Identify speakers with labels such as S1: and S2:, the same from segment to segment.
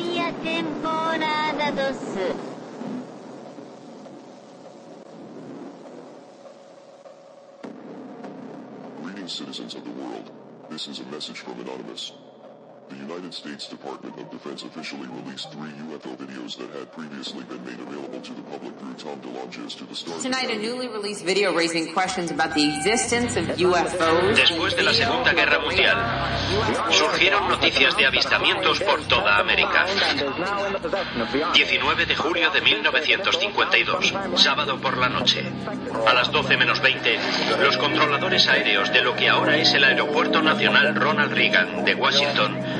S1: Euforia temporada 2
S2: Greetings, citizens of the world. This is a message from Anonymous. The United States Department of Defense officially released three UFO videos that had previously been made available to the public through Tom DeLonges to the Stars.
S3: Tonight, a newly released video raising questions about the existence of UFOs.
S4: Después de la Segunda Guerra Mundial, surgieron noticias de avistamientos por toda América. 19 de julio de 1952, sábado por la noche. A las 12 menos 20, los controladores aéreos de lo que ahora es el Aeropuerto Nacional Ronald Reagan de Washington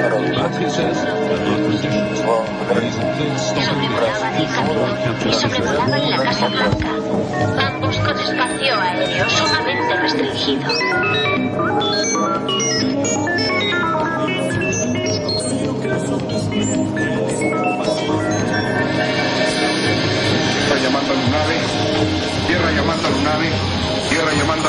S1: el Japón y sobrevolaban la Casa Blanca, ambos con espacio aéreo sumamente restringido.
S5: Tierra llamando a Lunave, tierra llamando a Lunave, tierra llamando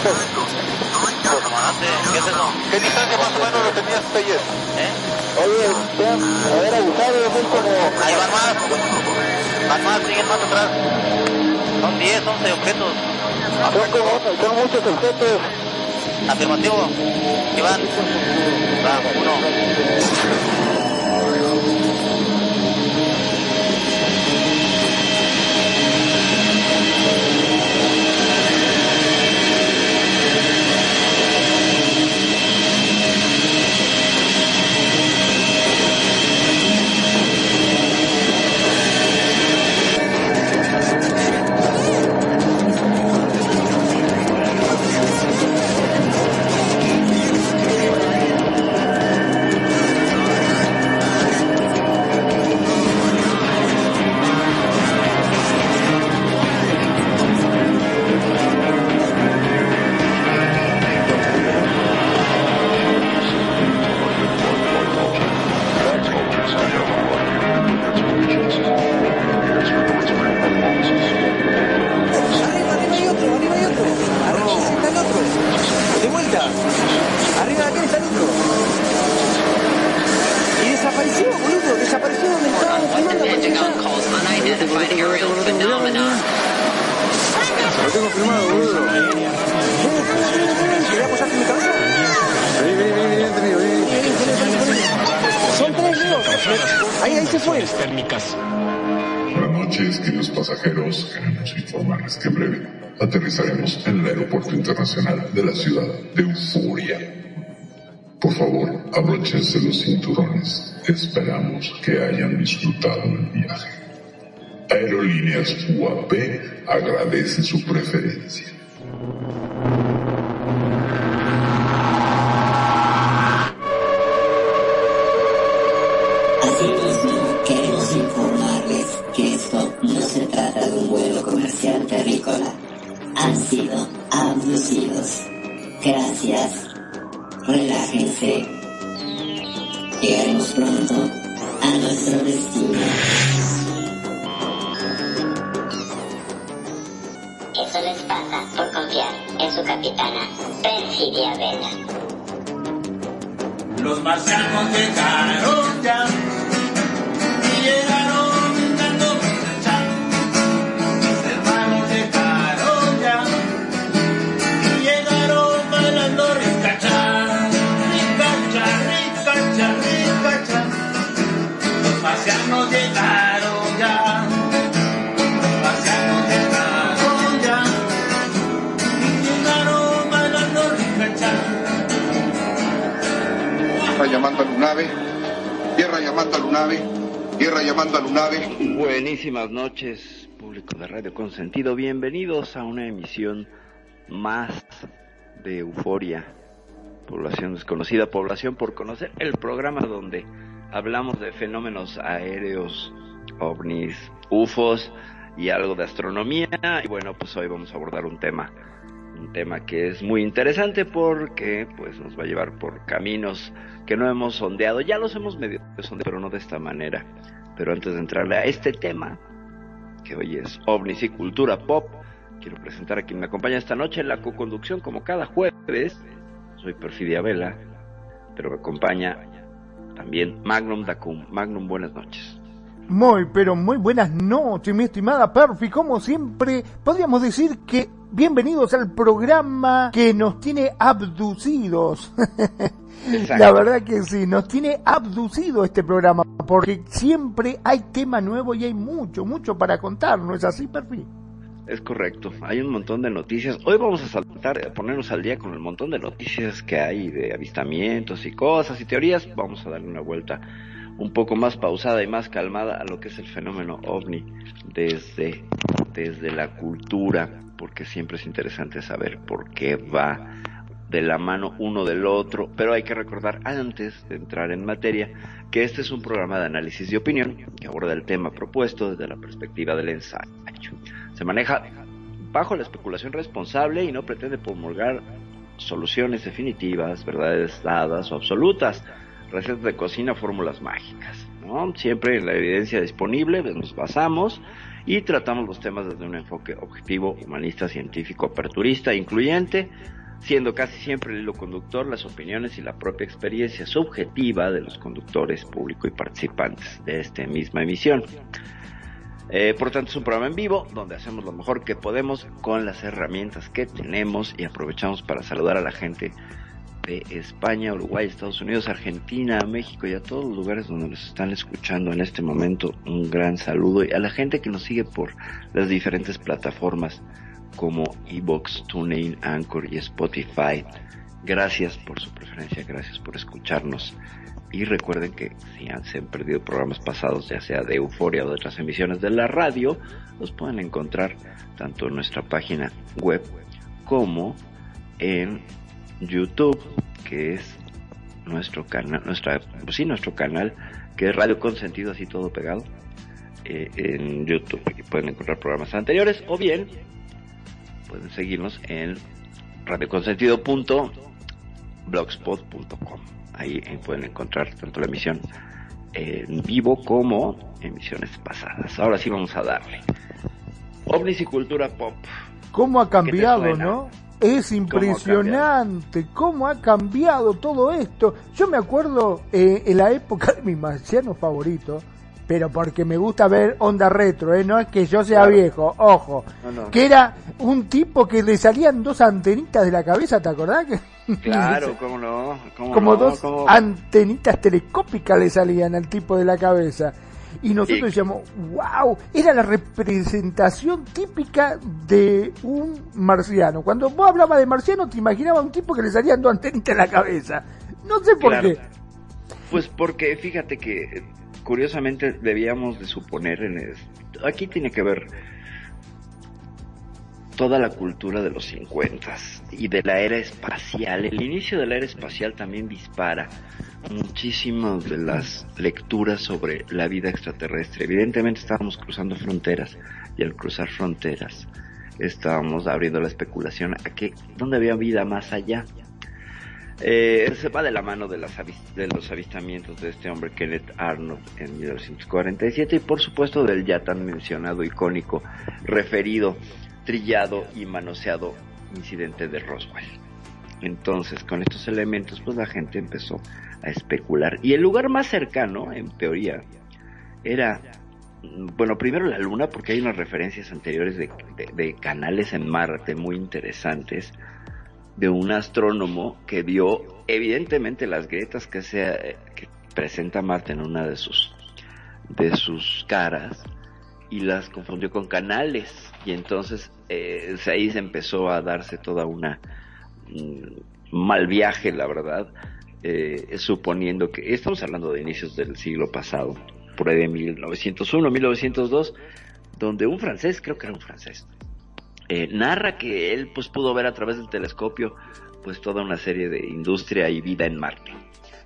S5: Lunave.
S6: ¿Qué distancia más o menos lo tenías ayer?
S7: Oye, a ver, abusado, son como...
S8: Ahí van más. Van más, siguen más atrás. Son 10, 11 objetos.
S7: Son, como, son muchos objetos.
S8: Afirmativo. Iván. Va, uno.
S7: Tengo filmado, boludo.
S9: ¿Querés apoyarte en mi cabeza?
S7: Vení, vení, vení, vení.
S9: Son tres, Leo. Ahí, ahí se fue.
S2: Buenas noches, queridos pasajeros. Queremos informarles que en breve aterrizaremos en el Aeropuerto Internacional de la ciudad de Euforia. Por favor, abróchense los cinturones. Esperamos que hayan disfrutado el viaje. Aerolíneas UAP agradece su preferencia.
S10: Asimismo, queremos informarles que esto no se trata de un vuelo comercial terrícola. Han sido abducidos. Gracias. Relájense. Llegaremos pronto a nuestro destino.
S1: Su capitana, Perfidia Vela.
S11: Los marcianos llegaron ya y llegaron
S5: Tierra llamando a Lunave. Tierra llamando a Lunave.
S12: Buenísimas noches, público de Radio Consentido. Bienvenidos a una emisión más de Euforia. Población desconocida, población por conocer. El programa donde hablamos de fenómenos aéreos, ovnis, UFOs y algo de astronomía. Y bueno, pues hoy vamos a abordar un tema un tema que es muy interesante porque pues nos va a llevar por caminos que no hemos sondeado, ya los hemos medio sondeado, pero no de esta manera. Pero antes de entrarle a este tema, que hoy es ovnis y cultura pop, quiero presentar a quien me acompaña esta noche en la co-conducción, como cada jueves. Soy Perfidia Vela, pero me acompaña también Magnum Dacum. Magnum, buenas noches.
S13: Muy, pero muy buenas noches, mi estimada Perfi. Como siempre, podríamos decir que bienvenidos al programa que nos tiene abducidos. La verdad que sí, nos tiene abducido este programa, porque siempre hay tema nuevo y hay mucho, mucho para contar, ¿no es así, Perfi?
S12: Es correcto, hay un montón de noticias. Hoy vamos a saltar, a ponernos al día con el montón de noticias que hay de avistamientos y cosas y teorías. Vamos a darle una vuelta un poco más pausada y más calmada a lo que es el fenómeno ovni desde, desde la cultura, porque siempre es interesante saber por qué va de la mano uno del otro, pero hay que recordar antes de entrar en materia que este es un programa de análisis y opinión que aborda el tema propuesto desde la perspectiva del ensayo. Se maneja bajo la especulación responsable y no pretende promulgar soluciones definitivas, verdades dadas o absolutas, recetas de cocina, fórmulas mágicas. ¿no? Siempre la evidencia disponible pues, nos basamos y tratamos los temas desde un enfoque objetivo, humanista, científico, aperturista, incluyente, siendo casi siempre el hilo conductor las opiniones y la propia experiencia subjetiva de los conductores público y participantes de esta misma emisión. Eh, por tanto, es un programa en vivo donde hacemos lo mejor que podemos con las herramientas que tenemos y aprovechamos para saludar a la gente de España, Uruguay, Estados Unidos, Argentina, México y a todos los lugares donde nos están escuchando en este momento. Un gran saludo y a la gente que nos sigue por las diferentes plataformas como Evox, TuneIn, Anchor y Spotify. Gracias por su preferencia, gracias por escucharnos. Y recuerden que si se han perdido programas pasados, ya sea de Euforia o de otras emisiones de la radio, los pueden encontrar tanto en nuestra página web como en YouTube, que es nuestro canal, nuestra, pues sí, nuestro canal, que es Radio Consentido, así todo pegado, eh, en YouTube. Aquí pueden encontrar programas anteriores o bien pueden seguirnos en radioconsentido.blogspot.com. Ahí pueden encontrar tanto la emisión en vivo como emisiones pasadas. Ahora sí vamos a darle. OVNIs y cultura pop.
S13: ¿Cómo ha cambiado, no? Es impresionante cómo ha cambiado todo esto. Yo me acuerdo eh, en la época de mi marciano favorito, pero porque me gusta ver onda retro, ¿eh? no es que yo sea viejo, ojo, que era un tipo que le salían dos antenitas de la cabeza, ¿te acordás?
S12: Claro, cómo no,
S13: como dos antenitas telescópicas le salían al tipo de la cabeza. Y nosotros decíamos, wow, era la representación típica de un marciano. Cuando vos hablabas de marciano, te imaginabas un tipo que le salían dos antenitas en la cabeza. No sé por qué.
S12: Pues porque fíjate que curiosamente debíamos de suponer en. Aquí tiene que ver toda la cultura de los 50 y de la era espacial. El inicio de la era espacial también dispara muchísimas de las lecturas sobre la vida extraterrestre. Evidentemente estábamos cruzando fronteras y al cruzar fronteras estábamos abriendo la especulación a que dónde había vida más allá. Eh, se va de la mano de, las de los avistamientos de este hombre Kenneth Arnold en 1947 y por supuesto del ya tan mencionado icónico referido trillado y manoseado incidente de Roswell. Entonces, con estos elementos, pues la gente empezó a especular. Y el lugar más cercano, en teoría, era, bueno, primero la Luna, porque hay unas referencias anteriores de, canales en Marte muy interesantes, de un astrónomo que vio evidentemente las grietas que, se, que presenta Marte en una de sus, de sus caras y las confundió con canales y entonces eh, ahí se empezó a darse toda una mm, mal viaje la verdad eh, suponiendo que estamos hablando de inicios del siglo pasado, por ahí de 1901, 1902, donde un francés, creo que era un francés, eh, narra que él pues pudo ver a través del telescopio pues toda una serie de industria y vida en Marte.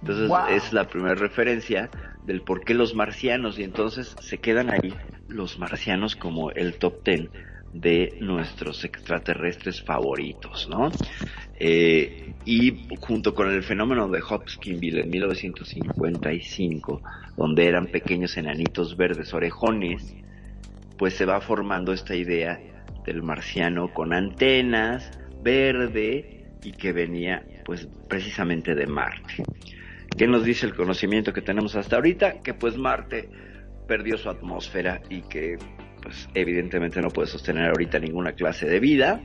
S12: Entonces es la primera referencia del por qué los marcianos y entonces se quedan ahí los marcianos como el top ten de nuestros extraterrestres favoritos, ¿no? Eh, y junto con el fenómeno de Hopkinsville en 1955, donde eran pequeños enanitos verdes orejones, pues se va formando esta idea del marciano con antenas, verde y que venía pues precisamente de Marte. ¿Qué nos dice el conocimiento que tenemos hasta ahorita? Que pues Marte perdió su atmósfera y que pues evidentemente no puede sostener ahorita ninguna clase de vida,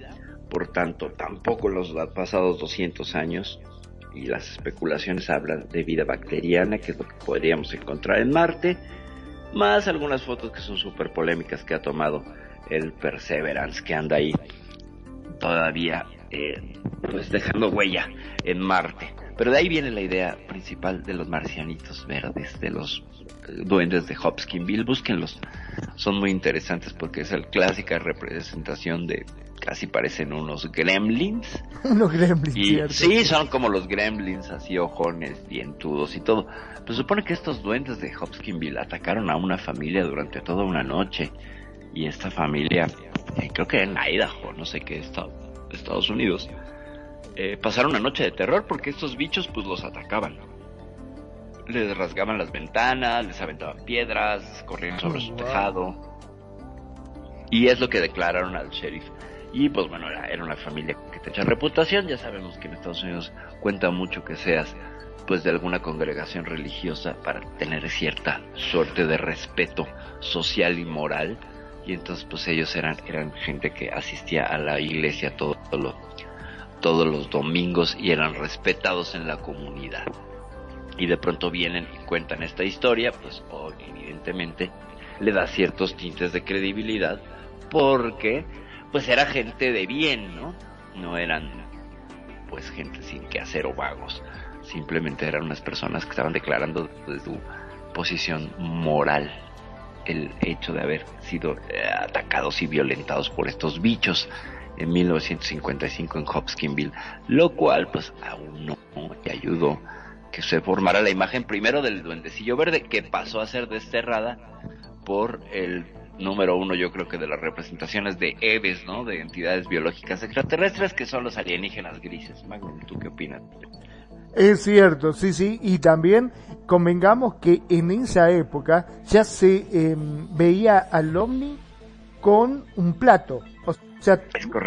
S12: por tanto tampoco los pasados 200 años y las especulaciones hablan de vida bacteriana, que es lo que podríamos encontrar en Marte, más algunas fotos que son súper polémicas que ha tomado el Perseverance, que anda ahí todavía eh, pues dejando huella en Marte. Pero de ahí viene la idea principal de los marcianitos verdes, de los eh, duendes de Hopkinsville. Búsquenlos, son muy interesantes porque es la clásica representación de casi parecen unos gremlins.
S13: unos gremlins,
S12: y,
S13: cierto.
S12: Sí, son como los gremlins, así ojones, dientudos y todo. Pues supone que estos duendes de Hopkinsville atacaron a una familia durante toda una noche. Y esta familia, eh, creo que en Idaho, no sé qué estado, Estados Unidos, eh, pasaron una noche de terror porque estos bichos pues los atacaban. Les rasgaban las ventanas, les aventaban piedras, corrían sobre su tejado. Y es lo que declararon al sheriff. Y pues bueno, era, era una familia que te echa reputación. Ya sabemos que en Estados Unidos cuenta mucho que seas pues de alguna congregación religiosa para tener cierta suerte de respeto social y moral. Y entonces pues ellos eran, eran gente que asistía a la iglesia todo, todo todos los domingos y eran respetados en la comunidad. Y de pronto vienen y cuentan esta historia, pues oh, evidentemente le da ciertos tintes de credibilidad porque pues era gente de bien, ¿no? No eran pues gente sin que hacer o vagos. Simplemente eran unas personas que estaban declarando desde su posición moral el hecho de haber sido eh, atacados y violentados por estos bichos en 1955 en Hopkinsville, lo cual pues aún no ayudó que se formara la imagen primero del duendecillo verde que pasó a ser desterrada por el número uno yo creo que de las representaciones de EVES, ¿no? De entidades biológicas extraterrestres que son los alienígenas grises. Magno, ¿tú qué opinas?
S13: Es cierto, sí, sí, y también convengamos que en esa época ya se eh, veía al ovni con un plato. O sea,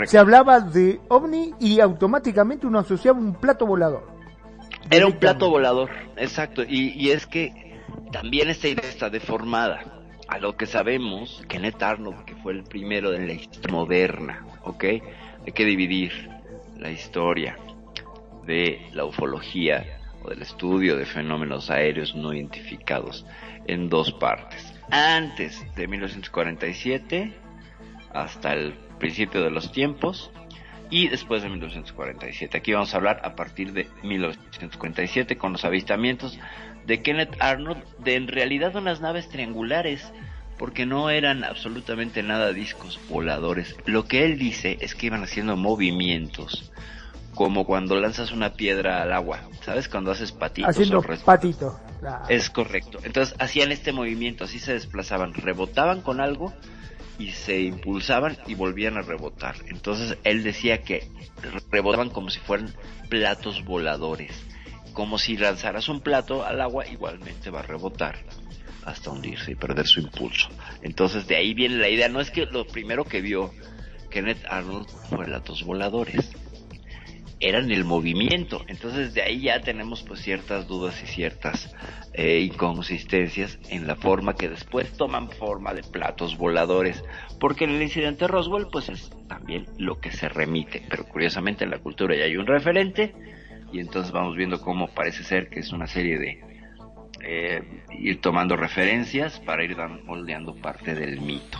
S13: se hablaba de ovni y automáticamente uno asociaba un plato volador.
S12: Era un plato volador, exacto. Y, y es que también esta idea está deformada. A lo que sabemos, Kenneth Arnold, que fue el primero en la historia moderna, ¿ok? Hay que dividir la historia de la ufología o del estudio de fenómenos aéreos no identificados en dos partes. Antes de 1947 hasta el principio de los tiempos y después de 1947. Aquí vamos a hablar a partir de 1947 con los avistamientos de Kenneth Arnold de en realidad unas naves triangulares porque no eran absolutamente nada discos voladores. Lo que él dice es que iban haciendo movimientos como cuando lanzas una piedra al agua, ¿sabes? Cuando haces patitos.
S13: Haciendo patito.
S12: Claro. Es correcto. Entonces hacían este movimiento, así se desplazaban, rebotaban con algo y se impulsaban y volvían a rebotar. Entonces él decía que rebotaban como si fueran platos voladores. Como si lanzaras un plato al agua, igualmente va a rebotar hasta hundirse y perder su impulso. Entonces de ahí viene la idea. No es que lo primero que vio Kenneth Arnold fue platos voladores. Eran el movimiento. Entonces de ahí ya tenemos pues ciertas dudas y ciertas eh, inconsistencias en la forma que después toman forma de platos voladores. Porque en el incidente Roswell pues es también lo que se remite. Pero curiosamente en la cultura ya hay un referente. Y entonces vamos viendo cómo parece ser que es una serie de eh, ir tomando referencias para ir moldeando parte del mito.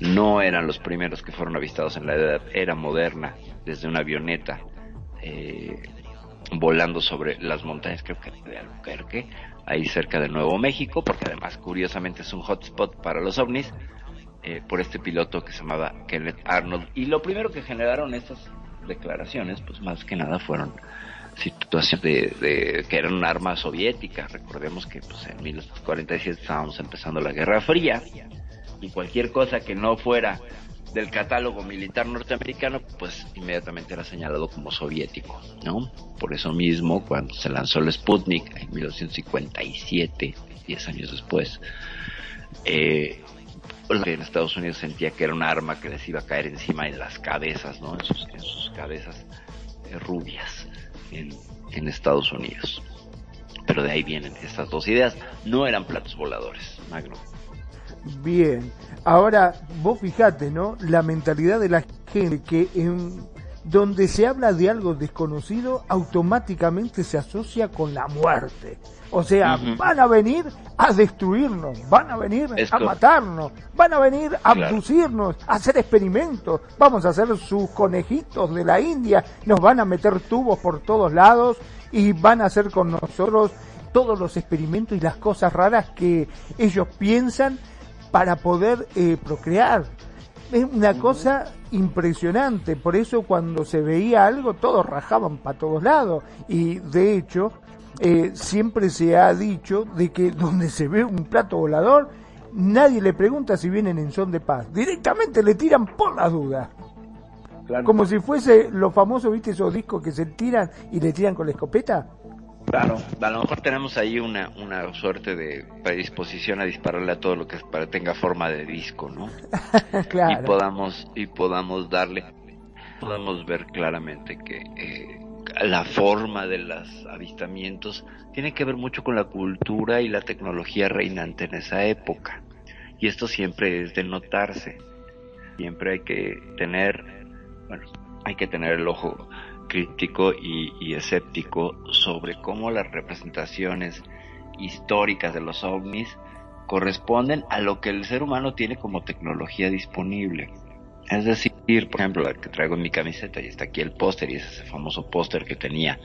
S12: No eran los primeros que fueron avistados en la edad era moderna desde una avioneta eh, volando sobre las montañas, creo que de Albuquerque, ahí cerca de Nuevo México, porque además curiosamente es un hotspot para los ovnis, eh, por este piloto que se llamaba Kenneth Arnold. Y lo primero que generaron estas declaraciones, pues más que nada fueron situaciones de, que eran un arma soviética. Recordemos que pues, en 1947 estábamos empezando la Guerra Fría y cualquier cosa que no fuera del catálogo militar norteamericano, pues inmediatamente era señalado como soviético, ¿no? Por eso mismo, cuando se lanzó el Sputnik en 1957, 10 años después, eh, en Estados Unidos sentía que era un arma que les iba a caer encima de las cabezas, ¿no? En sus, en sus cabezas eh, rubias en, Estados Unidos. Pero de ahí vienen estas dos ideas. No eran platos voladores, Magno.
S13: Bien, ahora vos fijate, ¿no? La mentalidad de la gente que en donde se habla de algo desconocido automáticamente se asocia con la muerte. O sea, van a venir a destruirnos, van a venir a matarnos, van a venir a abducirnos, a hacer experimentos, vamos a hacer sus conejitos de la India, nos van a meter tubos por todos lados y van a hacer con nosotros todos los experimentos y las cosas raras que ellos piensan para poder eh, procrear. Es una cosa impresionante, por eso cuando se veía algo todos rajaban para todos lados y de hecho eh, siempre se ha dicho de que donde se ve un plato volador nadie le pregunta si vienen en son de paz, directamente le tiran por la duda. Como si fuese lo famoso, viste esos discos que se tiran y le tiran con la escopeta.
S12: Claro, a lo mejor tenemos ahí una, una suerte de predisposición a dispararle a todo lo que tenga forma de disco, ¿no? claro. Y podamos, y podamos darle, podamos ver claramente que eh, la forma de los avistamientos tiene que ver mucho con la cultura y la tecnología reinante en esa época. Y esto siempre es de notarse. Siempre hay que tener, bueno, hay que tener el ojo crítico y, escéptico sobre cómo las representaciones históricas de los ovnis corresponden a lo que el ser humano tiene como tecnología disponible. Es decir, por ejemplo, la que traigo en mi camiseta y está aquí el póster y es ese famoso póster que tenía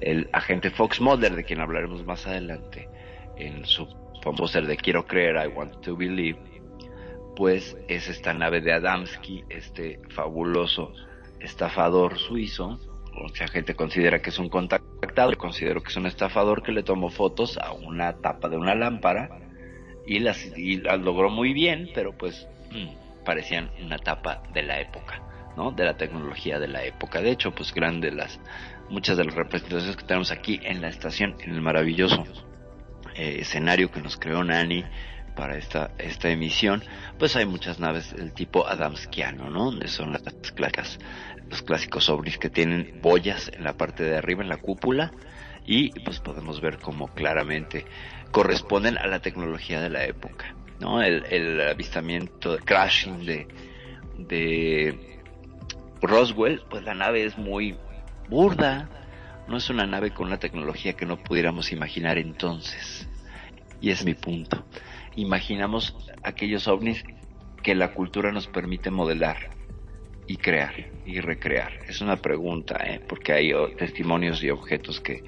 S12: el agente Fox Mulder, de quien hablaremos más adelante, en su póster de Quiero creer, I want to believe, pues es esta nave de Adamski, este fabuloso estafador suizo, mucha gente considera que es un contactado, yo considero que es un estafador que le tomó fotos a una tapa de una lámpara y las, y las logró muy bien, pero pues mm, parecían una tapa de la época, ¿no? De la tecnología de la época. De hecho, pues grandes las, muchas de las representaciones que tenemos aquí en la estación, en el maravilloso eh, escenario que nos creó Nani para esta, esta emisión, pues hay muchas naves del tipo Adamskiano, ¿no? Donde son las clásicas los clásicos ovnis que tienen boyas en la parte de arriba, en la cúpula, y pues podemos ver cómo claramente corresponden a la tecnología de la época, ¿no? El, el avistamiento, el crashing de, de Roswell, pues la nave es muy burda, no es una nave con una tecnología que no pudiéramos imaginar entonces. Y es mi punto. Imaginamos aquellos ovnis que la cultura nos permite modelar y crear y recrear? Es una pregunta, ¿eh? porque hay oh, testimonios y objetos que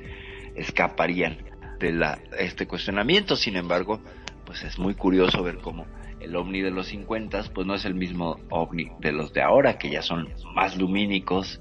S12: escaparían de la, este cuestionamiento. Sin embargo, pues es muy curioso ver cómo el ovni de los 50 pues no es el mismo ovni de los de ahora, que ya son más lumínicos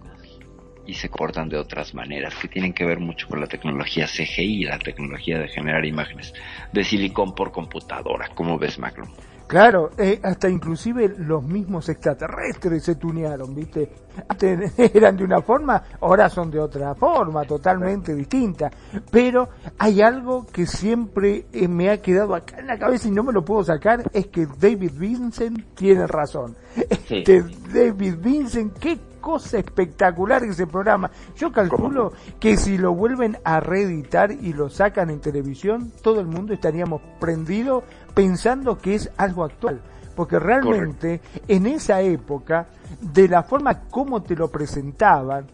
S12: y se cortan de otras maneras, que tienen que ver mucho con la tecnología CGI la tecnología de generar imágenes de silicón por computadora. ¿Cómo ves, Macro?
S13: Claro, eh, hasta inclusive los mismos extraterrestres se tunearon, ¿viste? Antes eran de una forma, ahora son de otra forma, totalmente distinta. Pero hay algo que siempre eh, me ha quedado acá en la cabeza y no me lo puedo sacar, es que David Vincent tiene razón. Este David Vincent, qué cosa espectacular ese programa. Yo calculo que si lo vuelven a reeditar y lo sacan en televisión, todo el mundo estaríamos prendido pensando que es algo actual. Porque realmente en esa época, de la forma como te lo presentaban,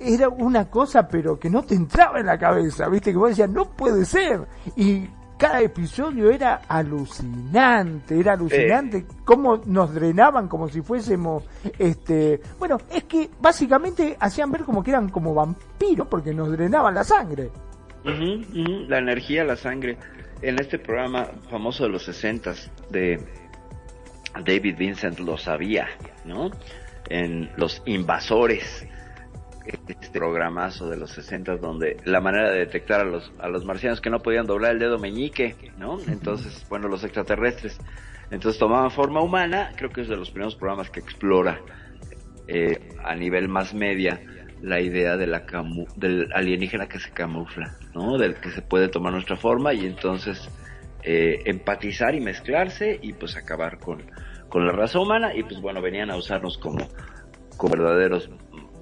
S13: era una cosa pero que no te entraba en la cabeza, viste, que vos decías, no puede ser. Y cada episodio era alucinante, era alucinante cómo nos drenaban como si fuésemos, este, bueno, es que básicamente hacían ver como que eran como vampiros porque nos drenaban la sangre.
S12: la energía, la sangre. En este programa famoso de los 60 de David Vincent lo sabía, ¿no? En Los Invasores, este programazo de los 60 donde la manera de detectar a los, a los marcianos que no podían doblar el dedo meñique, ¿no? Entonces, bueno, los extraterrestres. Entonces tomaban forma humana, creo que es de los primeros programas que explora eh, a nivel más media la idea de la del alienígena que se camufla, ¿no? Del que se puede tomar nuestra forma y entonces eh, empatizar y mezclarse y pues acabar con, con la raza humana y pues bueno, venían a usarnos como, como verdaderos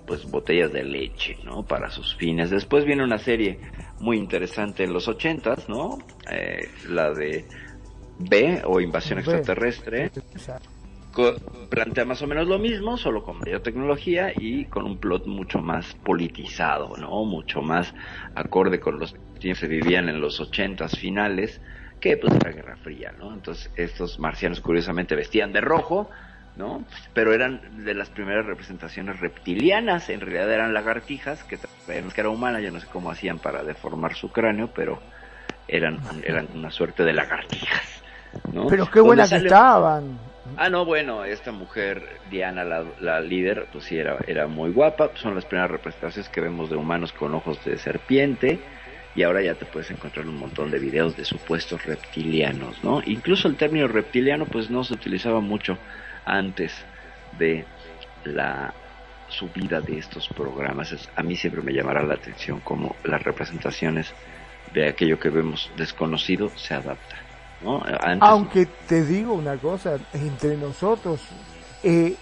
S12: pues botellas de leche, ¿no? Para sus fines. Después viene una serie muy interesante en los ochentas, ¿no? Eh, la de B o Invasión Extraterrestre. plantea más o menos lo mismo, solo con mayor tecnología y con un plot mucho más politizado, ¿no? Mucho más acorde con los que se vivían en los ochentas finales, que pues era Guerra Fría, ¿no? Entonces estos marcianos curiosamente vestían de rojo, ¿no? Pero eran de las primeras representaciones reptilianas, en realidad eran lagartijas que traían era humana, yo no sé cómo hacían para deformar su cráneo, pero eran, eran una suerte de lagartijas, ¿no?
S13: Pero qué buenas que estaban.
S12: Ah, no, bueno, esta mujer, Diana, la, la, líder, pues sí, era, era muy guapa. Son las primeras representaciones que vemos de humanos con ojos de serpiente. Y ahora ya te puedes encontrar un montón de videos de supuestos reptilianos, ¿no? Incluso el término reptiliano, pues no se utilizaba mucho antes de la subida de estos programas. a mí siempre me llamará la atención cómo las representaciones de aquello que vemos desconocido se adaptan.
S13: Aunque te digo una cosa, entre nosotros, eh,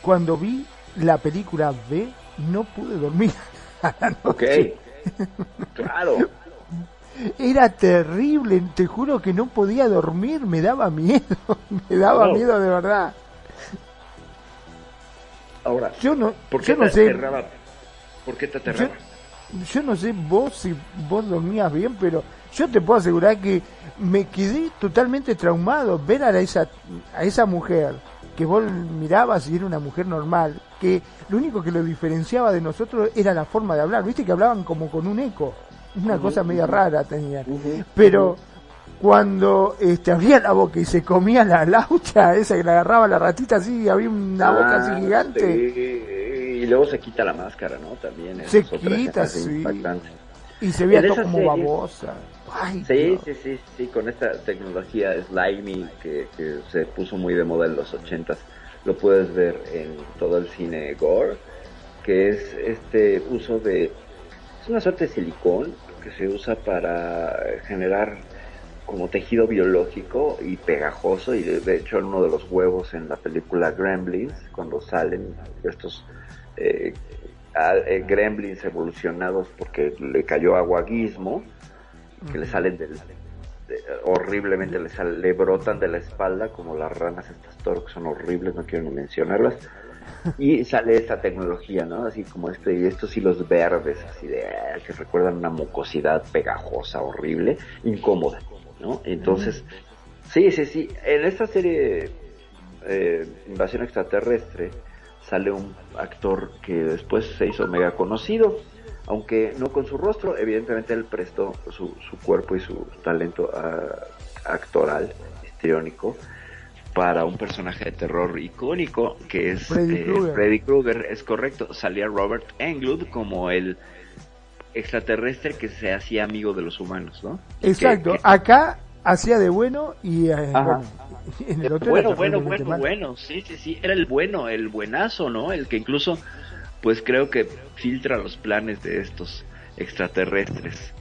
S13: cuando vi la película B, no pude dormir.
S12: ok, claro.
S13: Era terrible, te juro que no podía dormir, me daba miedo, me daba miedo de verdad.
S12: Ahora,
S13: yo no,
S12: ¿por qué
S13: yo no
S12: te
S13: sé,
S12: aterraba? ¿Por qué te aterraba?
S13: Yo, no sé vos si vos dormías bien, pero yo te puedo asegurar que me quedé totalmente traumado ver a esa, a esa mujer que vos mirabas y era una mujer normal, que lo único que lo diferenciaba de nosotros era la forma de hablar, viste que hablaban como con un eco, una cosa media rara tenían, pero cuando este, abría la boca y se comía la laucha, esa que le agarraba la ratita así, había una boca así ah, gigante.
S12: Y luego se quita la máscara, ¿no? También.
S13: Se quita, sí. Y se veía todo como babosa.
S12: sí, sí, sí, sí, con esta tecnología slimy que, que se puso muy de moda en los ochentas, lo puedes ver en todo el cine gore, que es este uso de... Es una suerte de silicón que se usa para generar como tejido biológico y pegajoso y de hecho en uno de los huevos en la película Gremlins cuando salen estos eh, eh, gremlins evolucionados porque le cayó aguaguismo que le salen del horriblemente le, le brotan de la espalda como las ranas estas toro que son horribles no quiero ni mencionarlas y sale esta tecnología, ¿no? Así como este, y estos hilos verdes, así de, ah, que recuerdan una mucosidad pegajosa, horrible, incómoda. ¿No? Entonces, sí, sí, sí, en esta serie eh, Invasión Extraterrestre sale un actor que después se hizo mega conocido, aunque no con su rostro, evidentemente él prestó su, su cuerpo y su talento actoral, histriónico, para un personaje de terror icónico que es Freddy, eh, Krueger. es correcto, salía Robert Englund como el extraterrestre que se hacía amigo de los humanos, ¿no?
S13: Exacto, acá hacía de bueno y eh,
S12: en el otro bueno, bueno, bueno, bueno, sí, sí, sí, era el bueno, el buenazo, ¿no? El que incluso, pues creo que filtra los planes de estos extraterrestres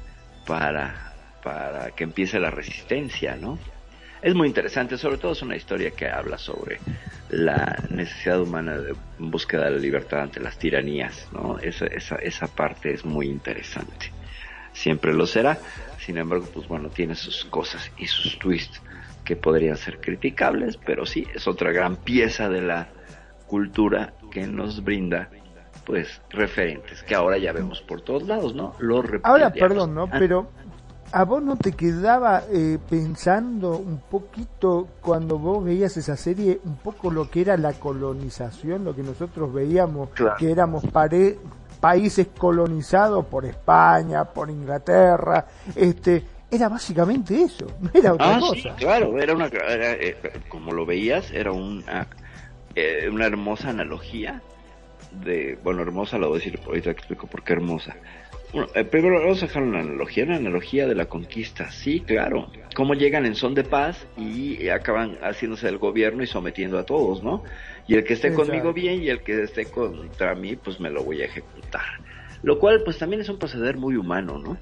S12: para, para que empiece la resistencia, ¿no? Es muy interesante, sobre todo es una historia que habla sobre la necesidad humana de búsqueda de la libertad ante las tiranías, ¿no? Esa, esa, esa parte es muy interesante. Siempre lo será, sin embargo, pues bueno, tiene sus cosas y sus twists que podrían ser criticables, pero sí, es otra gran pieza de la cultura que nos brinda pues referentes que ahora ya vemos por todos lados, ¿no? Los
S13: Ahora, perdón, ¿no? Ah. Pero ¿A vos no te quedaba eh, pensando un poquito cuando vos veías esa serie, un poco lo que era la colonización, lo que nosotros veíamos, que éramos pare países colonizados por España, por Inglaterra, este, era básicamente eso, no era otra
S12: ah,
S13: cosa.
S12: Sí, claro, era una, eh, como lo veías, era una, eh, una hermosa analogía de, bueno, hermosa lo voy a decir, ahorita explico por qué hermosa. Bueno, eh, primero vamos a dejar una analogía, una analogía de la conquista, sí, claro. Cómo llegan en son de paz y acaban haciéndose el gobierno y sometiendo a todos, ¿no? Y el que esté conmigo bien y el que esté contra mí, pues me lo voy a ejecutar. Lo cual, pues también es un proceder muy humano, ¿no?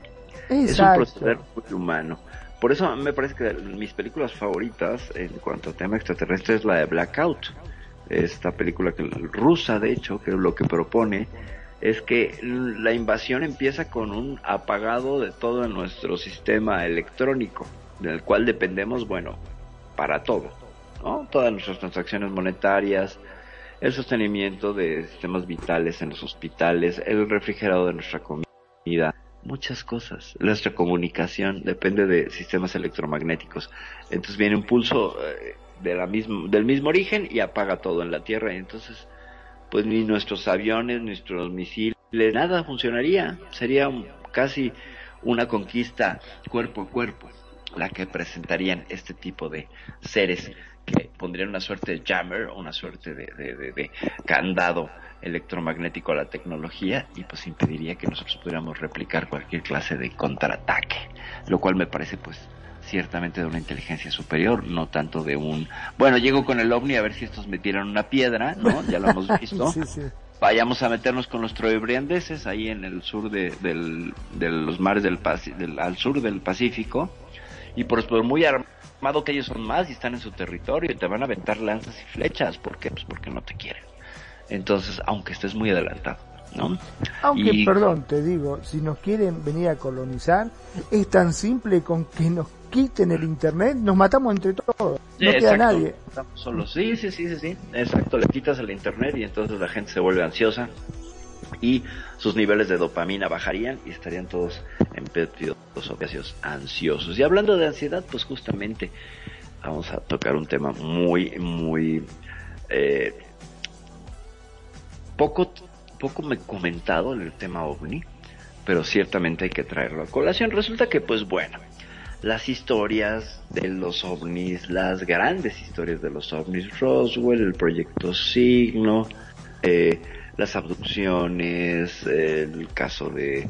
S12: Es un proceder muy humano. Por eso me parece que mis películas favoritas en cuanto a tema extraterrestre es la de Blackout. Esta película que rusa, de hecho, que lo que propone es que la invasión empieza con un apagado de todo nuestro sistema electrónico, del cual dependemos, bueno, para todo. Todas nuestras transacciones monetarias, el sostenimiento de sistemas vitales en los hospitales, el refrigerado de nuestra comida, muchas cosas. Nuestra comunicación depende de sistemas electromagnéticos. Entonces viene un pulso eh, de la misma, del mismo origen y apaga todo en la Tierra. Y entonces pues ni nuestros aviones, nuestros misiles, nada funcionaría. Sería casi una conquista cuerpo a cuerpo la que presentarían este tipo de seres que pondrían una suerte de jammer, una suerte de, de, candado electromagnético a la tecnología y pues impediría que nosotros pudiéramos replicar cualquier clase de contraataque, lo cual me parece pues ciertamente de una inteligencia superior, no tanto de un, bueno, llego con el ovni a ver si estos me tiran una piedra, ¿no? Ya lo hemos visto. Vayamos a meternos con los troebriandeses ahí en el sur de, del, de los mares del, del, al sur del Pacífico y por, por muy armado que ellos son más y están en su territorio y te van a aventar lanzas y flechas, ¿por qué? Pues porque no te quieren. Entonces, aunque estés muy adelantado. ¿No?
S13: Aunque, perdón, te digo, si nos quieren venir a colonizar, es tan simple con que nos quiten el internet, nos matamos entre todos. no queda nadie.
S12: Estamos solos. Sí, sí, sí, sí, sí. Exacto, le quitas el internet y entonces la gente se vuelve ansiosa y sus niveles de dopamina bajarían y estarían todos en periodos opiáceos ansiosos. Y hablando de ansiedad, pues justamente vamos a tocar un tema muy, muy eh, poco, poco me comentado en el tema ovni, pero ciertamente hay que traerlo a colación. Resulta que, pues bueno, las historias de los ovnis, las grandes historias de los ovnis, Roswell, el proyecto Signo, eh, las abducciones, el caso de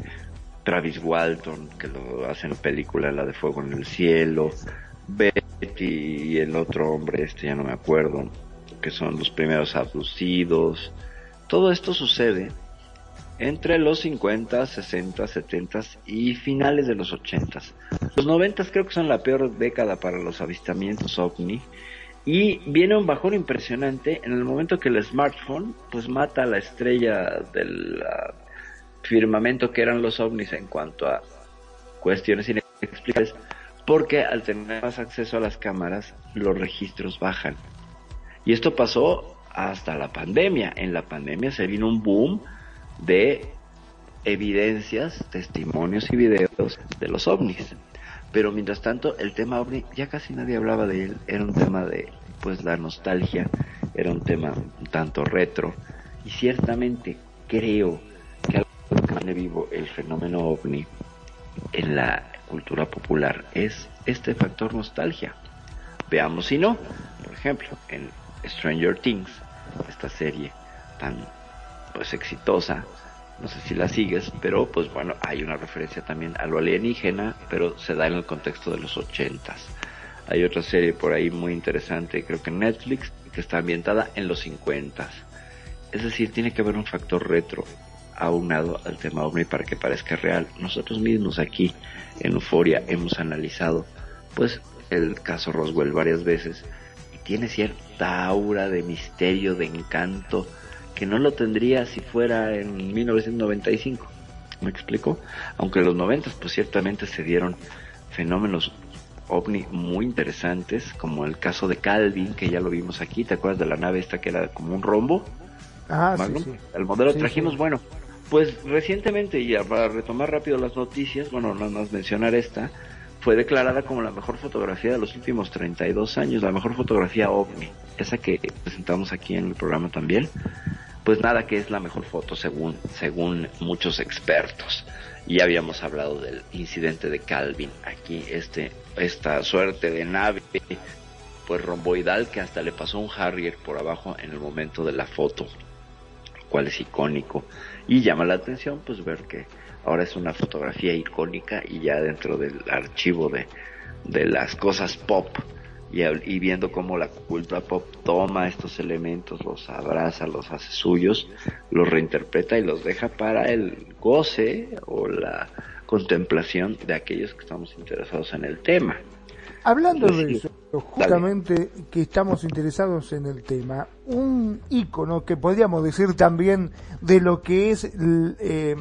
S12: Travis Walton, que lo hace en película, la de Fuego en el Cielo, Betty y el otro hombre, este ya no me acuerdo, que son los primeros abducidos. Todo esto sucede entre los 50, 60, 70 y finales de los 80. Los 90 creo que son la peor década para los avistamientos ovni y viene un bajón impresionante en el momento que el smartphone pues mata a la estrella del firmamento que eran los ovnis en cuanto a cuestiones inexplicables porque al tener más acceso a las cámaras los registros bajan. Y esto pasó hasta la pandemia. En la pandemia se vino un boom de evidencias, testimonios y videos de los ovnis. Pero mientras tanto, el tema ovni ya casi nadie hablaba de él. Era un tema de, pues, la nostalgia. Era un tema un tanto retro. Y ciertamente creo que algo que mantiene vivo el fenómeno ovni en la cultura popular es este factor nostalgia. Veamos si no. Por ejemplo, en Stranger Things, esta serie tan pues exitosa. No sé si la sigues, pero pues bueno, hay una referencia también a lo alienígena, pero se da en el contexto de los ochentas. Hay otra serie por ahí muy interesante, creo que en Netflix, que está ambientada en los cincuentas. Es decir, tiene que haber un factor retro aunado al tema ovni para que parezca real. Nosotros mismos aquí en Euforia hemos analizado pues el caso Roswell varias veces tiene cierta aura de misterio, de encanto, que no lo tendría si fuera en 1995. ¿Me explico? Aunque en los 90 pues ciertamente se dieron fenómenos ovni muy interesantes, como el caso de Calvin, que ya lo vimos aquí, ¿te acuerdas de la nave esta que era como un rombo?
S13: Ah, sí, sí.
S12: El modelo trajimos, bueno, pues recientemente, y para retomar rápido las noticias, bueno, nada más mencionar esta, fue declarada como la mejor fotografía de los últimos 32 años, la mejor fotografía ovni, esa que presentamos aquí en el programa también. Pues nada, que es la mejor foto según, según muchos expertos. Y habíamos hablado del incidente de Calvin, aquí este, esta suerte de nave pues romboidal que hasta le pasó un Harrier por abajo en el momento de la foto, cual es icónico. Y llama la atención pues ver que ahora es una fotografía icónica y ya dentro del archivo de, de las cosas pop y, y, viendo cómo la cultura pop toma estos elementos, los abraza, los hace suyos, los reinterpreta y los deja para el goce o la contemplación de aquellos que estamos interesados en el tema.
S13: Hablando de eso, justamente que estamos interesados en el tema, un icono que podríamos decir también de lo que es eh,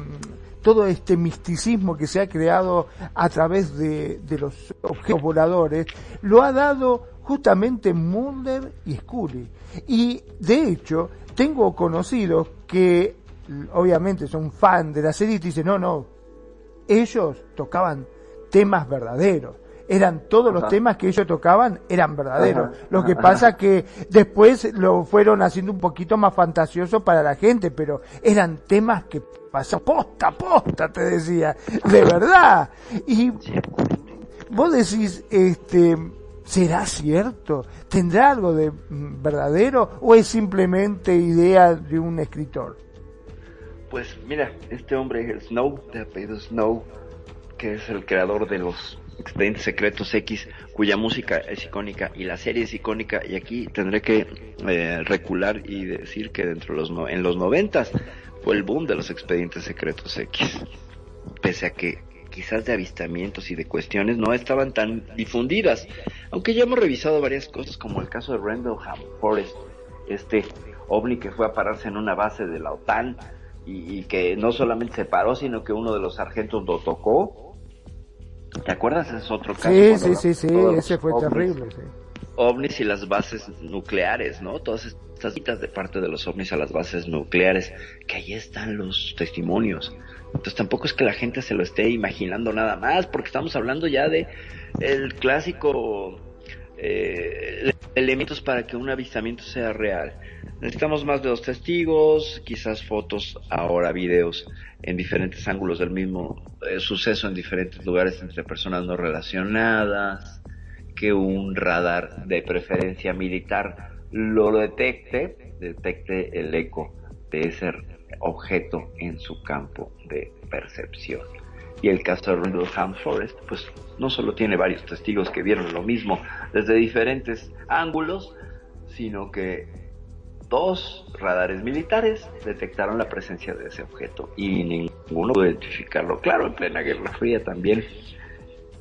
S13: todo este misticismo que se ha creado a través de, de los objetos voladores, lo ha dado justamente Mulder y Scully. Y de hecho, tengo conocidos que obviamente son fan de la serie y dicen, no, no, ellos tocaban temas verdaderos. Eran todos los temas que ellos tocaban eran verdaderos. Lo que pasa que después lo fueron haciendo un poquito más fantasioso para la gente, pero eran temas que pasaban posta, posta, te decía, de verdad. Y vos decís, este, ¿será cierto? ¿Tendrá algo de verdadero o es simplemente idea de un escritor?
S12: Pues mira, este hombre, Snow, de apellido Snow, que es el creador de los Expedientes Secretos X, cuya música es icónica y la serie es icónica, y aquí tendré que eh, recular y decir que dentro de los no, en los noventas fue el boom de los Expedientes Secretos X, pese a que quizás de avistamientos y de cuestiones no estaban tan difundidas, aunque ya hemos revisado varias cosas como el caso de Rendlesham Forest, este ovni que fue a pararse en una base de la OTAN y, y que no solamente se paró, sino que uno de los sargentos lo tocó ¿Te acuerdas? Ese es otro caso.
S13: Sí, sí, sí, sí, ese fue terrible. Sí.
S12: Ovnis y las bases nucleares, ¿no? Todas estas citas de parte de los ovnis a las bases nucleares, que ahí están los testimonios. Entonces tampoco es que la gente se lo esté imaginando nada más, porque estamos hablando ya de el clásico eh, elementos para que un avistamiento sea real. Necesitamos más de dos testigos, quizás fotos, ahora videos en diferentes ángulos del mismo eh, suceso en diferentes lugares entre personas no relacionadas, que un radar de preferencia militar lo detecte, detecte el eco de ese objeto en su campo de percepción. Y el caso de Rendlesham Forest, pues no solo tiene varios testigos que vieron lo mismo desde diferentes ángulos, sino que dos radares militares detectaron la presencia de ese objeto y ninguno pudo identificarlo. Claro, en plena Guerra Fría también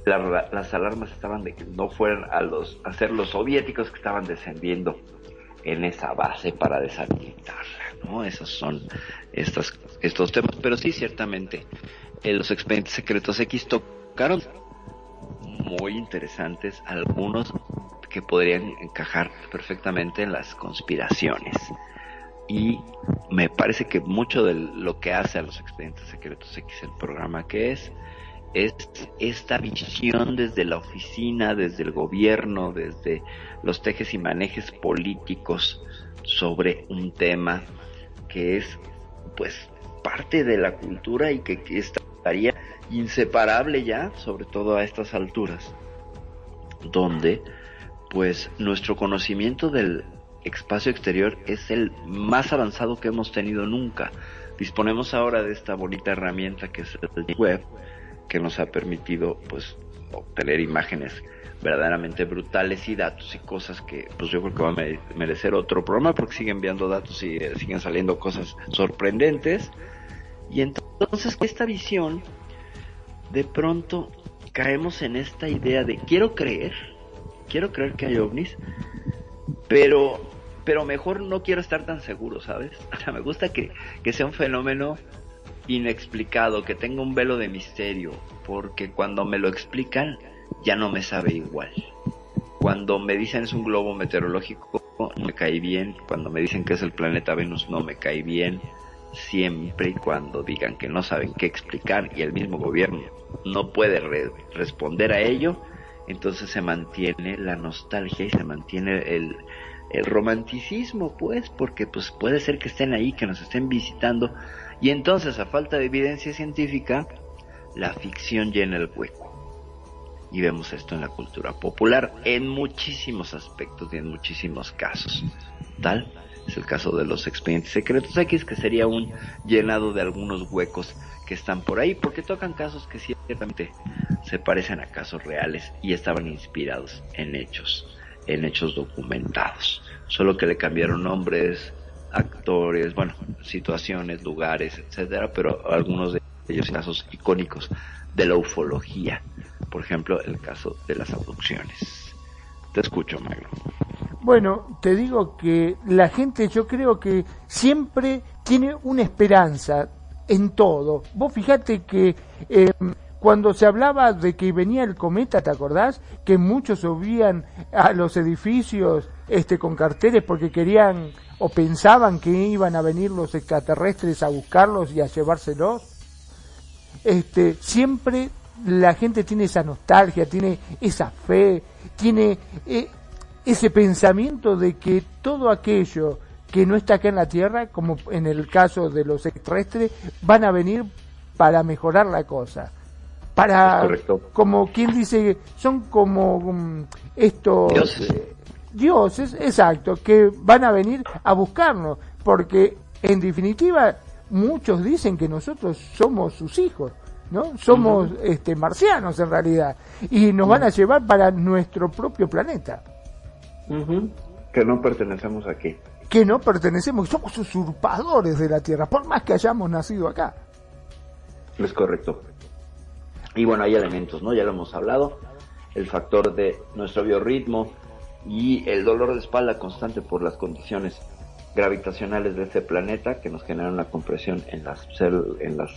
S12: las alarmas estaban de que no fueran a los a ser los soviéticos que estaban descendiendo en esa base para deshabilitarla, ¿no? Esos son estos, estos temas, pero sí ciertamente eh, los expedientes secretos X tocaron muy interesantes algunos que podrían encajar perfectamente en las conspiraciones. Y me parece que mucho de lo que hace a los expedientes secretos X el programa que es, es esta visión desde la oficina, desde el gobierno, desde los tejes y manejes políticos sobre un tema que es pues parte de la cultura y que, estaría inseparable ya, sobre todo a estas alturas, donde pues nuestro conocimiento del espacio exterior es el más avanzado que hemos tenido nunca. Disponemos ahora de esta bonita herramienta que es el web, que nos ha permitido pues obtener imágenes verdaderamente brutales y datos y cosas que pues yo creo que va a merecer otro programa porque siguen enviando datos y eh, siguen saliendo cosas sorprendentes y entonces esta visión de pronto caemos en esta idea de quiero creer quiero creer que hay ovnis, pero, pero mejor no quiero estar tan seguro, ¿sabes? O sea, me gusta que, que sea un fenómeno inexplicado, que tenga un velo de misterio, porque cuando me lo explican ya no me sabe igual. Cuando me dicen es un globo meteorológico no me cae bien, cuando me dicen que es el planeta Venus no me cae bien, siempre y cuando digan que no saben qué explicar y el mismo gobierno no puede responder a ello, entonces se mantiene la nostalgia y se mantiene el, el romanticismo, pues, porque pues puede ser que estén ahí, que nos estén visitando, y entonces a falta de evidencia científica, la ficción llena el hueco. Y vemos esto en la cultura popular en muchísimos aspectos y en muchísimos casos. Tal es el caso de los expedientes secretos X, que sería un llenado de algunos huecos que están por ahí, porque tocan casos que ciertamente se parecen a casos reales y estaban inspirados en hechos, en hechos documentados. Solo que le cambiaron nombres, actores, bueno, situaciones, lugares, etcétera, pero algunos de ellos casos icónicos de la ufología. Por ejemplo, el caso de las abducciones. Te escucho, Magro.
S13: Bueno, te digo que la gente yo creo que siempre tiene una esperanza en todo. Vos fíjate que eh, cuando se hablaba de que venía el cometa, ¿te acordás? Que muchos subían a los edificios este, con carteles porque querían o pensaban que iban a venir los extraterrestres a buscarlos y a llevárselos. Este, siempre la gente tiene esa nostalgia, tiene esa fe, tiene eh, ese pensamiento de que todo aquello que no está acá en la Tierra, como en el caso de los extraterrestres, van a venir para mejorar la cosa. Para, como quien dice, son como um, estos dioses. Eh, dioses, exacto, que van a venir a buscarnos, porque en definitiva muchos dicen que nosotros somos sus hijos. ¿no? Somos este, marcianos en realidad y nos van a llevar para nuestro propio planeta.
S12: Que no pertenecemos aquí.
S13: Que no pertenecemos, somos usurpadores de la Tierra, por más que hayamos nacido acá.
S12: Es correcto. Y bueno, hay elementos, ¿no? Ya lo hemos hablado. El factor de nuestro biorritmo y el dolor de espalda constante por las condiciones gravitacionales de este planeta que nos generan una compresión en las en las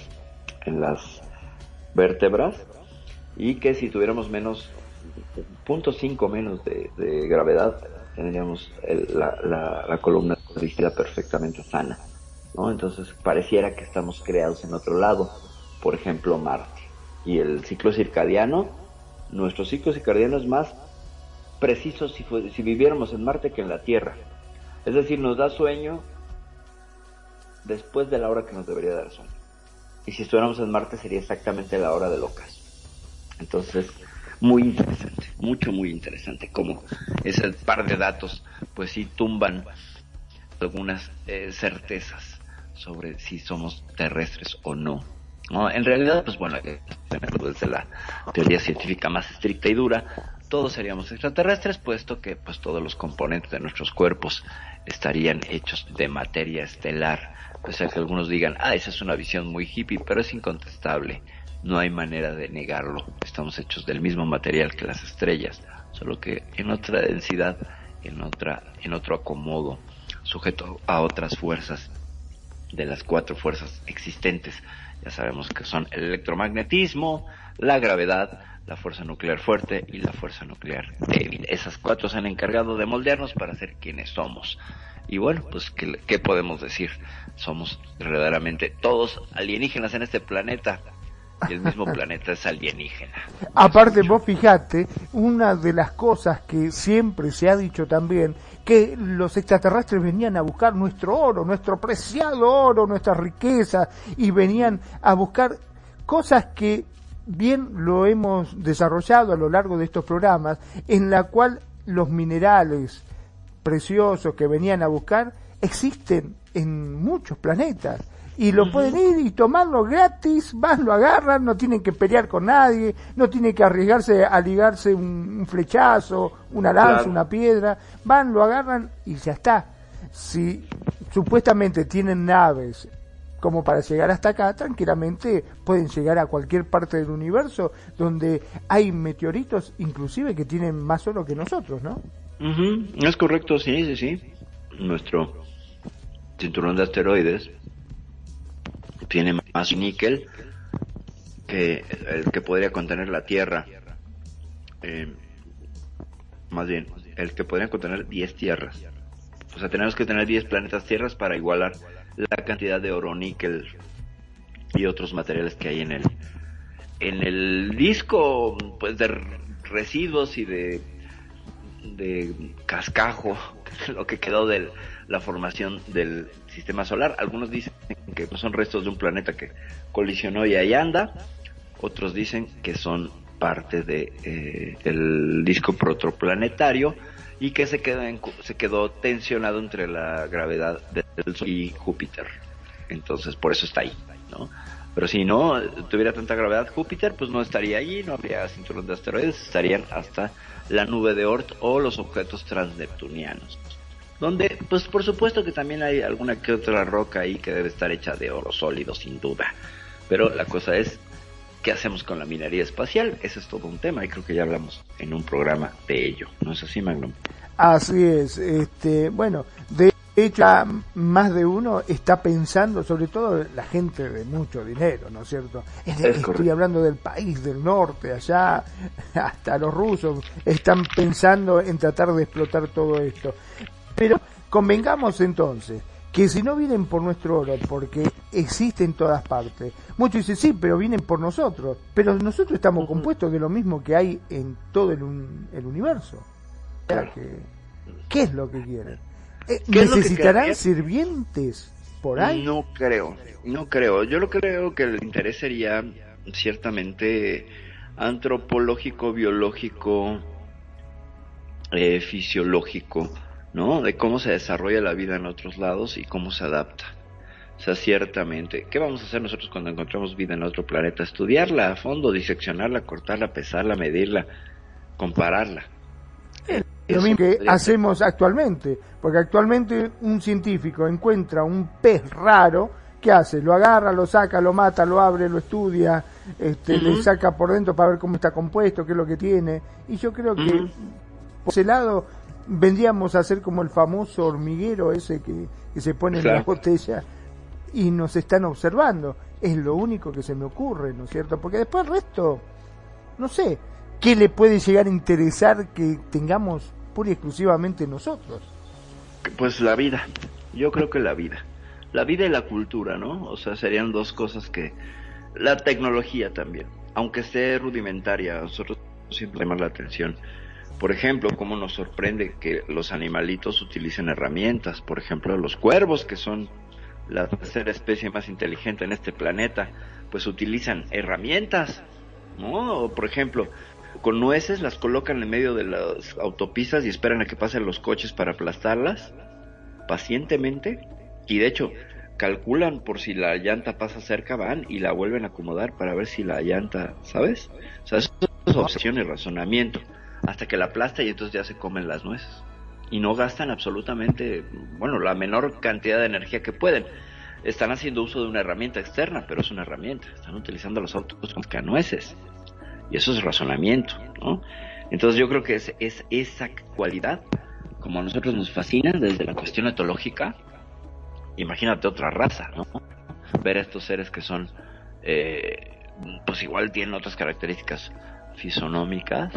S12: en las vértebras y que si tuviéramos menos 0.5 menos de, gravedad tendríamos la, la, columna rígida perfectamente sana ¿no? entonces pareciera que estamos creados en otro lado por ejemplo Marte y el ciclo circadiano nuestro ciclo circadiano es más preciso si, viviéramos en Marte que en la Tierra es decir nos da sueño después de la hora que nos debería dar sueño y si estuviéramos en Marte sería exactamente la hora del ocaso. Entonces, muy interesante, mucho, muy interesante. Como ese par de datos, pues sí tumban algunas eh, certezas sobre si somos terrestres o no. no. En realidad, pues bueno, desde la teoría científica más estricta y dura, todos seríamos extraterrestres, puesto que pues todos los componentes de nuestros cuerpos estarían hechos de materia estelar pese a que algunos digan, ah, esa es una visión muy hippie, pero es incontestable. No hay manera de negarlo. Estamos hechos del mismo material que las estrellas, solo que en otra densidad, en otra, en otro acomodo, sujeto a otras fuerzas de las cuatro fuerzas existentes. Ya sabemos que son el electromagnetismo, la gravedad, la fuerza nuclear fuerte y la fuerza nuclear débil. Esas cuatro se han encargado de moldearnos para ser quienes somos. Y bueno, pues, ¿qué, podemos decir? Somos verdaderamente todos alienígenas en este planeta. Y el mismo planeta es alienígena.
S13: Aparte, vos fijate, una de las cosas que siempre se ha dicho también, que los extraterrestres venían a buscar nuestro oro, nuestro preciado oro, nuestra riqueza, y venían a buscar cosas que bien lo hemos desarrollado a lo largo de estos programas, en la cual los minerales, preciosos que venían a buscar existen en muchos planetas. Y lo pueden ir y tomarlo gratis, van, lo agarran, no tienen que pelear con nadie, no tienen que arriesgarse a ligarse un, flechazo, una lanza, una piedra, van, lo agarran y ya está. Si supuestamente tienen naves como para llegar hasta acá, tranquilamente pueden llegar a cualquier parte del universo donde hay meteoritos inclusive que tienen más oro que nosotros, ¿no?
S12: Es correcto, sí, sí, sí. Nuestro cinturón de asteroides tiene más níquel que el que podría contener la Tierra. Eh, más bien, el que podría contener 10 tierras. O sea, tenemos que tener 10 planetas tierras para igualar la cantidad de oro, níquel y otros materiales que hay en el en el disco pues de residuos y de de cascajo lo que quedó de la formación del sistema solar. Algunos dicen que son restos de un planeta que colisionó y ahí anda. Otros dicen que son parte de eh, el disco protoplanetario y que se quedó se quedó tensionado entre la gravedad del Sol y Júpiter entonces por eso está ahí no pero si no tuviera tanta gravedad Júpiter, pues no estaría allí, no habría cinturón de asteroides, estarían hasta la nube de Oort o los objetos transneptunianos. Donde, pues por supuesto que también hay alguna que otra roca ahí que debe estar hecha de oro sólido, sin duda. Pero la cosa es, ¿qué hacemos con la minería espacial? Ese es todo un tema y creo que ya hablamos en un programa de ello. ¿No es así, Magnum?
S13: Así es. Este, bueno, de de hecho, más de uno está pensando, sobre todo la gente de mucho dinero, ¿no es cierto? Estoy hablando del país del norte, allá, hasta los rusos están pensando en tratar de explotar todo esto. Pero convengamos entonces que si no vienen por nuestro oro, porque existe en todas partes, muchos dicen sí, pero vienen por nosotros, pero nosotros estamos compuestos de lo mismo que hay en todo el, universo. ¿Qué es lo que quieren? Eh, ¿Necesitarán sirvientes por ahí?
S12: No creo, no creo. Yo lo creo que el interés sería ciertamente antropológico, biológico, eh, fisiológico, ¿no? De cómo se desarrolla la vida en otros lados y cómo se adapta. O sea, ciertamente, ¿qué vamos a hacer nosotros cuando encontramos vida en otro planeta? Estudiarla a fondo, diseccionarla, cortarla, pesarla, medirla, compararla.
S13: Lo mismo que hacemos actualmente, porque actualmente un científico encuentra un pez raro, ¿qué hace? Lo agarra, lo saca, lo mata, lo abre, lo estudia, este, le saca por dentro para ver cómo está compuesto, qué es lo que tiene. Y yo creo que por ese lado vendríamos a ser como el famoso hormiguero ese que, se pone en la botella y nos están observando. Es lo único que se me ocurre, ¿no es cierto? Porque después el resto, no sé, ¿qué le puede llegar a interesar que tengamos pura y exclusivamente nosotros?
S12: Pues la vida, yo creo que la vida. La vida y la cultura, ¿no? O sea, serían dos cosas que... La tecnología también, aunque esté rudimentaria, a nosotros siempre llama la atención. Por ejemplo, cómo nos sorprende que los animalitos utilicen herramientas, por ejemplo, los cuervos, que son la tercera especie más inteligente en este planeta, pues utilizan herramientas, ¿no? por ejemplo, con nueces, las colocan en medio de las autopistas y esperan a que pasen los coches para aplastarlas pacientemente. Y de hecho, calculan por si la llanta pasa cerca, van y la vuelven a acomodar para ver si la llanta, ¿sabes? O sea, eso es obsesión y razonamiento. Hasta que la aplasta y entonces ya se comen las nueces. Y no gastan absolutamente, bueno, la menor cantidad de energía que pueden. Están haciendo uso de una herramienta externa, pero es una herramienta. Están utilizando los autos como canueces. Y eso es razonamiento, ¿no? Entonces yo creo que es, es esa cualidad, como a nosotros nos fascina desde la cuestión etológica, imagínate otra raza, ¿no? Ver a estos seres que son, eh, pues igual tienen otras características fisonómicas,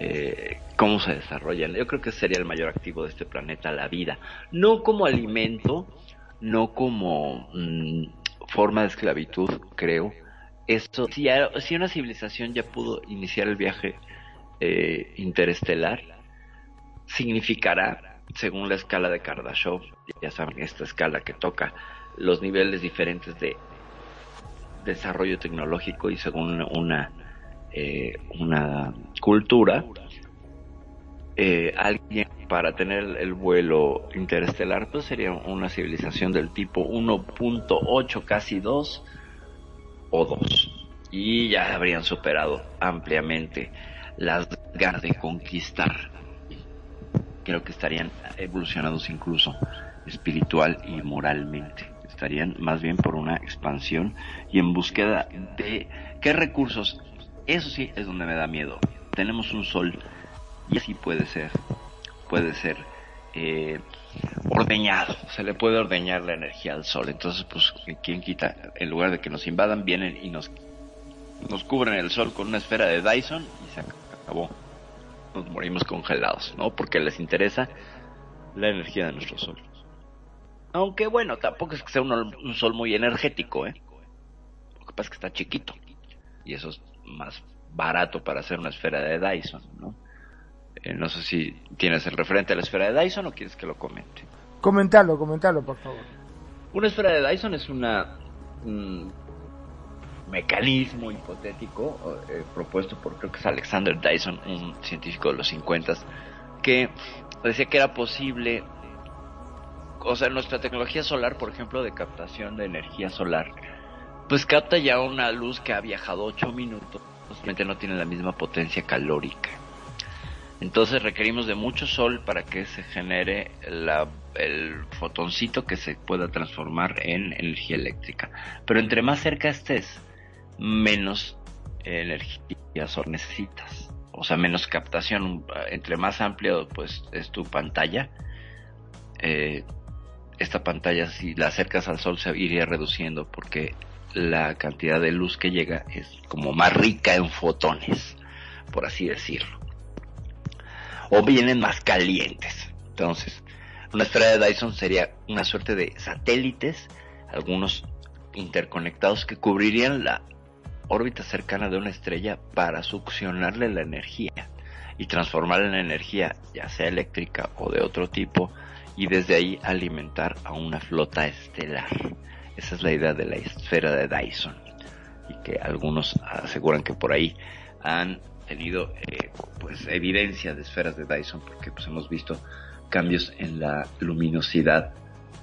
S12: eh, cómo se desarrollan. Yo creo que sería el mayor activo de este planeta, la vida. No como alimento, no como mm, forma de esclavitud, creo, si, si una civilización ya pudo iniciar el viaje eh, interestelar, significará, según la escala de Kardashev, ya saben, esta escala que toca los niveles diferentes de desarrollo tecnológico y según una, eh, una cultura, eh, alguien para tener el vuelo interestelar, pues sería una civilización del tipo 1.8, casi 2, o dos. Y ya habrían superado ampliamente las ganas de conquistar. Creo que estarían evolucionados incluso espiritual y moralmente. Estarían más bien por una expansión y en búsqueda de qué recursos. Eso sí es donde me da miedo. Tenemos un sol y así puede ser. Puede ser eh, ordeñado, se le puede ordeñar la energía al sol. Entonces, pues, ¿quién quita? En lugar de que nos invadan, vienen y nos, nos cubren el sol con una esfera de Dyson y se acabó. Nos morimos congelados, ¿no? Porque les interesa la energía de nuestro sol. Aunque bueno, tampoco es que sea un, un sol muy energético, ¿eh? Lo que pasa es que está chiquito. Y eso es más barato para hacer una esfera de Dyson, ¿no? Eh, no sé si tienes el referente a la esfera de Dyson o quieres que lo comente.
S13: Comentalo, comentalo, por favor.
S12: Una esfera de Dyson es una un mecanismo hipotético eh, propuesto por creo que es Alexander Dyson, un científico de los 50 que decía que era posible, o sea, nuestra tecnología solar, por ejemplo, de captación de energía solar, pues capta ya una luz que ha viajado 8 minutos, posiblemente no tiene la misma potencia calórica. Entonces requerimos de mucho sol para que se genere la, el fotoncito que se pueda transformar en energía eléctrica. Pero entre más cerca estés, menos energía sol necesitas. O sea, menos captación. Entre más amplio pues es tu pantalla, eh, esta pantalla si la acercas al sol se iría reduciendo porque la cantidad de luz que llega es como más rica en fotones, por así decirlo o vienen más calientes. Entonces, una esfera de Dyson sería una suerte de satélites, algunos interconectados que cubrirían la órbita cercana de una estrella para succionarle la energía y transformarla en energía ya sea eléctrica o de otro tipo y desde ahí alimentar a una flota estelar. Esa es la idea de la esfera de Dyson. Y que algunos aseguran que por ahí han tenido eh, pues evidencia de esferas de Dyson porque pues hemos visto cambios en la luminosidad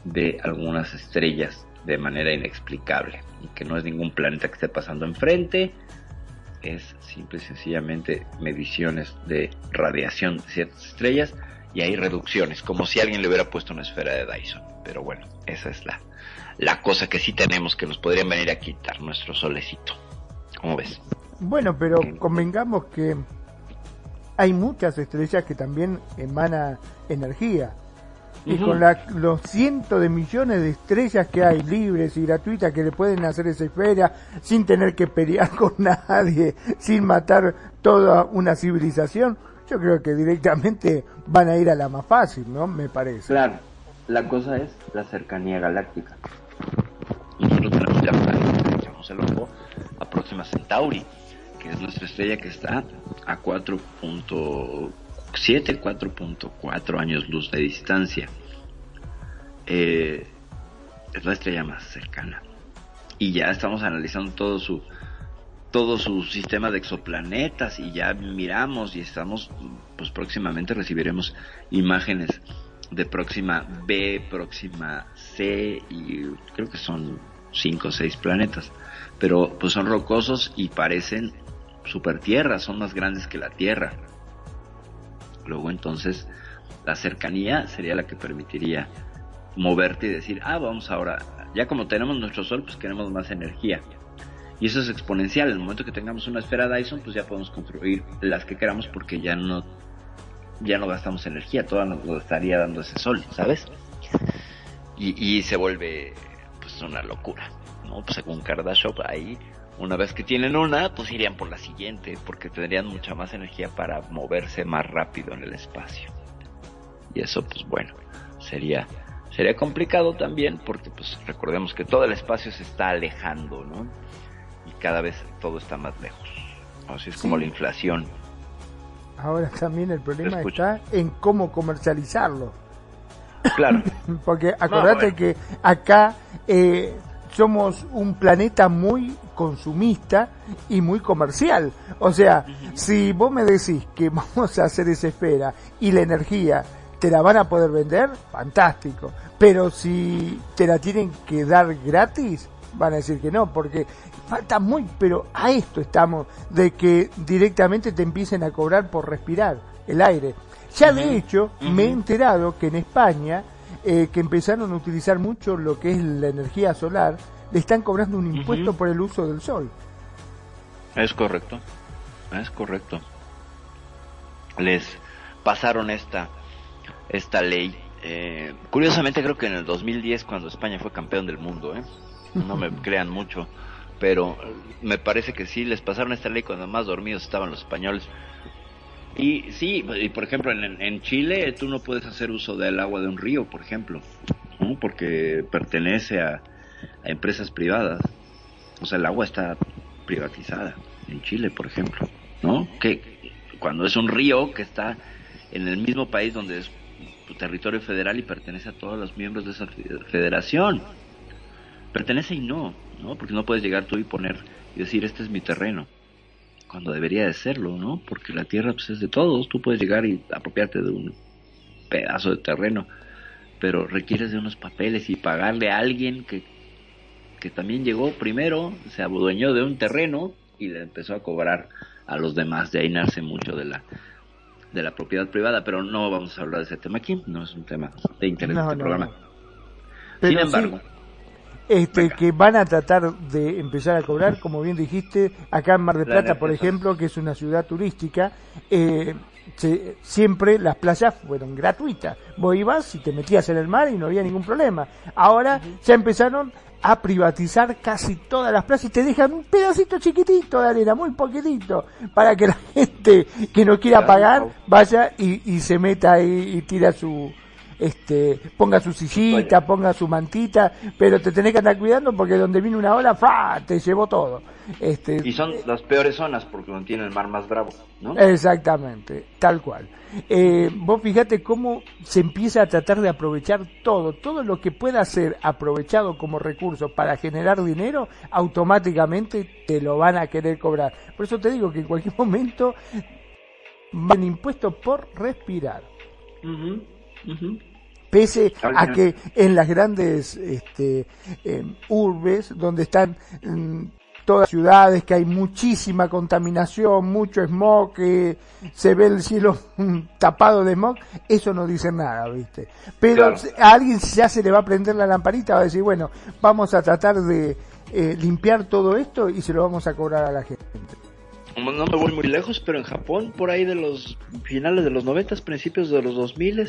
S12: de algunas estrellas de manera inexplicable. Y que no es ningún planeta que esté pasando enfrente es simple y sencillamente mediciones de radiación de ciertas estrellas y hay reducciones como si alguien le hubiera puesto una esfera de Dyson. Pero bueno esa es la la cosa que sí tenemos que nos podrían venir a quitar nuestro solecito ¿cómo ves?
S13: Bueno, pero convengamos que hay muchas estrellas que también emanan energía. Y con la, los cientos de millones de estrellas que hay libres y gratuitas que le pueden hacer esa esfera sin tener que pelear con nadie, sin matar toda una civilización, yo creo que directamente van a ir a la más fácil, ¿no? Me parece.
S12: Claro, la cosa es la cercanía galáctica. Nosotros tenemos ya echamos el ojo a Próxima Centauri, que es nuestra estrella que está a 4.7, 4.4 años luz de distancia. Eh, es la estrella más cercana. Y ya estamos analizando todo su todo su sistema de exoplanetas y ya miramos y estamos pues próximamente recibiremos imágenes de próxima B, próxima C y creo que son 5 o 6 planetas, pero pues son rocosos y parecen super tierras, son más grandes que la Tierra. Luego entonces la cercanía sería la que permitiría moverte y decir, ah, vamos ahora, ya como tenemos nuestro Sol, pues queremos más energía. Y eso es exponencial, en el momento que tengamos una esfera Dyson, pues ya podemos construir las que queramos porque ya no, ya no gastamos energía, toda nos estaría dando ese Sol, ¿sabes? Y, y se vuelve pues una locura, ¿no? Pues según Kardashev ahí una vez que tienen una, pues irían por la siguiente, porque tendrían mucha más energía para moverse más rápido en el espacio. Y eso, pues bueno, sería sería complicado también, porque pues recordemos que todo el espacio se está alejando, ¿no? Y cada vez todo está más lejos. Así es como la inflación.
S13: Ahora también el problema está en cómo comercializarlo.
S12: Claro.
S13: porque acordate que acá eh, somos un planeta muy consumista y muy comercial. O sea, si vos me decís que vamos a hacer esa esfera y la energía te la van a poder vender, fantástico. Pero si te la tienen que dar gratis, van a decir que no, porque falta muy, pero a esto estamos, de que directamente te empiecen a cobrar por respirar el aire. Ya de hecho, me he enterado que en España, eh, que empezaron a utilizar mucho lo que es la energía solar, le están cobrando un impuesto por el uso del sol.
S12: Es correcto, es correcto. Les pasaron esta, esta ley. Eh, curiosamente creo que en el 2010 cuando España fue campeón del mundo, ¿eh? no me crean mucho, pero me parece que sí, les pasaron esta ley cuando más dormidos estaban los españoles. Y sí, y por ejemplo en, en Chile tú no puedes hacer uso del agua de un río, por ejemplo. ¿no? porque pertenece a, a empresas privadas. O sea, el agua está privatizada en Chile, por ejemplo, ¿no? Que cuando es un río que está en el mismo país donde es tu territorio federal y pertenece a todos los miembros de esa federación. Pertenece y no, ¿no? Porque no puedes llegar tú y poner y decir, este es mi terreno, cuando debería de serlo, ¿no? Porque la tierra pues, es de todos, tú puedes llegar y apropiarte de un pedazo de terreno, pero requieres de unos papeles y pagarle a alguien que que también llegó primero, se adueñó de un terreno y le empezó a cobrar a los demás. De ahí nace mucho de la de la propiedad privada, pero no vamos a hablar de ese tema aquí, no es un tema de interés de este programa.
S13: Sin embargo, este, que van a tratar de empezar a cobrar, como bien dijiste, acá en Mar del Plata, por ejemplo, que es una ciudad turística, eh, siempre las playas fueron gratuitas. Vos ibas y te metías en el mar y no había ningún problema. Ahora ya empezaron a privatizar casi todas las playas y te dejan un pedacito chiquitito de arena, muy poquitito, para que la gente que no quiera pagar vaya y, y se meta ahí y tira su, este, ponga su sillita, ponga su mantita, pero te tenés que andar cuidando porque donde viene una ola, ¡fra! te llevó todo. Este,
S12: y son las peores zonas porque no tiene el mar más bravo, ¿no?
S13: Exactamente, tal cual. Eh, vos fíjate cómo se empieza a tratar de aprovechar todo, todo lo que pueda ser aprovechado como recurso para generar dinero, automáticamente te lo van a querer cobrar. Por eso te digo que en cualquier momento van impuestos por respirar pese a que en las grandes este, em, urbes, donde están mm, todas ciudades, que hay muchísima contaminación, mucho smog, que se ve el cielo tapado de smog, eso no dice nada, ¿viste? Pero a alguien ya se le va a prender la lamparita, va a decir, bueno, vamos a tratar de eh, limpiar todo esto y se lo vamos a cobrar a la gente
S12: no me voy muy lejos, pero en Japón, por ahí de los finales de los 90, principios de los 2000,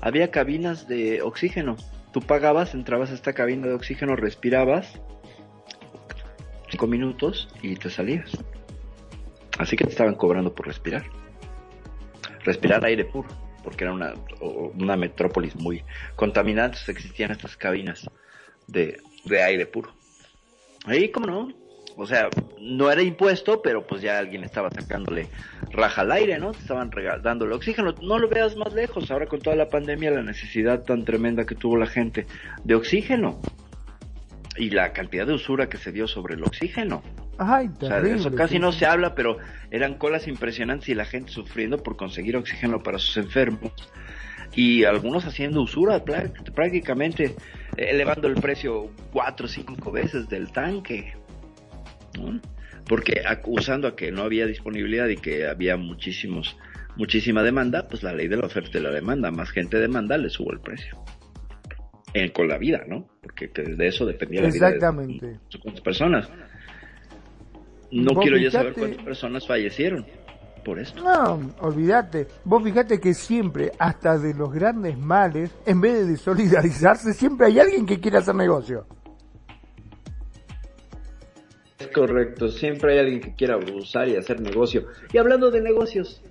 S12: había cabinas de oxígeno. Tú pagabas, entrabas a esta cabina de oxígeno, respirabas cinco minutos y te salías. Así que te estaban cobrando por respirar. Respirar aire puro, porque era una, una metrópolis muy contaminante, existían estas cabinas de, de aire puro. Ahí, ¿cómo no? O sea, no era impuesto, pero pues ya alguien estaba sacándole raja al aire, ¿no? Te estaban dándole oxígeno. No lo veas más lejos, ahora con toda la pandemia, la necesidad tan tremenda que tuvo la gente de oxígeno y la cantidad de usura que se dio sobre el oxígeno.
S13: Ay,
S12: o sea, de eso casi no se habla, pero eran colas impresionantes y la gente sufriendo por conseguir oxígeno para sus enfermos. Y algunos haciendo usura prácticamente elevando el precio cuatro o cinco veces del tanque porque acusando a que no había disponibilidad y que había muchísimos muchísima demanda, pues la ley de la oferta y la demanda, más gente demanda, le subo el precio. En, con la vida, ¿no? Porque de eso dependía la vida de cuántas personas. No quiero ya saber cuántas personas fallecieron por esto.
S13: No, olvídate. Vos fíjate que siempre, hasta de los grandes males, en vez de solidarizarse, siempre hay alguien que quiere hacer negocio.
S12: Correcto, siempre hay alguien que quiera abusar y hacer negocio. Y hablando de negocios,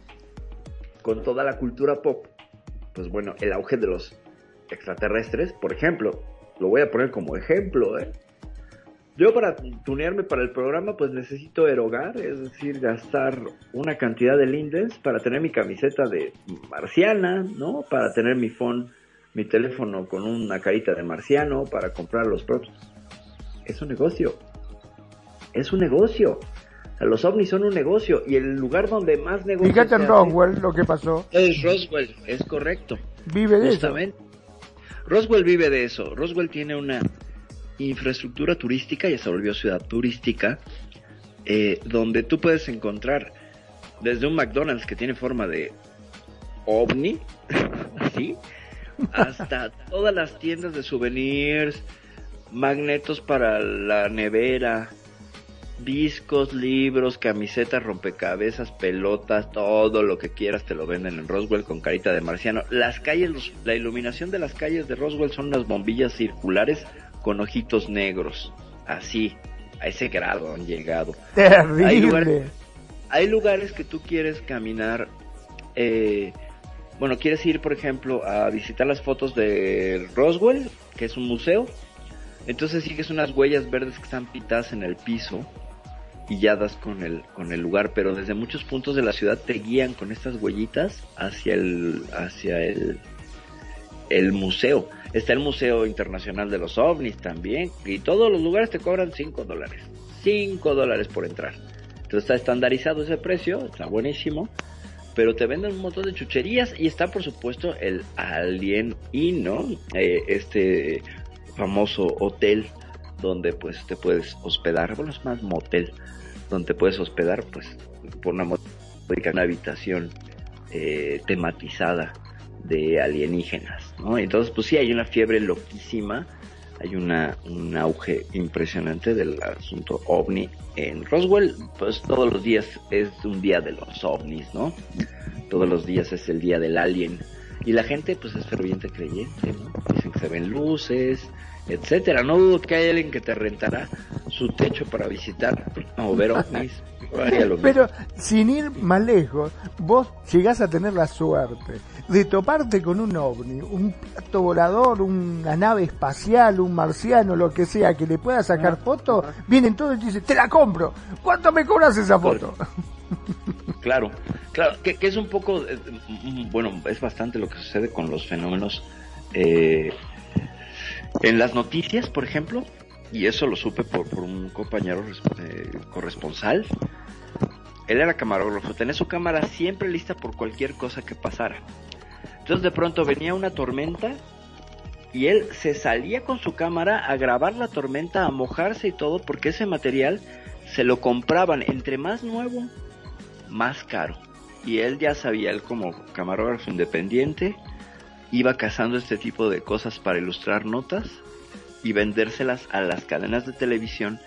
S12: con toda la cultura pop, pues bueno, el auge de los extraterrestres, por ejemplo, lo voy a poner como ejemplo, ¿eh? Yo para tunearme para el programa pues necesito erogar, es decir, gastar una cantidad de lindes para tener mi camiseta de marciana, ¿no? Para tener mi phone, mi teléfono con una carita de marciano, para comprar los props. Es un negocio es un negocio. los ovnis son un negocio y el lugar donde más negocio.
S13: Fíjate en Roswell lo que pasó.
S12: Es Roswell, es correcto.
S13: Vive de eso.
S12: Roswell vive de eso. Roswell tiene una infraestructura turística, ya se volvió ciudad turística, eh, donde tú puedes encontrar desde un McDonald's que tiene forma de ovni, así, hasta todas las tiendas de souvenirs, magnetos para la nevera, discos, libros, camisetas, rompecabezas, pelotas, todo lo que quieras te lo venden en Roswell con carita de marciano. Las calles, la iluminación de las calles de Roswell son unas bombillas circulares con ojitos negros. Así, a ese grado han llegado.
S13: Terrible.
S12: Hay lugares, hay lugares que tú quieres caminar eh, bueno, quieres ir, por ejemplo, a visitar las fotos de Roswell, que es un museo, entonces sigues unas huellas verdes que están pintadas en el piso y ya das con el, con el lugar, pero desde muchos puntos de la ciudad te guían con estas huellitas hacia el, hacia el, el museo. Está el Museo Internacional de los OVNIs también, y todos los lugares te cobran 5 dólares. 5 dólares por entrar. Entonces está estandarizado ese precio, está buenísimo, pero te venden un montón de chucherías y está por supuesto el Alien Inn, ¿no? Eh, este famoso hotel donde pues te puedes hospedar, bueno es más motel, donde te puedes hospedar pues por una, una habitación eh, tematizada de alienígenas, ¿no? Entonces pues sí hay una fiebre loquísima, hay una, un auge impresionante del asunto ovni en Roswell, pues todos los días es un día de los ovnis, ¿no? Todos los días es el día del alien. Y la gente pues es ferviente creyente, ¿no? Dicen que se ven luces, etcétera. No dudo que hay alguien que te rentará su techo para visitar o ver ovnis.
S13: Pero sin ir más lejos, vos llegás a tener la suerte de toparte con un ovni, un plato volador, una nave espacial, un marciano, lo que sea, que le pueda sacar foto, vienen todos y te dicen, te la compro, ¿cuánto me cobras esa foto?
S12: Claro, claro, que, es un poco, eh, bueno, es bastante lo que sucede con los fenómenos eh, en las noticias, por ejemplo, y eso lo supe por, un compañero eh, corresponsal. Él era camarógrafo, tenía su cámara siempre lista por cualquier cosa que pasara. Entonces de pronto venía una tormenta y él se salía con su cámara a grabar la tormenta, a mojarse y todo, porque ese material se lo compraban entre más nuevo, más caro. Y él ya sabía, él como camarógrafo independiente, iba cazando este tipo de cosas para ilustrar notas y vendérselas a las cadenas de televisión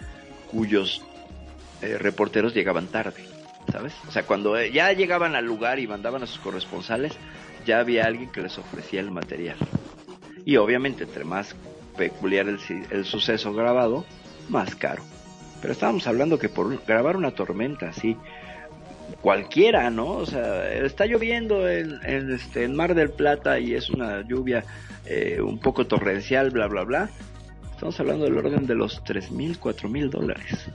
S12: cuyos eh, reporteros llegaban tarde, ¿sabes? O sea, cuando eh, ya llegaban al lugar y mandaban a sus corresponsales, ya había alguien que les ofrecía el material. Y obviamente, entre más peculiar el, el suceso grabado, más caro. Pero estábamos hablando que por grabar una tormenta así, cualquiera, ¿no? O sea, está lloviendo en, este, en Mar del Plata y es una lluvia eh, un poco torrencial, bla, bla, bla. Estamos hablando del orden de los tres mil, cuatro mil dólares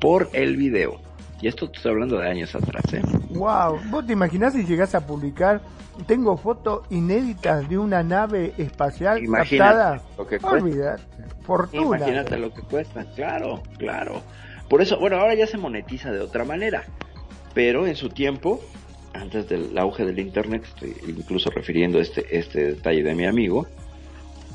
S12: por el video. Y esto estoy hablando de años atrás, ¿eh?
S13: Wow, ¿vos te imaginás si llegás a publicar? Tengo fotos inéditas de una nave espacial
S12: Imagínate Lo que
S13: Olvídate, fortuna.
S12: Imagínate lo que cuesta, claro, claro. Por eso, bueno, ahora ya se monetiza de otra manera. Pero en su tiempo, antes del auge del internet, estoy incluso refiriendo este, este detalle de mi amigo,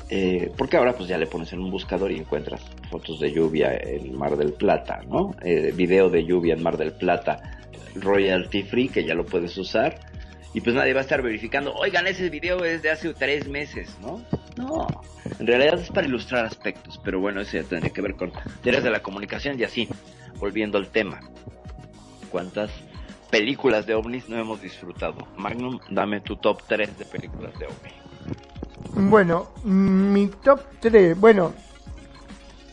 S12: eh, porque ahora pues ya le pones en un buscador y encuentras fotos de lluvia en Mar del Plata, ¿no? Eh, video de lluvia en Mar del Plata, royalty free, que ya lo puedes usar. Y pues nadie va a estar verificando, oigan, ese video es de hace tres meses, ¿no? No, en realidad es para ilustrar aspectos, pero bueno, eso ya tendría que ver con teorías de la comunicación y así, volviendo al tema. ¿Cuántas películas de ovnis no hemos disfrutado? Magnum, dame tu top 3 de películas de ovnis.
S13: Bueno, mi top 3, bueno,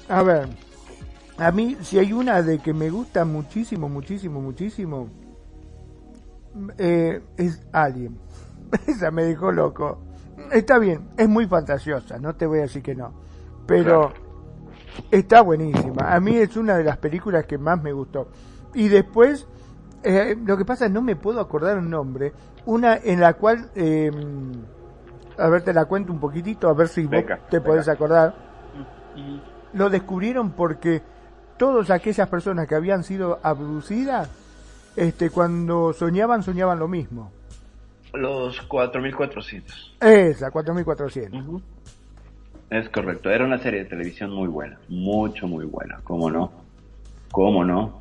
S13: a ver, a mí si hay una de que me gusta muchísimo, muchísimo, muchísimo, eh, es Alien. Esa me dejó loco. Está bien, es muy fantasiosa, no te voy a decir que no, pero está buenísima. A mí es una de las películas que más me gustó. Y después, eh, lo que pasa es no me puedo acordar un nombre, una en la cual... Eh, a ver, te la cuento un poquitito, a ver si vos te podés acordar. Lo descubrieron porque todas aquellas personas que habían sido abducidas, este, cuando soñaban, soñaban lo mismo.
S12: Los 4400.
S13: Esa, 4400.
S12: Es correcto, era una serie de televisión muy buena, mucho, muy buena, ¿cómo no? ¿Cómo no?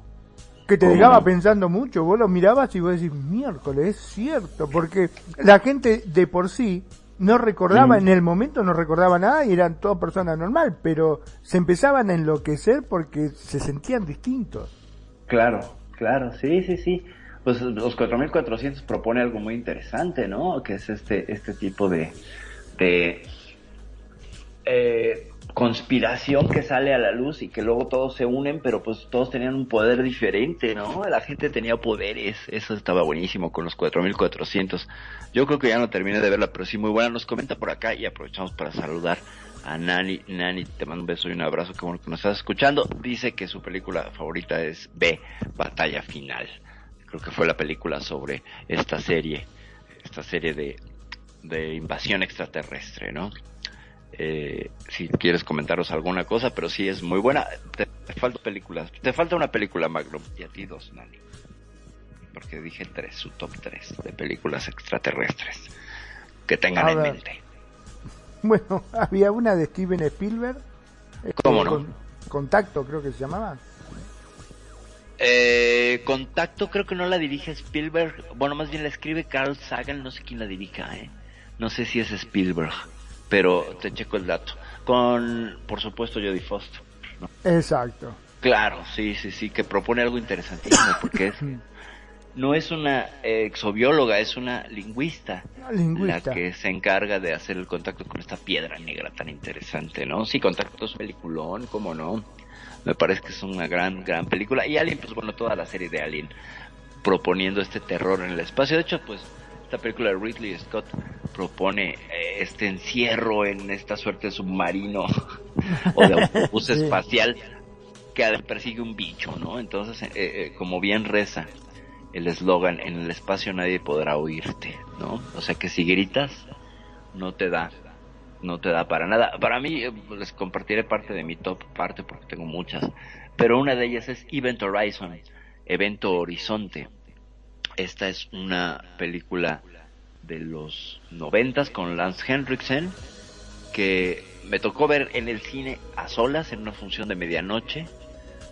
S13: Que te dejaba pensando mucho, vos lo mirabas y vos decís, miércoles, es cierto, porque la gente de por sí no recordaba, en el momento no recordaba nada y eran todas personas normal, pero se empezaban a enloquecer porque se sentían distintos.
S12: Claro, claro, sí, sí, sí. Pues los 4400 propone algo muy interesante, ¿no? Que es este, este tipo de, de eh, conspiración que sale a la luz y que luego todos se unen, pero pues todos tenían un poder diferente, ¿no? La gente tenía poderes, eso estaba buenísimo con los 4400. Yo creo que ya no terminé de verla, pero sí muy buena. Nos comenta por acá y aprovechamos para saludar a Nani. Nani, te mando un beso y un abrazo, que bueno que nos estás escuchando. Dice que su película favorita es B, Batalla Final. Creo que fue la película sobre esta serie, esta serie de, de invasión extraterrestre, ¿no? Eh, si quieres comentaros alguna cosa, pero sí es muy buena. Te, falta películas, te falta una película Magnum y a ti dos, Nani. Porque dije tres, su top tres de películas extraterrestres que tengan en mente.
S13: Bueno, había una de Steven Spielberg. eh,
S12: ¿Cómo no?
S13: con- Contacto, creo que se llamaba.
S12: Eh, Contacto creo que no la dirige Spielberg, bueno, más bien la escribe Carl Sagan, no sé quién la dirija, eh. No sé si es Spielberg, pero te checo el dato. Con, por supuesto, Jodie Foster. ¿no?
S13: Exacto.
S12: Claro, sí, sí, sí, que propone algo interesantísimo, porque es, no es una exobióloga, es una lingüista,
S13: lingüista.
S12: la que se encarga de hacer el contacto con esta piedra negra tan interesante, ¿no? Sí, Contacto es peliculón, cómo no. Me parece que es una gran, gran película. Y Alien, pues bueno, toda la serie de Alien proponiendo este terror en el espacio. De hecho, pues esta película de Ridley Scott propone eh, este encierro en esta suerte de submarino o de autobús
S13: Sí.
S12: espacial que persigue un bicho, ¿no? Entonces, eh, eh, como bien reza el eslogan, en el espacio nadie podrá oírte, ¿no? O sea que si gritas, no te da, no te da para nada. Para mí, eh, les compartiré parte de mi top parte porque tengo muchas, pero una de ellas es Event Horizon, Evento Horizonte. Esta es una película de los noventas con Lance Henriksen que me tocó ver en el cine a solas en una función de medianoche.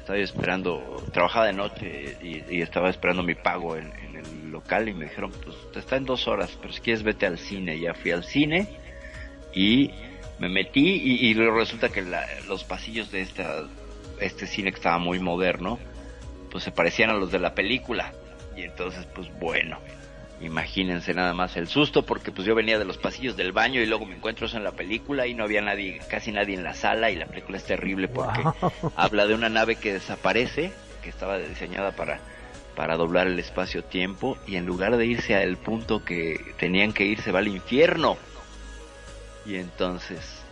S12: Estaba esperando, trabajaba de noche y, estaba esperando mi pago en, el local y me dijeron, pues te está en dos horas, pero si quieres vete al cine. Ya fui al cine y me metí y, y luego resulta que la- los pasillos de esta, este cine que estaba muy moderno, pues se parecían a los de la película. Y entonces, pues bueno, imagínense nada más el susto porque pues yo venía de los pasillos del baño y luego me encuentro eso en la película y no había nadie, casi nadie en la sala y la película es terrible porque habla de una nave que desaparece, que estaba diseñada para para doblar el espacio-tiempo y en lugar de irse al punto que tenían que ir se va al infierno. Y entonces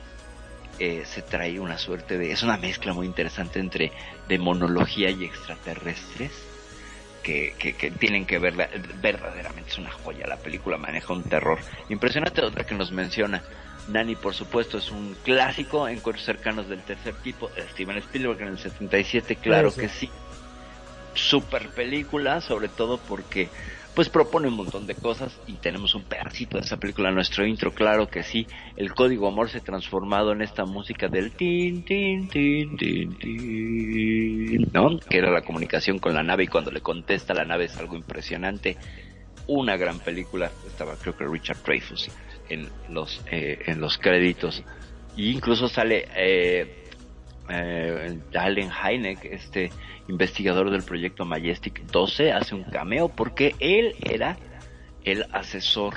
S12: eh, se trae una suerte de... Es una mezcla muy interesante entre demonología y extraterrestres que, que, que tienen que verla. Verdaderamente es una joya. La película maneja un terror impresionante. Otra que nos menciona. Nani, por supuesto, es un clásico. Encuentros cercanos del tercer tipo. Steven Spielberg en el 77, claro
S13: Ese.
S12: que sí. Super película, sobre todo porque pues propone un montón de cosas y tenemos un pedacito de esa película en nuestro intro, claro que sí, el código Morse transformado en esta música del tin, tin, tin, tin, tin, ¿no? Que era la comunicación con la nave y cuando le contesta la nave es algo impresionante. Una gran película, estaba creo que Richard Dreyfuss en los, eh, en los créditos. Y incluso sale eh, eh, Allen Hynek, este investigador del proyecto Majestic 12, hace un cameo porque él era el asesor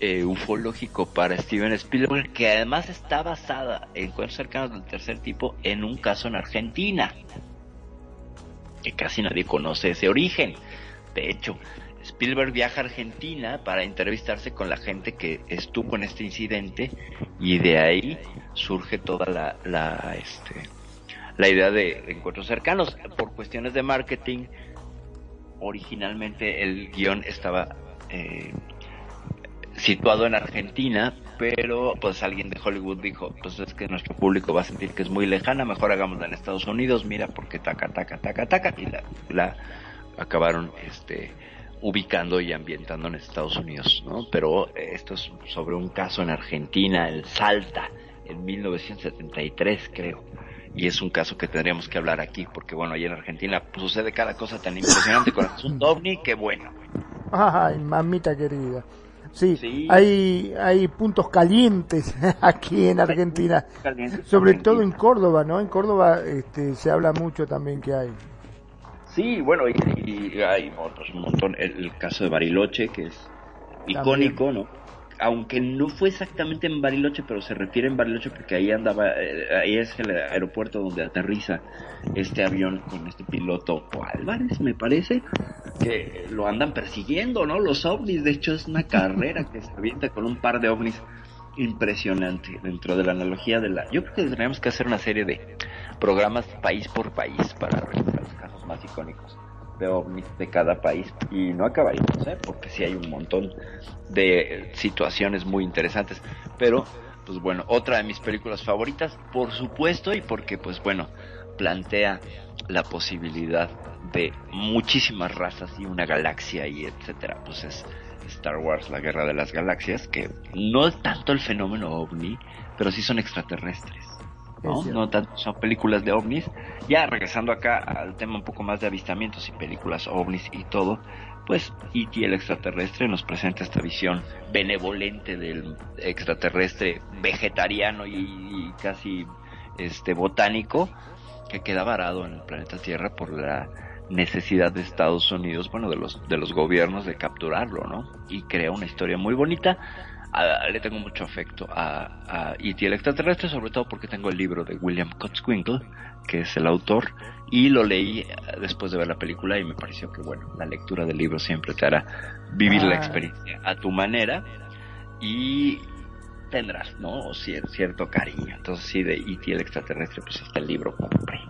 S12: eh, ufológico para Steven Spielberg, que además está basada en encuentros cercanos del tercer tipo en un caso en Argentina, que casi nadie conoce ese origen. De hecho, Spielberg viaja a Argentina para entrevistarse con la gente que estuvo en este incidente y de ahí surge toda la, la este, la idea de encuentros cercanos. Por cuestiones de marketing, originalmente el guion estaba eh, situado en Argentina, pero pues alguien de Hollywood dijo, pues es que nuestro público va a sentir que es muy lejana, mejor hagámosla en Estados Unidos, mira, porque taca, taca, taca, taca, y la, la acabaron este ubicando y ambientando en Estados Unidos, ¿no? Pero esto es sobre un caso en Argentina, el Salta, en 1973 creo y es un caso que tendríamos que hablar aquí porque bueno ahí en Argentina pues, sucede cada cosa tan impresionante con el asunto ovni que bueno
S13: Ay, mamita querida. Sí, Hay, hay puntos calientes aquí en Argentina. Sobre todo en Córdoba, ¿no? En Córdoba este, se habla mucho también que hay.
S12: sí bueno y, y hay otros un montón el, el caso de Bariloche que es icónico no aunque no fue exactamente en Bariloche, pero se refiere en Bariloche porque ahí andaba, eh, ahí es el aeropuerto donde aterriza este avión con este piloto Álvarez, me parece, que lo andan persiguiendo, ¿no? Los ovnis, de hecho es una carrera que se avienta con un par de ovnis impresionante dentro de la analogía de la... Yo creo que tendríamos que hacer una serie de programas país por país para revisar los casos más icónicos de ovnis de cada país y no acabaríamos, ¿eh? porque sí hay un montón de situaciones muy interesantes, pero pues bueno, otra de mis películas favoritas, por supuesto, y porque pues bueno, plantea la posibilidad de muchísimas razas y una galaxia y etcétera, pues es Star Wars, la guerra de las galaxias, que no es tanto el fenómeno ovni, pero sí son extraterrestres. ¿No? No tanto son películas de ovnis. Ya regresando acá al tema un poco más de avistamientos y películas ovnis y todo, pues E.T. el extraterrestre nos presenta esta visión benevolente del extraterrestre vegetariano y, casi este botánico que queda varado en el planeta Tierra por la necesidad de Estados Unidos, bueno, de los de los gobiernos de capturarlo, ¿no? Y crea una historia muy bonita le tengo mucho afecto a, a E.T. el extraterrestre, sobre todo porque tengo el libro de William Kotzwinkle, que es el autor, y lo leí eh, después de ver la película y me pareció que, bueno, la lectura del libro siempre te hará vivir la ah. experiencia a tu manera y tendrás, ¿no? cierto cariño. Entonces, sí, de E.T. el extraterrestre, pues hasta el libro compré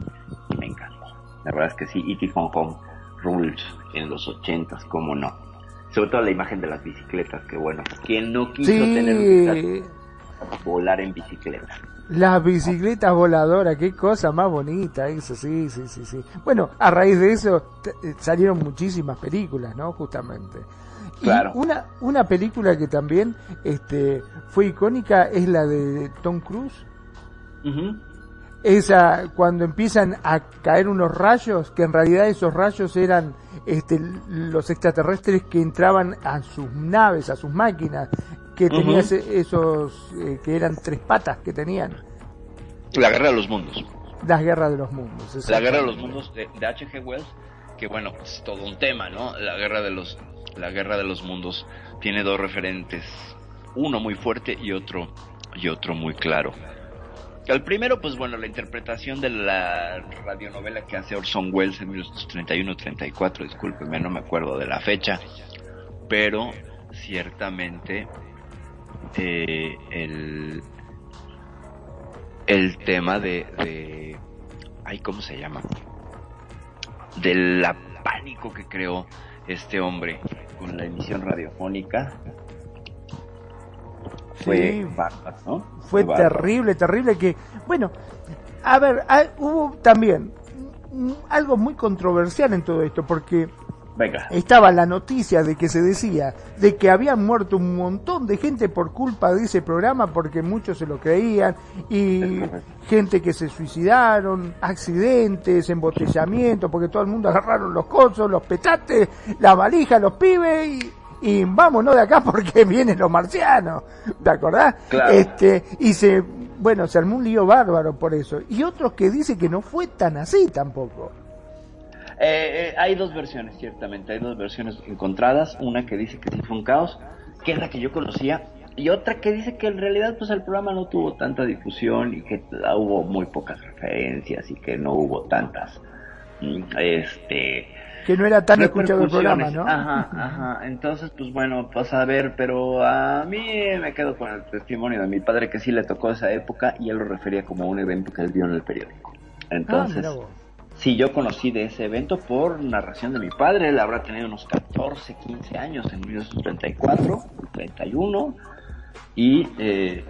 S12: y me encantó. La verdad es que sí, E.T. Hong Kong Rules en los ochentas, como no sobre todo la imagen de las bicicletas, que bueno, ¿quién no quiso tener volar en bicicleta?
S13: Las bicicletas voladoras, qué cosa más bonita eso, sí, sí, sí, sí. Bueno, a raíz de eso eh, salieron muchísimas películas, ¿no? Justamente. Claro. Y una, una película que también este, fue icónica es la de Tom Cruise. Esa, cuando empiezan a caer unos rayos, que en realidad esos rayos eran este, los extraterrestres que entraban a sus naves, a sus máquinas, que tenían esos, eh, que eran tres patas que tenían.
S12: La guerra de los mundos.
S13: Las guerras de los mundos.
S12: La guerra de los mundos de, H.G. Wells, que bueno, es todo un tema, ¿no? La guerra de los, la guerra de los mundos tiene dos referentes, uno muy fuerte y otro, y otro muy claro. El primero, pues bueno, la interpretación de la radionovela que hace Orson Welles en 1931-34, discúlpeme, no me acuerdo de la fecha, pero ciertamente eh, el, el tema de, ay, ¿cómo se llama? Del pánico que creó este hombre con la emisión radiofónica fue
S13: Fue terrible, terrible que, bueno, a ver, hubo también algo muy controversial en todo esto, porque estaba la noticia de que se decía de que habían muerto un montón de gente por culpa de ese programa, porque muchos se lo creían, y gente que se suicidaron, accidentes, embotellamientos, porque todo el mundo agarraron los cosos, los petates, la valija, los pibes, y y vámonos de acá porque vienen los marcianos, ¿te acordás? Este, y se, bueno, se armó un lío bárbaro por eso. Y otros que dicen que no fue tan así tampoco.
S12: Eh, eh, hay dos versiones, ciertamente, hay dos versiones encontradas, una que dice que sí fue un caos, que es la que yo conocía, y otra que dice que en realidad pues el programa no tuvo tanta difusión y que hubo muy pocas referencias y que no hubo tantas mm, este
S13: que no era tan escuchado el programa, ¿no?
S12: Ajá, ajá. Entonces, pues bueno, pues a ver, pero a mí me quedo con el testimonio de mi padre que sí le tocó esa época y él lo refería como un evento que él vio en el periódico. Entonces, ah, sí, yo conocí de ese evento por narración de mi padre, él habrá tenido unos 14, 15 años en 1934, 31 y eh,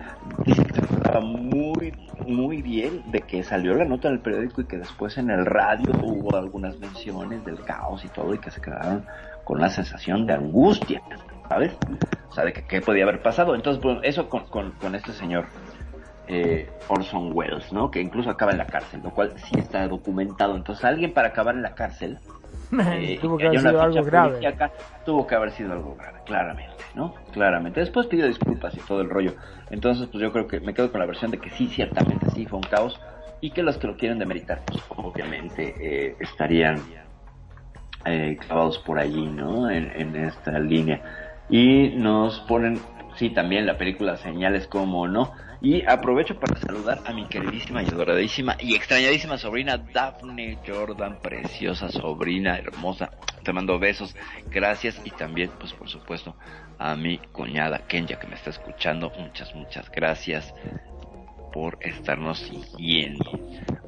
S12: muy, muy bien de que salió la nota en el periódico y que después en el radio hubo algunas menciones del caos y todo y que se quedaron con la sensación de angustia, ¿sabes? O sea, de que qué podía haber pasado. Entonces, bueno, eso con, con, con este señor eh, Orson Welles, ¿no? Que incluso acaba en la cárcel, lo cual sí está documentado. Entonces, alguien para acabar en la cárcel
S13: eh, tuvo que haber sido algo grave.
S12: tuvo que haber sido algo grave, claramente, ¿no? Claramente. Después pidió disculpas y todo el rollo. Entonces, pues yo creo que me quedo con la versión de que sí, ciertamente sí fue un caos y que los que lo quieren demeritar, pues obviamente eh, estarían eh, clavados por allí, ¿no? En, en esta línea. Y nos ponen Sí, también la película Señales, como no. Y aprovecho para saludar a mi queridísima y adoradísima y extrañadísima sobrina Daphne Jordan, preciosa sobrina, hermosa. Te mando besos, gracias y también, pues por supuesto, a mi cuñada Kenya que me está escuchando. Muchas, muchas gracias por estarnos siguiendo.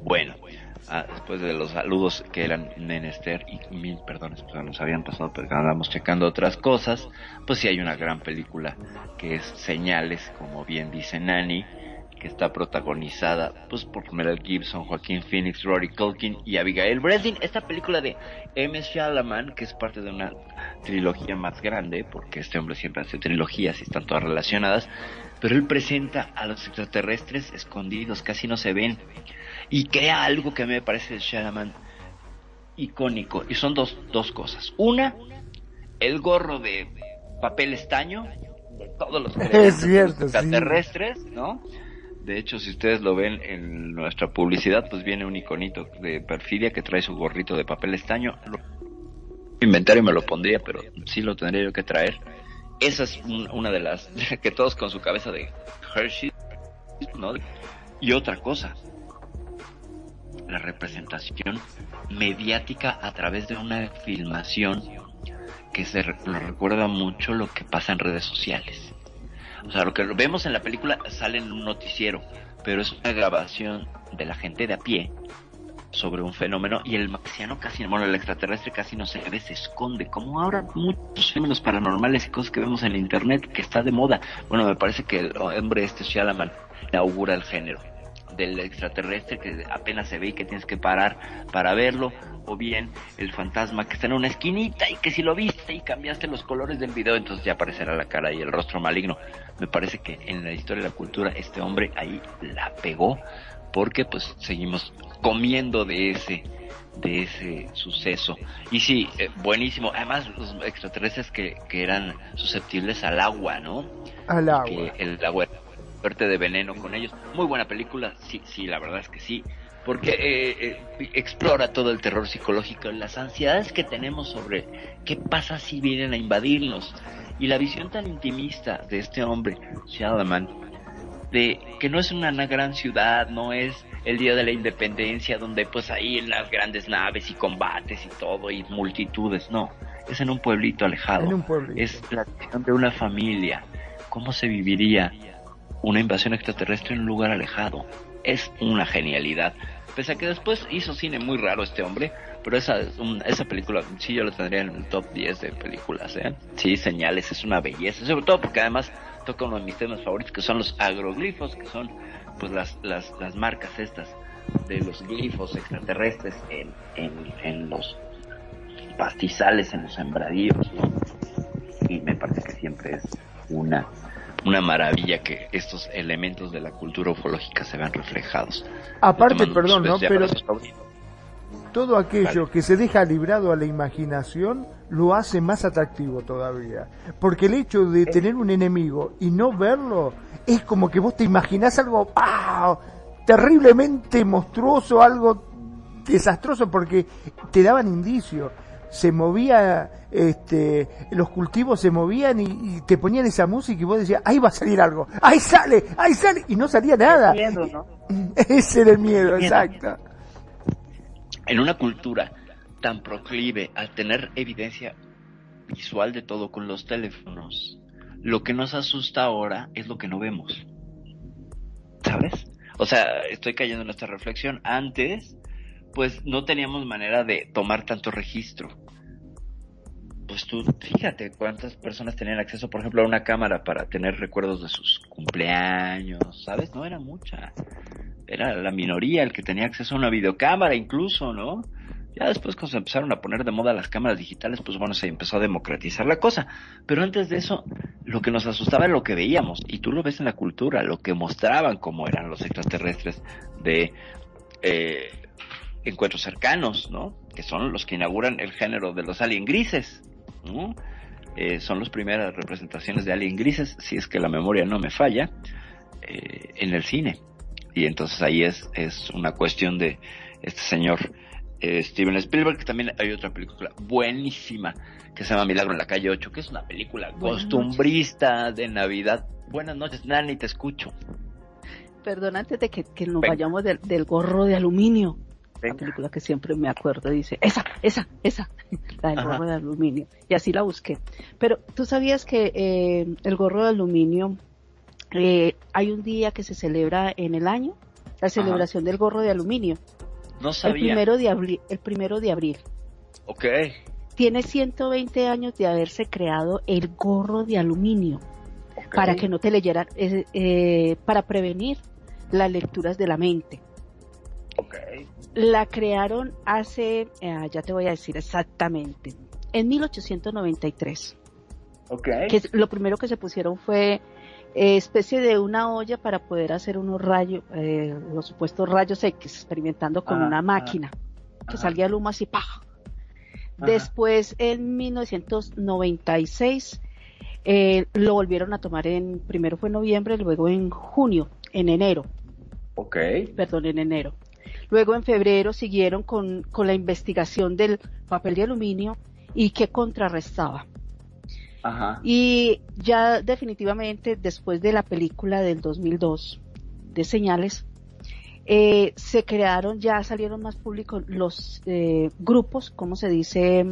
S12: Bueno, ah, después de los saludos que eran menester y mil perdones, pues nos habían pasado, pero andamos checando otras cosas, pues sí hay una gran película que es Señales, como bien dice Nani, que está protagonizada pues por Mel Gibson, Joaquín Phoenix, Rory Culkin y Abigail Breslin. Esta película de M. Shalaman, que es parte de una trilogía más grande, porque este hombre siempre hace trilogías y están todas relacionadas, pero él presenta a los extraterrestres escondidos, casi no se ven, y crea algo que a mí me parece de Shalaman icónico, y son dos, dos cosas. Una, el gorro de papel estaño, de todos los
S13: Es cierto,
S12: extraterrestres, ¿no? De hecho, si ustedes lo ven en nuestra publicidad, pues viene un iconito de Perfidia que trae su gorrito de papel estaño. Lo inventario me lo pondría, pero sí lo tendría yo que traer. Esa es un- una de las que todos con su cabeza de Hershey, ¿no? Y otra cosa, la representación mediática a través de una filmación que se nos recuerda mucho lo que pasa en redes sociales. O sea, lo que vemos en la película sale en un noticiero, pero es una grabación de la gente de a pie sobre un fenómeno y el marciano casi, bueno, el extraterrestre casi no se ve, se esconde, como ahora muchos fenómenos paranormales y cosas que vemos en internet que está de moda. Bueno, me parece que el hombre este Shyamalan inaugura el género del extraterrestre que apenas se ve y que tienes que parar para verlo, o bien el fantasma que está en una esquinita y que si lo viste y cambiaste los colores del video, entonces ya aparecerá la cara y el rostro maligno. Me parece que en la historia de la cultura este hombre ahí la pegó porque pues seguimos comiendo de ese de ese suceso y sí eh, buenísimo además los extraterrestres que, que eran susceptibles al agua no
S13: Al agua.
S12: que el agua era fuerte de veneno con ellos muy buena película sí sí la verdad es que sí porque eh, eh, explora todo el terror psicológico las ansiedades que tenemos sobre qué pasa si vienen a invadirnos y la visión tan intimista de este hombre Shalaman de que no es una, na- gran ciudad, no es el día de la independencia donde pues ahí en las grandes naves y combates y todo y multitudes, no, es en un pueblito alejado,
S13: En un pueblito.
S12: es la visión de una familia, cómo se viviría una invasión extraterrestre en un lugar alejado, es una genialidad, pese a que después hizo cine muy raro este hombre, pero esa, es un- esa película sí yo la tendría en el top 10 de películas, ¿eh? Sí, señales, es una belleza, sobre todo porque además toca uno de mis temas favoritos que son los agroglifos, que son pues las, las, las marcas estas de los glifos extraterrestres en, en, en los pastizales, en los sembradíos, ¿no? Y me parece que siempre es una, una maravilla que estos elementos de la cultura ufológica se vean reflejados.
S13: Aparte, perdón, ¿no? Pero todo aquello que se deja librado a la imaginación lo hace más atractivo todavía. Porque el hecho de tener un enemigo y no verlo es como que vos te imaginás algo ¡ah! terriblemente monstruoso, algo desastroso porque te daban indicios. Se movía, este, los cultivos se movían y, y te ponían esa música y vos decías, ahí va a salir algo, ahí sale, ahí sale, y no salía nada.
S12: miedo, ¿no?
S13: Ese era el miedo,
S12: Miedo.
S13: exacto.
S12: en una cultura tan proclive a tener evidencia visual de todo con los teléfonos, lo que nos asusta ahora es lo que no vemos. ¿Sabes? O sea, estoy cayendo en esta reflexión. Antes, pues no teníamos manera de tomar tanto registro. Pues tú, fíjate cuántas personas tenían acceso, por ejemplo, a una cámara para tener recuerdos de sus cumpleaños, ¿sabes? No era mucha era la minoría el que tenía acceso a una videocámara incluso, ¿no? Ya después cuando se empezaron a poner de moda las cámaras digitales, pues bueno, se empezó a democratizar la cosa. Pero antes de eso, lo que nos asustaba era lo que veíamos. Y tú lo ves en la cultura, lo que mostraban como eran los extraterrestres de eh, encuentros cercanos, ¿no? Que son los que inauguran el género de los alien grises, ¿no? Eh, son las primeras representaciones de alien grises, si es que la memoria no me falla, eh, en el cine y entonces ahí es, es una cuestión de este señor eh, Steven Spielberg, que también hay otra película buenísima que se llama Milagro en la calle 8, que es una película costumbrista de Navidad. Buenas noches, Nani, te escucho.
S14: Perdón, antes de que, que nos vayamos del, del, gorro de aluminio. La película que siempre me acuerdo dice, esa, esa, esa, la del gorro de aluminio. Y así la busqué. Pero tú sabías que eh, el gorro de aluminio, eh, hay un día que se celebra en el año, la celebración del gorro de aluminio.
S12: No sabía.
S14: El primero de abril. El primero de abril.
S12: Ok.
S14: Tiene 120 años de haberse creado el gorro de aluminio okay. para que no te leyeran, eh, para prevenir las lecturas de la mente.
S12: Okay.
S14: La crearon hace, eh, ya te voy a decir exactamente, en 1893.
S12: Okay.
S14: Que lo primero que se pusieron fue eh, especie de una olla para poder hacer unos rayos, eh, los supuestos rayos X, experimentando con una máquina que salía el humo así, ¡pah! Después, en 1996, eh, lo volvieron a tomar en, primero fue en noviembre, luego en junio, en enero.
S12: Ok.
S14: Perdón, en enero. Luego en febrero siguieron con, con la investigación del papel de aluminio y qué contrarrestaba.
S12: Ajá.
S14: Y ya definitivamente después de la película del 2002 de señales, eh, se crearon, ya salieron más públicos los eh, grupos, ¿cómo se dice?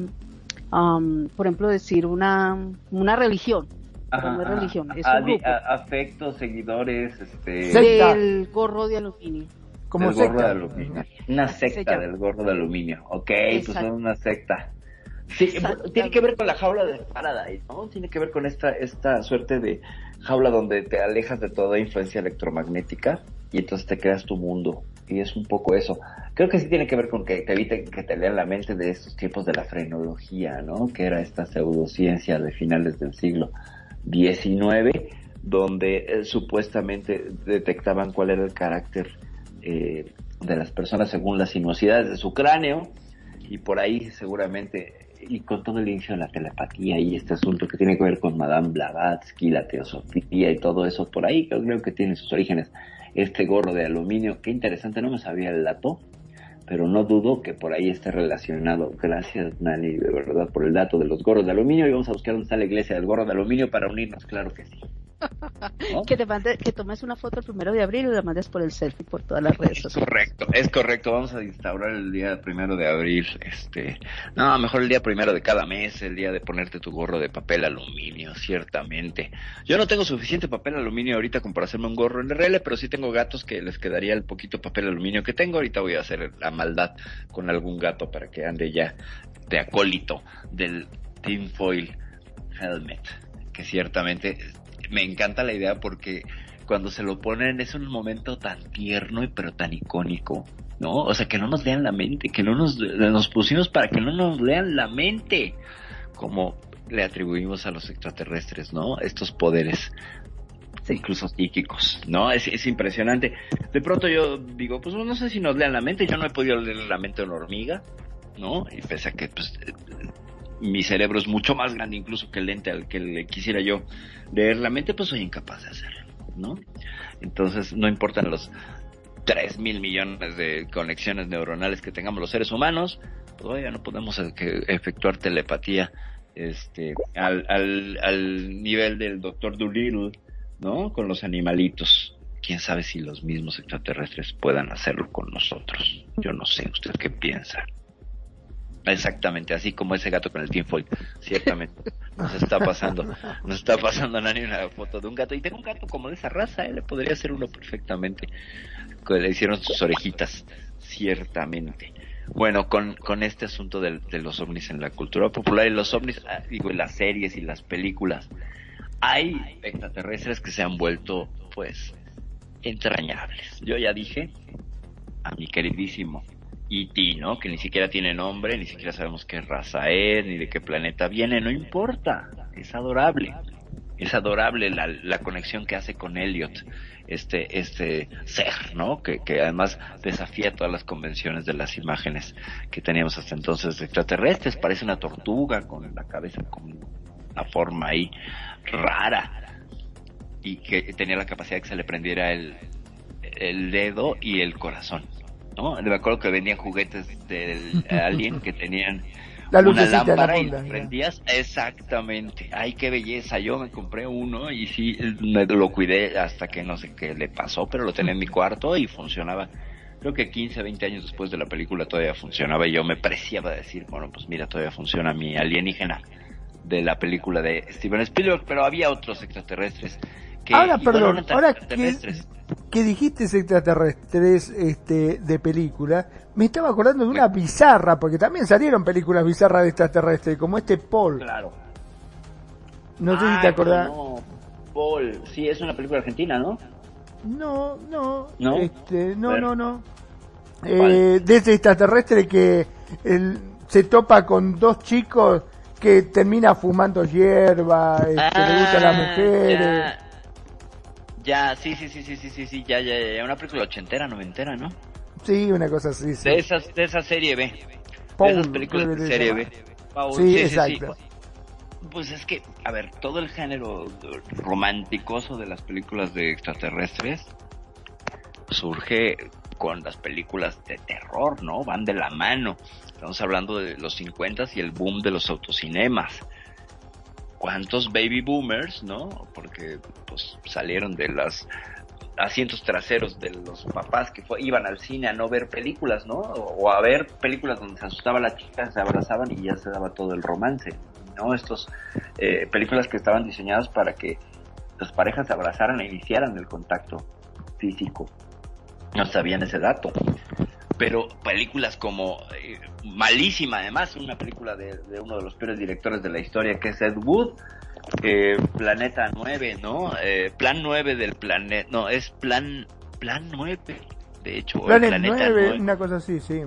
S14: Um, por ejemplo, decir una, una religión.
S12: Ajá,
S14: no es religión, es un grupo.
S12: a, afectos, seguidores, este...
S14: Del gorro de aluminio.
S12: Como del gorro de aluminio. Una secta del gorro de aluminio. Ok, Exacto. pues son una secta. Sí, tiene que ver con la jaula de Faraday, ¿no? Tiene que ver con esta, esta suerte de jaula donde te alejas de toda influencia electromagnética y entonces te creas tu mundo. Y es un poco eso. Creo que sí tiene que ver con que te eviten que te lean la mente de estos tiempos de la frenología, ¿no? Que era esta pseudociencia de finales del siglo XIX, donde eh, supuestamente detectaban cuál era el carácter eh, de las personas según las sinuosidades de su cráneo y por ahí seguramente y con todo el inicio de la telepatía y este asunto que tiene que ver con Madame Blavatsky, la teosofía y todo eso, por ahí creo que tiene sus orígenes este gorro de aluminio, qué interesante, no me sabía el dato, pero no dudo que por ahí esté relacionado. Gracias, Nani, de verdad, por el dato de los gorros de aluminio y vamos a buscar dónde está la iglesia del gorro de aluminio para unirnos, claro que sí.
S14: ¿No? que te mande, que tomes una foto el primero de abril y la mandes por el selfie por todas las redes
S12: sociales. Correcto, es correcto. Vamos a instaurar el día primero de abril. Este, no, mejor el día primero de cada mes, el día de ponerte tu gorro de papel aluminio, ciertamente. Yo no tengo suficiente papel aluminio ahorita como para hacerme un gorro en RL, pero sí tengo gatos que les quedaría el poquito papel aluminio que tengo. Ahorita voy a hacer la maldad con algún gato para que ande ya de acólito del tinfoil helmet, que ciertamente me encanta la idea porque cuando se lo ponen es un momento tan tierno y pero tan icónico, ¿no? O sea, que no nos lean la mente, que no nos, nos pusimos para que no nos lean la mente, como le atribuimos a los extraterrestres, ¿no? Estos poderes, incluso psíquicos, ¿no? Es, es impresionante. De pronto yo digo, pues no sé si nos lean la mente, yo no he podido leer la mente a una hormiga, ¿no? Y pese a que, pues, mi cerebro es mucho más grande incluso que el lente al que le quisiera yo leer la mente, pues soy incapaz de hacerlo, ¿no? Entonces, no importan los 3 mil millones de conexiones neuronales que tengamos los seres humanos, todavía no podemos efectuar telepatía este, al, al, al nivel del doctor Doolittle, ¿no? Con los animalitos. Quién sabe si los mismos extraterrestres puedan hacerlo con nosotros. Yo no sé, ¿usted qué piensa? Exactamente, así como ese gato con el tinfoil, ciertamente. Nos está pasando, nos está pasando Nani una foto de un gato. Y tengo un gato como de esa raza, ¿eh? le podría hacer uno perfectamente. Le hicieron sus orejitas, ciertamente. Bueno, con, con este asunto de, de los ovnis en la cultura popular y los ovnis, digo, en las series y las películas, hay extraterrestres que se han vuelto, pues, entrañables. Yo ya dije a mi queridísimo E.T., ¿no? Que ni siquiera tiene nombre, ni siquiera sabemos qué raza es, ni de qué planeta viene, no importa, es adorable. Es adorable la, la conexión que hace con Elliot, este, este ser, ¿no? Que, que además desafía todas las convenciones de las imágenes que teníamos hasta entonces de extraterrestres. Parece una tortuga con la cabeza con una forma ahí rara y que tenía la capacidad de que se le prendiera el, el dedo y el corazón ¿no? Me acuerdo que vendían juguetes del Alien que tenían
S13: La
S12: una
S13: de la
S12: lámpara y
S13: ya.
S12: prendías. Exactamente. Ay, qué belleza. Yo me compré uno y sí, me lo cuidé hasta que no sé qué le pasó, pero lo tenía en mi cuarto y funcionaba. Creo que 15, 20 años después de la película todavía funcionaba y yo me preciaba decir, bueno, pues mira, todavía funciona mi alienígena de la película de Steven Spielberg, pero había otros extraterrestres que
S13: Ahora, perdón, ahora que, dijiste extraterrestres este, de película, me estaba acordando de una bizarra, porque también salieron películas bizarras de extraterrestres, como este Paul.
S12: Claro.
S13: No sé si te acordás.
S12: pero No, Paul, sí, es una película argentina, ¿no?
S13: No, no,
S12: ¿No?
S13: este, no, no, no. Eh, de ese extraterrestre que el- se topa con dos chicos que termina fumando hierba, este, le gustan las mujeres.
S12: Ah, Ya, ya, sí, sí, sí, sí, sí, sí, sí, ya, ya, ya, una película ochentera, noventera, ¿no?
S13: Sí, una cosa así. Sí.
S12: De esas, de esa serie B.
S13: Paul,
S12: de esas películas de serie. B. Paul,
S13: Sí, exacto.
S12: Pues es que, a ver, todo el género romanticoso de las películas de extraterrestres surge con las películas de terror, ¿no? Van de la mano. Estamos hablando de los 50 y el boom de los autocinemas. ¿Cuántos baby boomers, no? Porque pues salieron de los asientos traseros de los papás que fue- iban al cine a no ver películas, ¿no? O, o a ver películas donde se asustaba la chica, se abrazaban y ya se daba todo el romance, ¿no? Estos eh, películas que estaban diseñadas para que las parejas se abrazaran e iniciaran el contacto físico. No sabían ese dato. Pero películas como eh, malísima, además, una película de, de uno de los peores directores de la historia, que es Ed Wood, eh, Planeta 9, ¿no? Eh, plan 9 del planeta, no, es Plan Plan 9, de hecho,
S13: Planet
S12: Planeta
S13: 9,
S12: 9
S13: una cosa así, sí.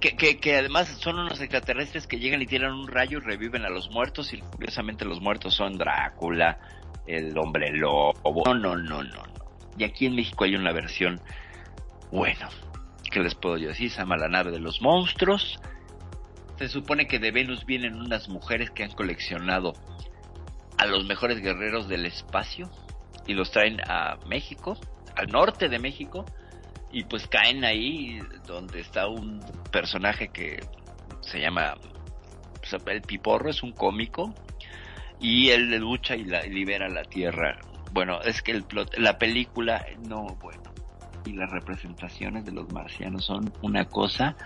S12: que, que, que además son unos extraterrestres que llegan y tiran un rayo y reviven a los muertos y curiosamente los muertos son Drácula, el hombre lobo. No, no, no, no, no. Y aquí en México hay una versión, bueno, ¿qué les puedo decir? Se llama la nave de los monstruos. Se supone que de Venus vienen unas mujeres que han coleccionado a los mejores guerreros del espacio y los traen a México, al norte de México, y pues caen ahí donde está un personaje que se llama pues, el Piporro, es un cómico, y él lucha y la, libera la Tierra. Bueno, es que el plot, la película, no, bueno, y las representaciones de los marcianos son una cosa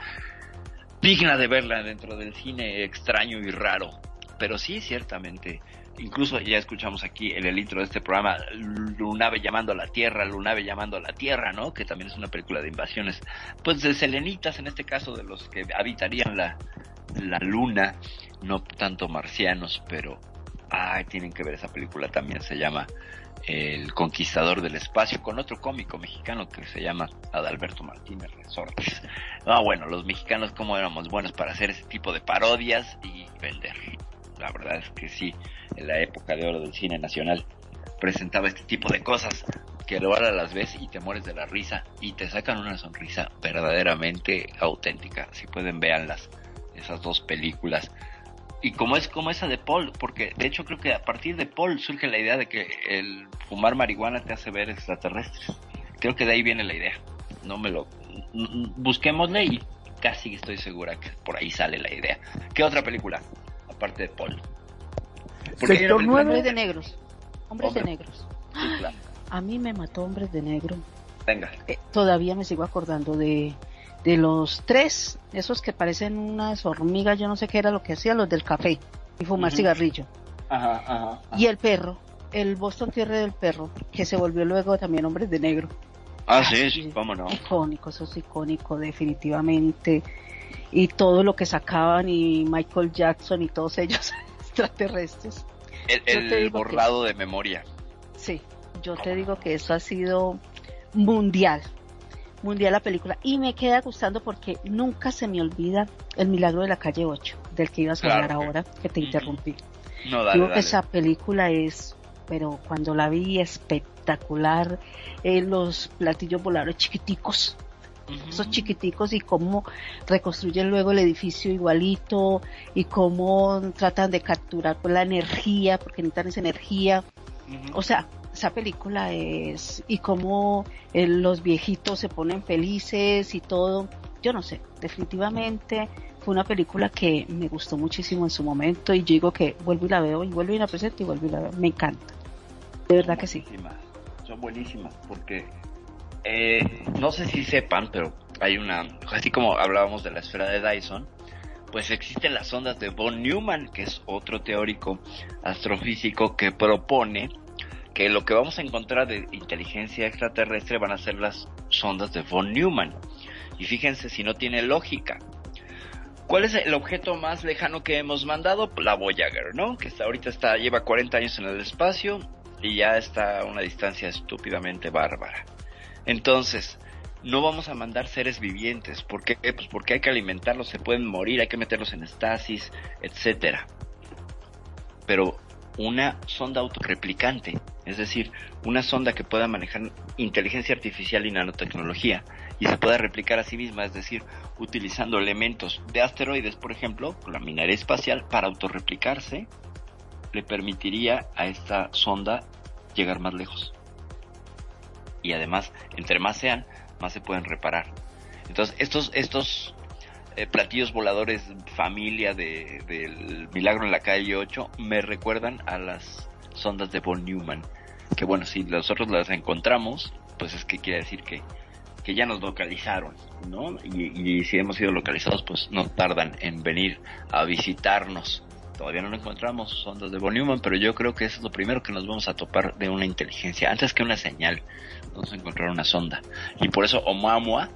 S12: digna de verla dentro del cine extraño y raro. Pero sí, ciertamente, incluso ya escuchamos aquí en el intro de este programa, Lunave llamando a la Tierra, Lunave llamando a la Tierra, ¿no? Que también es una película de invasiones, pues de selenitas, en este caso de los que habitarían la, la luna, no tanto marcianos, pero, ay, tienen que ver esa película también, se llama El Conquistador del Espacio, con otro cómico mexicano que se llama Adalberto Martínez Resortes. Ah, bueno, los mexicanos cómo éramos buenos para hacer ese tipo de parodias y vender. La verdad es que sí, en la época de oro del cine nacional presentaba este tipo de cosas que ahora las ves y te mueres de la risa y te sacan una sonrisa verdaderamente auténtica. Si pueden, véanlas, esas dos películas. Y como es como esa de Paul, porque de hecho creo que a partir de Paul surge la idea de que el fumar marihuana te hace ver extraterrestres. Creo que de ahí viene la idea. No me lo... Busquémosle y casi estoy segura que por ahí sale la idea. ¿Qué otra película? Aparte de Paul.
S13: Sector
S12: película-
S14: Hombres de negros. Hombres de
S12: Hombre.
S14: negros.
S12: Sí, claro.
S14: A mí me mató Hombres de Negro.
S12: Venga.
S14: Eh, todavía me sigo acordando de, de los tres, esos que parecen unas hormigas, yo no sé qué era lo que hacían, los del café y fumar
S12: Ujú.
S14: cigarrillo.
S12: Ajá, ajá.
S14: Y el perro, el Boston Terrier del perro, que se volvió luego también Hombres de Negro.
S12: Ah, sí, sí, cómo no.
S14: Icónico, eso es icónico, definitivamente. Y todo lo que sacaban, y Michael Jackson y todos ellos extraterrestres.
S12: El,
S14: Yo
S12: el
S14: te digo que-
S12: borrado de memoria.
S14: Sí, yo te digo que eso ha sido mundial, mundial la película. Y me queda gustando porque nunca se me olvida el milagro de la calle 8, del que ibas a hablar ahora, que te interrumpí.
S12: No, dale,
S14: Digo que esa película es, pero cuando la vi espectacular, eh, los platillos voladores chiquiticos, esos chiquiticos y cómo reconstruyen luego el edificio igualito y cómo tratan de capturar pues, la energía, porque necesitan esa energía. O sea, esa película es, y cómo eh, los viejitos se ponen felices y todo, yo no sé, definitivamente fue una película que me gustó muchísimo en su momento y digo que vuelvo y la veo y vuelvo y la presento y vuelvo y la veo, me encanta, de verdad que sí.
S12: Son buenísimas porque eh, no sé si sepan, pero hay una, así como hablábamos de la esfera de Dyson, pues existen las ondas de von Neumann, que es otro teórico astrofísico que propone que lo que vamos a encontrar de inteligencia extraterrestre van a ser las sondas de von Neumann. Y fíjense si no tiene lógica. ¿Cuál es el objeto más lejano que hemos mandado? La Voyager, ¿no? Que está, ahorita está, lleva 40 años en el espacio y ya está a una distancia estúpidamente bárbara. Entonces, no vamos a mandar seres vivientes. ¿Por qué? Pues porque hay que alimentarlos, se pueden morir, hay que meterlos en estasis, etcétera. Pero una sonda autorreplicante, es decir, una sonda que pueda manejar inteligencia artificial y nanotecnología y se pueda replicar a sí misma, es decir, utilizando elementos de asteroides, por ejemplo, la minería espacial, para autorreplicarse, le permitiría a esta sonda llegar más lejos. Y además, entre más sean, más se pueden reparar. Entonces, estos, estos eh, platillos voladores familia de, del Milagro en la calle 8 me recuerdan a las sondas de von Neumann. Que bueno, si nosotros las encontramos, pues es que quiere decir que, que ya nos localizaron, ¿no? Y, si hemos sido localizados, pues no tardan en venir a visitarnos. Todavía no encontramos sondas de von Neumann, pero yo creo que eso es lo primero que nos vamos a topar de una inteligencia. Antes que una señal, vamos a encontrar una sonda. Y por eso Oumuamua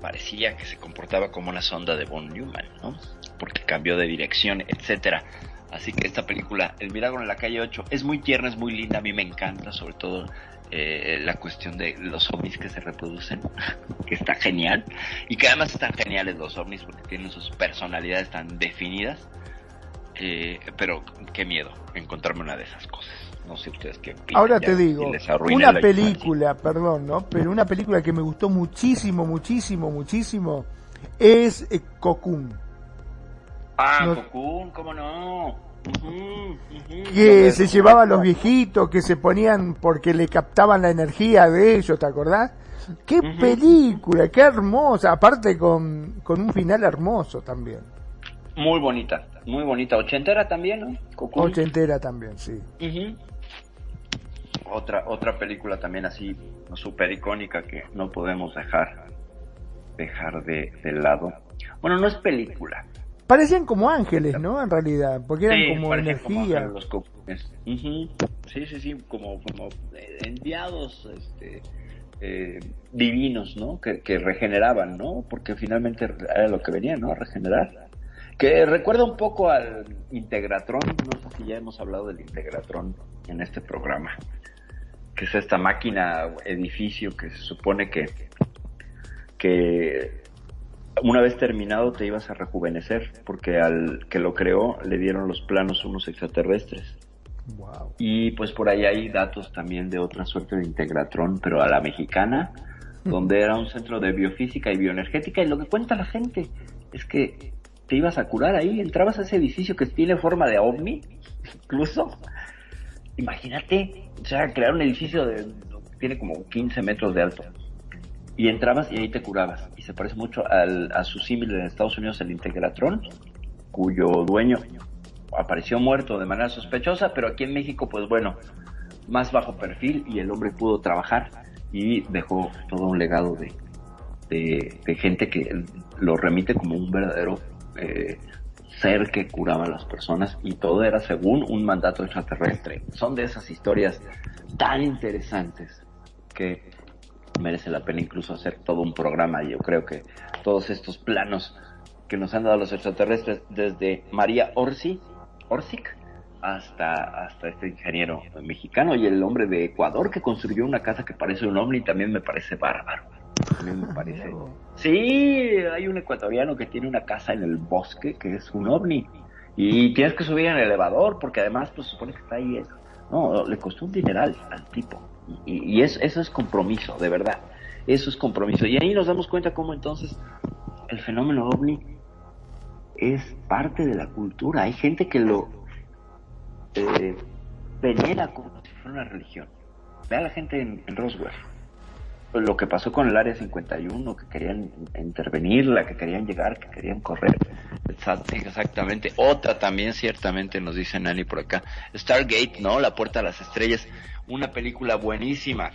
S12: parecía que se comportaba como una sonda de von Neumann, ¿no? Porque cambió de dirección, etcétera. Así que esta película, El Milagro en la calle 8, es muy tierna, es muy linda, a mí me encanta, sobre todo eh, la cuestión de los ovnis que se reproducen, que está genial, y que además están geniales los ovnis porque tienen sus personalidades tan definidas, eh, pero qué miedo encontrarme una de esas cosas. No sé ustedes qué opinan.
S13: Ahora te digo, una película, perdón, ¿no? Pero una película que me gustó muchísimo, muchísimo, muchísimo es eh, Cocoon.
S12: Ah, no, Cocoon, ¿cómo no?
S13: Que se llevaba a los viejitos, que se ponían porque le captaban la energía de ellos, ¿te acordás? Qué película, qué hermosa, aparte con, con un final hermoso también.
S12: Muy bonita, muy bonita. Ochentera también, ¿no?
S13: Cocoon. Ochentera también, sí.
S12: Otra, otra película también así, súper icónica que no podemos dejar, dejar de, lado. Bueno, no es película.
S13: Parecían como ángeles, ¿no? En realidad, porque eran como energía.
S12: los Sí, sí, sí, como, como eh, enviados este, eh, divinos, ¿no? Que, que regeneraban, ¿no? Porque finalmente era lo que venía, ¿no? A regenerar. Que recuerda un poco al Integratron, no sé si ya hemos hablado del Integratron en este programa, que es esta máquina, edificio que se supone que, que una vez terminado te ibas a rejuvenecer, porque al que lo creó le dieron los planos unos extraterrestres. Y pues por ahí hay datos también de otra suerte de Integratron, pero a la mexicana, donde era un centro de biofísica y bioenergética, y lo que cuenta la gente es que te ibas a curar ahí, entrabas a ese edificio que tiene forma de ovni, incluso. Imagínate, o sea, crear un edificio de, tiene como 15 metros de alto. Y entrabas y ahí te curabas. Y se parece mucho al, a su símil en Estados Unidos, el Integratron, cuyo dueño apareció muerto de manera sospechosa, pero aquí en México, pues bueno, más bajo perfil y el hombre pudo trabajar y dejó todo un legado de, gente que lo remite como un verdadero eh, ser que curaba a las personas y todo era según un mandato extraterrestre. Son de esas historias tan interesantes que merece la pena incluso hacer todo un programa. Yo creo que todos estos planos que nos han dado los extraterrestres, desde María Orsi, Orsic, hasta, hasta este ingeniero mexicano y el hombre de Ecuador que construyó una casa que parece un ovni, también me parece bárbaro. Me parece. Sí, hay un ecuatoriano que tiene una casa en el bosque que es un ovni. Y tienes que subir en el elevador porque además pues supone que está ahí. No, le costó un dineral al tipo. Y, eso es compromiso, de verdad. Eso es compromiso. Y ahí nos damos cuenta cómo entonces el fenómeno ovni es parte de la cultura. Hay gente que lo eh, venera como si fuera una religión. Ve a la gente en, en Roswell. Lo que pasó con el Área 51, que querían intervenirla, que querían llegar, que querían correr. Exactamente. Otra también, ciertamente, nos dice Nani por acá. Stargate, ¿no? La Puerta a las Estrellas. Una película buenísima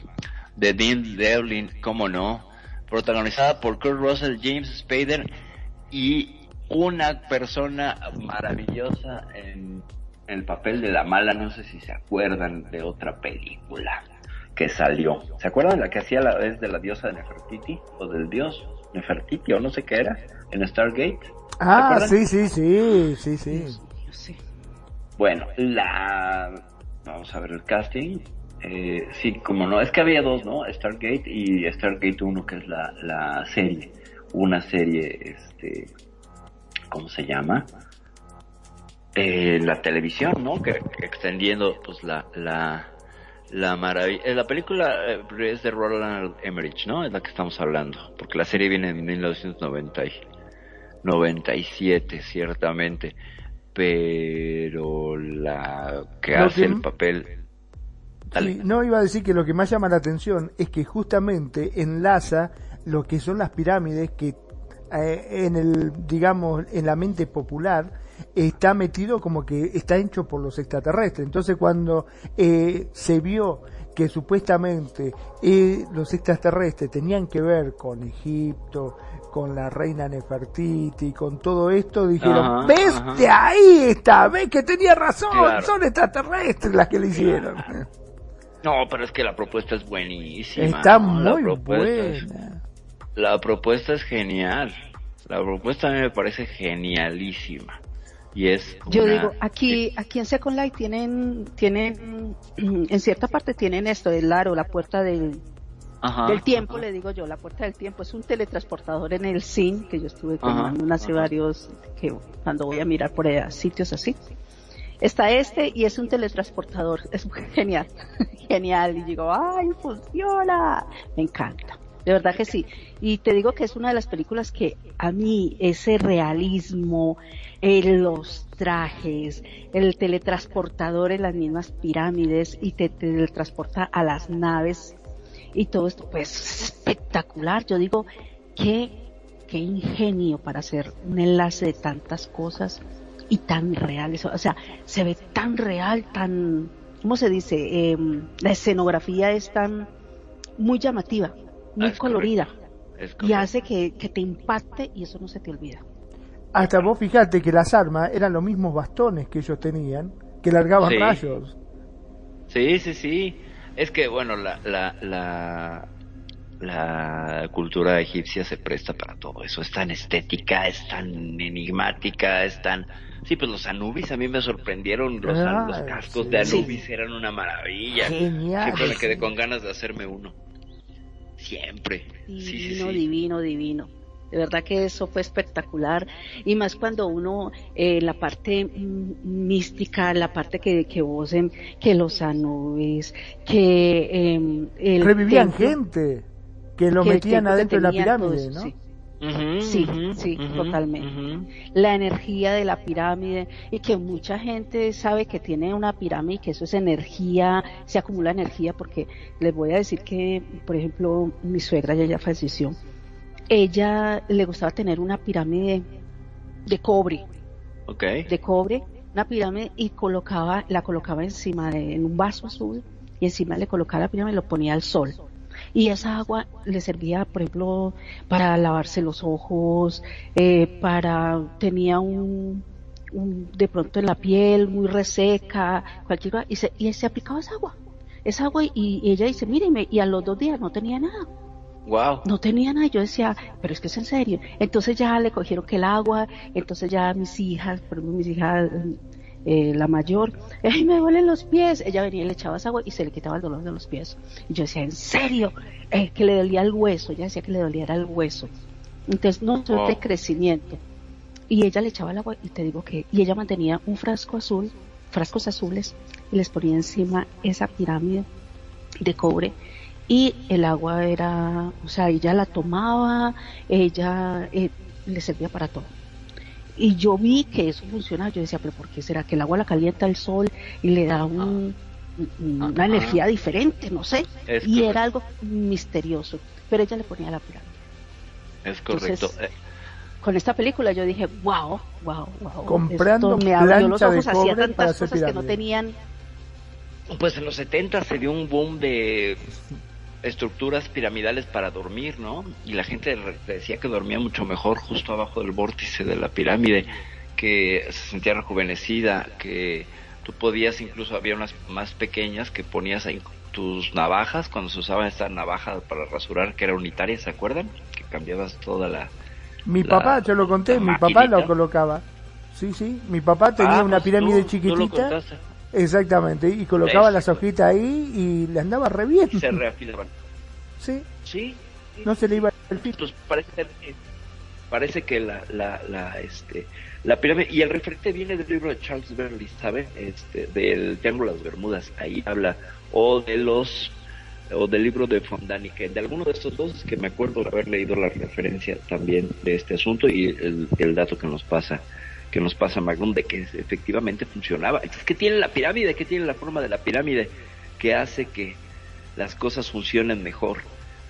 S12: de Dean Devlin, ¿cómo no? Protagonizada por Kurt Russell, James Spader y una persona maravillosa en el papel de la mala, no sé si se acuerdan de otra película que salió. ¿Se acuerdan de la que hacía la vez de la diosa de Nefertiti? O del dios Nefertiti, o no sé qué era, en Stargate.
S13: Ah, sí, sí, sí, sí, sí.
S12: Bueno, la... Vamos a ver el casting. Eh, sí, como no, es que había dos, ¿no? Stargate y Stargate 1, que es la, la serie. Una serie, este... ¿Cómo se llama? Eh, la televisión, ¿no? Que, que extendiendo, pues, la... la la maravilla. La película eh, es de Roland Emmerich, ¿no? Es la que estamos hablando. Porque la serie viene en 1997, ciertamente. Pero la que
S13: Lo
S12: hace
S13: que-
S12: el papel.
S13: Sí, no iba a decir que lo que más llama la atención es que justamente enlaza lo que son las pirámides que eh, en el digamos en la mente popular está metido como que está hecho por los extraterrestres entonces cuando eh, se vio que supuestamente eh, los extraterrestres tenían que ver con Egipto con la reina Nefertiti con todo esto dijeron
S12: Ajá,
S13: ves
S12: ajá.
S13: de ahí está ves que tenía razón
S12: Claro.
S13: son extraterrestres las que le hicieron
S12: No, pero es que la propuesta es buenísima.
S13: Está
S12: ¿no? La
S13: muy
S12: es-
S13: buena.
S12: La propuesta es genial. La propuesta a mí me parece genialísima. Y es.
S14: Yo
S12: una-
S14: digo, aquí, aquí en Second Life tienen, tienen, en cierta parte tienen esto, el aro, la puerta del,
S12: Ajá,
S14: del tiempo,
S12: ajá.
S14: le digo yo, la puerta del tiempo es un teletransportador en el SIN, que yo estuve uno hace varios, que cuando voy a mirar por allá, sitios así. Está este y es un teletransportador, es genial, genial, y digo, ay, funciona, me encanta. De verdad que sí. Y te digo que es una de las películas que a mí ese realismo, eh, los trajes, el teletransportador en las mismas pirámides y te teletransporta a las naves y todo esto, pues es espectacular. Yo digo, qué, qué ingenio para hacer un enlace de tantas cosas y tan reales. O sea, se ve tan real, tan, ¿cómo se dice? Em, la escenografía es tan muy llamativa, muy
S12: Es
S14: colorida
S12: Es
S14: y hace que, que te impacte y eso no se te olvida.
S13: Hasta vos fijate que las armas eran los mismos bastones que ellos tenían, que largaban
S12: Sí.
S13: rayos.
S12: Sí, sí, sí. Es que, bueno, la, la, la, la cultura egipcia se presta para todo eso. Es tan estética, es tan enigmática, es tan... Sí, pues los Anubis a mí me sorprendieron. Los,
S13: Ah,
S12: los cascos
S13: sí.
S12: de Anubis eran una maravilla.
S13: Genial.
S12: Siempre me quedé con ganas de hacerme uno. Siempre. Sí, sí,
S14: Divino,
S12: sí.
S14: divino, divino. De verdad que eso fue espectacular. Y más cuando uno, eh, la parte mm, mística, la parte que, que vos, em, que los anubis, que em, el
S13: Revivían
S14: templo-
S13: gente, que lo
S14: que
S13: metían adentro de la pirámide,
S14: eso,
S13: ¿no?
S14: sí. Sí, sí, totalmente. La energía de la pirámide y que mucha gente sabe que tiene una pirámide y que eso es energía, se acumula energía porque les voy a decir que, por ejemplo, mi suegra ya, ya falleció. Ella le gustaba tener una pirámide de cobre,
S12: Ok.
S14: de cobre, una pirámide y colocaba, la colocaba encima de, en un vaso azul y encima le colocaba la pirámide y lo ponía al sol. Y esa agua le servía, por ejemplo, para lavarse los ojos, eh, para, tenía un, un- de pronto en la piel muy reseca, cualquier cosa, y se, y se aplicaba esa agua. Esa agua y, y ella dice, míreme, y a los dos días no tenía nada
S12: Wow.
S14: no tenía nada. Yo decía, pero es que es en serio. Entonces ya le cogieron que el agua, entonces ya mis hijas, por ejemplo, mis hijas, eh, la mayor, ay, me duelen los pies. Ella venía y le echaba esa agua y se le quitaba el dolor de los pies. Y yo decía, en serio, Eh, que le dolía el hueso. Ella decía que le doliera el hueso. Entonces, no, eso de crecimiento. Y ella le echaba el agua y te digo que, y ella mantenía un frasco azul, frascos azules, y les ponía encima esa pirámide de cobre y el agua era, o sea, ella la tomaba, ella eh, le servía para todo. Y yo vi que eso funcionaba, yo decía, pero ¿por qué será que el agua la calienta el sol y le da un, una energía diferente, no sé. y era algo misterioso. Pero ella le ponía la pirámide.
S12: Es correcto. Eh,
S14: con esta película yo dije, wow, wow, wow.
S13: Comprando esto me abrió los ojos, hacía
S14: tantas cosas que no tenían.
S12: Pues en los 70 se dio un boom de estructuras piramidales para dormir, ¿no? Y la gente decía que dormía mucho mejor justo abajo del vórtice de la pirámide, que se sentía rejuvenecida, que tú podías incluso había unas más pequeñas que ponías ahí tus navajas cuando se usaba esta navaja para rasurar que era unitaria, ¿se acuerdan? Que cambiabas toda la
S13: Mi papá, yo lo conté, mi papá lo colocaba. Sí, sí, mi papá tenía ah, una pues pirámide chiquitita. Exactamente, y colocaba las hojitas ahí y le andaba re bien.
S12: Se reafilaban.
S13: Sí.
S12: Sí.
S13: No se le iba el filtro.
S12: Pues parece, parece que la, la, la, este, la pirámide, y el referente viene del libro de Charles Berley, ¿sabe? Este, del Triángulo de las Bermudas, ahí habla, o de los, o del libro de Fondanique, de alguno de estos dos, que me acuerdo de haber leído la referencia también de este asunto y el, el dato que nos pasa que nos pasa Magnum de que efectivamente funcionaba. Es que tiene la pirámide, que tiene la forma de la pirámide que hace que las cosas funcionen mejor.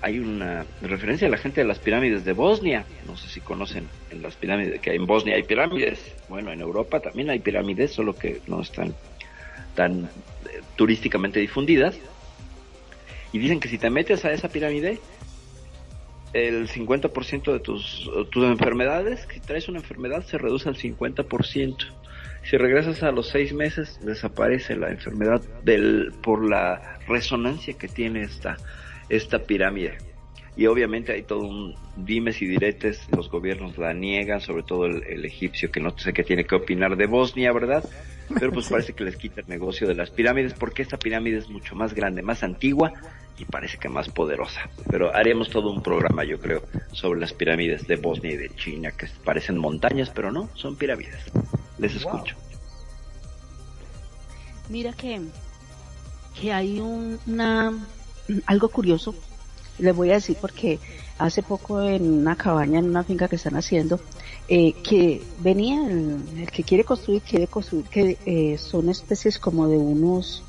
S12: Hay una referencia a la gente de las pirámides de Bosnia. No sé si conocen en las pirámides que en Bosnia hay pirámides. Bueno, en Europa también hay pirámides, solo que no están tan eh, turísticamente difundidas. Y dicen que si te metes a esa pirámide, el 50% de tus, tus enfermedades, si traes una enfermedad, se reduce al 50%. Si regresas a los seis meses, desaparece la enfermedad del, por la resonancia que tiene esta, esta pirámide. Y obviamente hay todo un dimes y diretes, los gobiernos la niegan, sobre todo el, egipcio, que no sé qué tiene que opinar de Bosnia, ¿verdad? Pero pues parece que les quita el negocio de las pirámides, porque esta pirámide es mucho más grande, más antigua y parece que más poderosa. Pero haremos todo un programa, yo creo, sobre las pirámides de Bosnia y de China, que parecen montañas, pero no, son pirámides. Les escucho.
S14: Mira que, que hay un, una, algo curioso, les voy a decir porque hace poco en una cabaña, en una finca que están haciendo, eh, que venía el, que quiere construir, quiere construir, que eh, son especies como de unos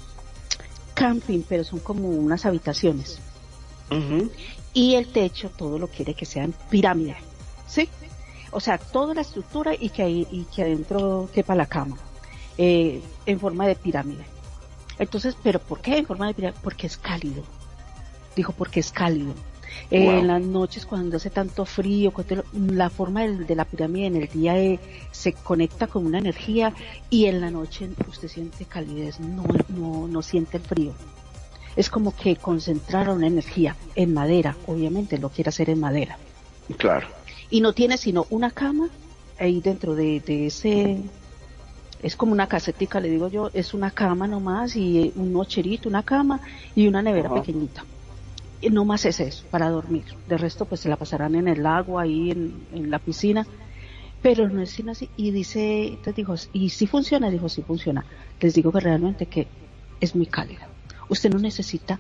S14: camping, pero son como unas habitaciones. Y el techo todo lo quiere que sea en pirámide. ¿Sí? O sea, toda la estructura y que, ahí, y que adentro quepa la cama. Eh, en forma de pirámide. Entonces, ¿pero por qué en forma de pirámide? Porque es cálido. Dijo, porque es cálido. En las noches cuando hace tanto frío, la forma de, la pirámide en el día eh, se conecta con una energía y en la noche usted siente calidez, no, no, no siente el frío. Es como que concentrar una energía en madera, obviamente lo quiere hacer en madera.
S12: Claro.
S14: Y no tiene sino una cama ahí dentro de, ese, es como una casetica, le digo yo, es una cama nomás y un nocherito, una cama y una nevera pequeñita no más es eso, para dormir. De resto, pues se la pasarán en el agua, ahí en, la piscina. Pero no es así. Y dice, dijo, ¿y si funciona? Dijo, si funciona. Les digo que realmente que es muy cálida. Usted no necesita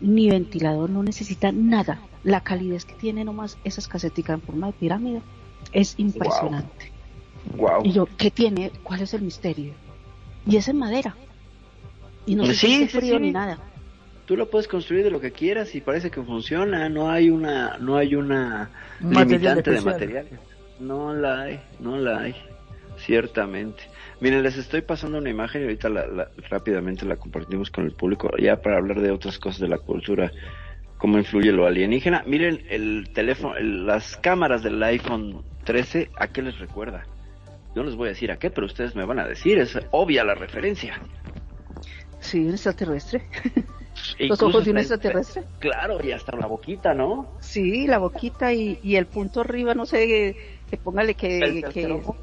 S14: ni ventilador, no necesita nada. La calidez que tiene nomás esas caseticas en forma de pirámide es impresionante.
S12: Wow.
S14: Y yo, ¿qué tiene? ¿Cuál es el misterio? Y es en madera. Y no se siente frío ni nada
S12: tú lo puedes construir de lo que quieras y parece que funciona, no hay una no hay una limitante de materiales. No la hay, no la hay, ciertamente. Miren, les estoy pasando una imagen y ahorita la, rápidamente la compartimos con el público ya para hablar de otras cosas de la cultura, cómo influye lo alienígena. Miren el teléfono, las cámaras del iPhone 13, ¿a qué les recuerda? Yo no les voy a decir a qué, pero ustedes me van a decir, es obvia la referencia.
S14: Sí, un extraterrestre. los ojos de un extraterrestre.
S12: Claro, y hasta la boquita, ¿no?
S14: Sí, la boquita y, y el punto arriba, no sé, que póngale que...
S12: El tercer ojo.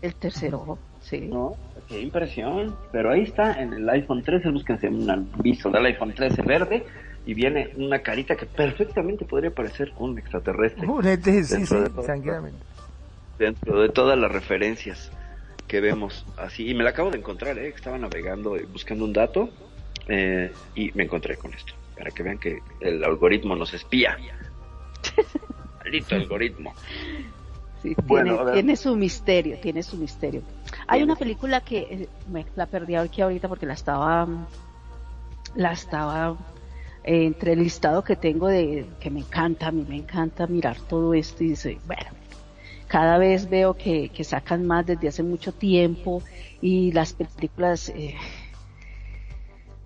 S14: El tercer ojo, sí.
S12: No, qué impresión. Pero ahí está, en el iPhone 13, búsquense un visto del iPhone 13 verde y viene una carita que perfectamente podría parecer un extraterrestre.
S13: Un sí, sí,
S12: Dentro de todas las referencias que vemos así. Y me la acabo de encontrar, ¿eh? Estaba navegando y buscando un dato eh, y me encontré con esto, para que vean que el algoritmo nos espía. Maldito algoritmo.
S14: bueno, tiene, su misterio, tiene su misterio. Hay una película que eh, me la perdí aquí ahorita porque la estaba la estaba eh, entre el listado que tengo de que me encanta, a mí me encanta mirar todo esto y dice, bueno, cada vez veo que, que sacan más desde hace mucho tiempo y las películas eh,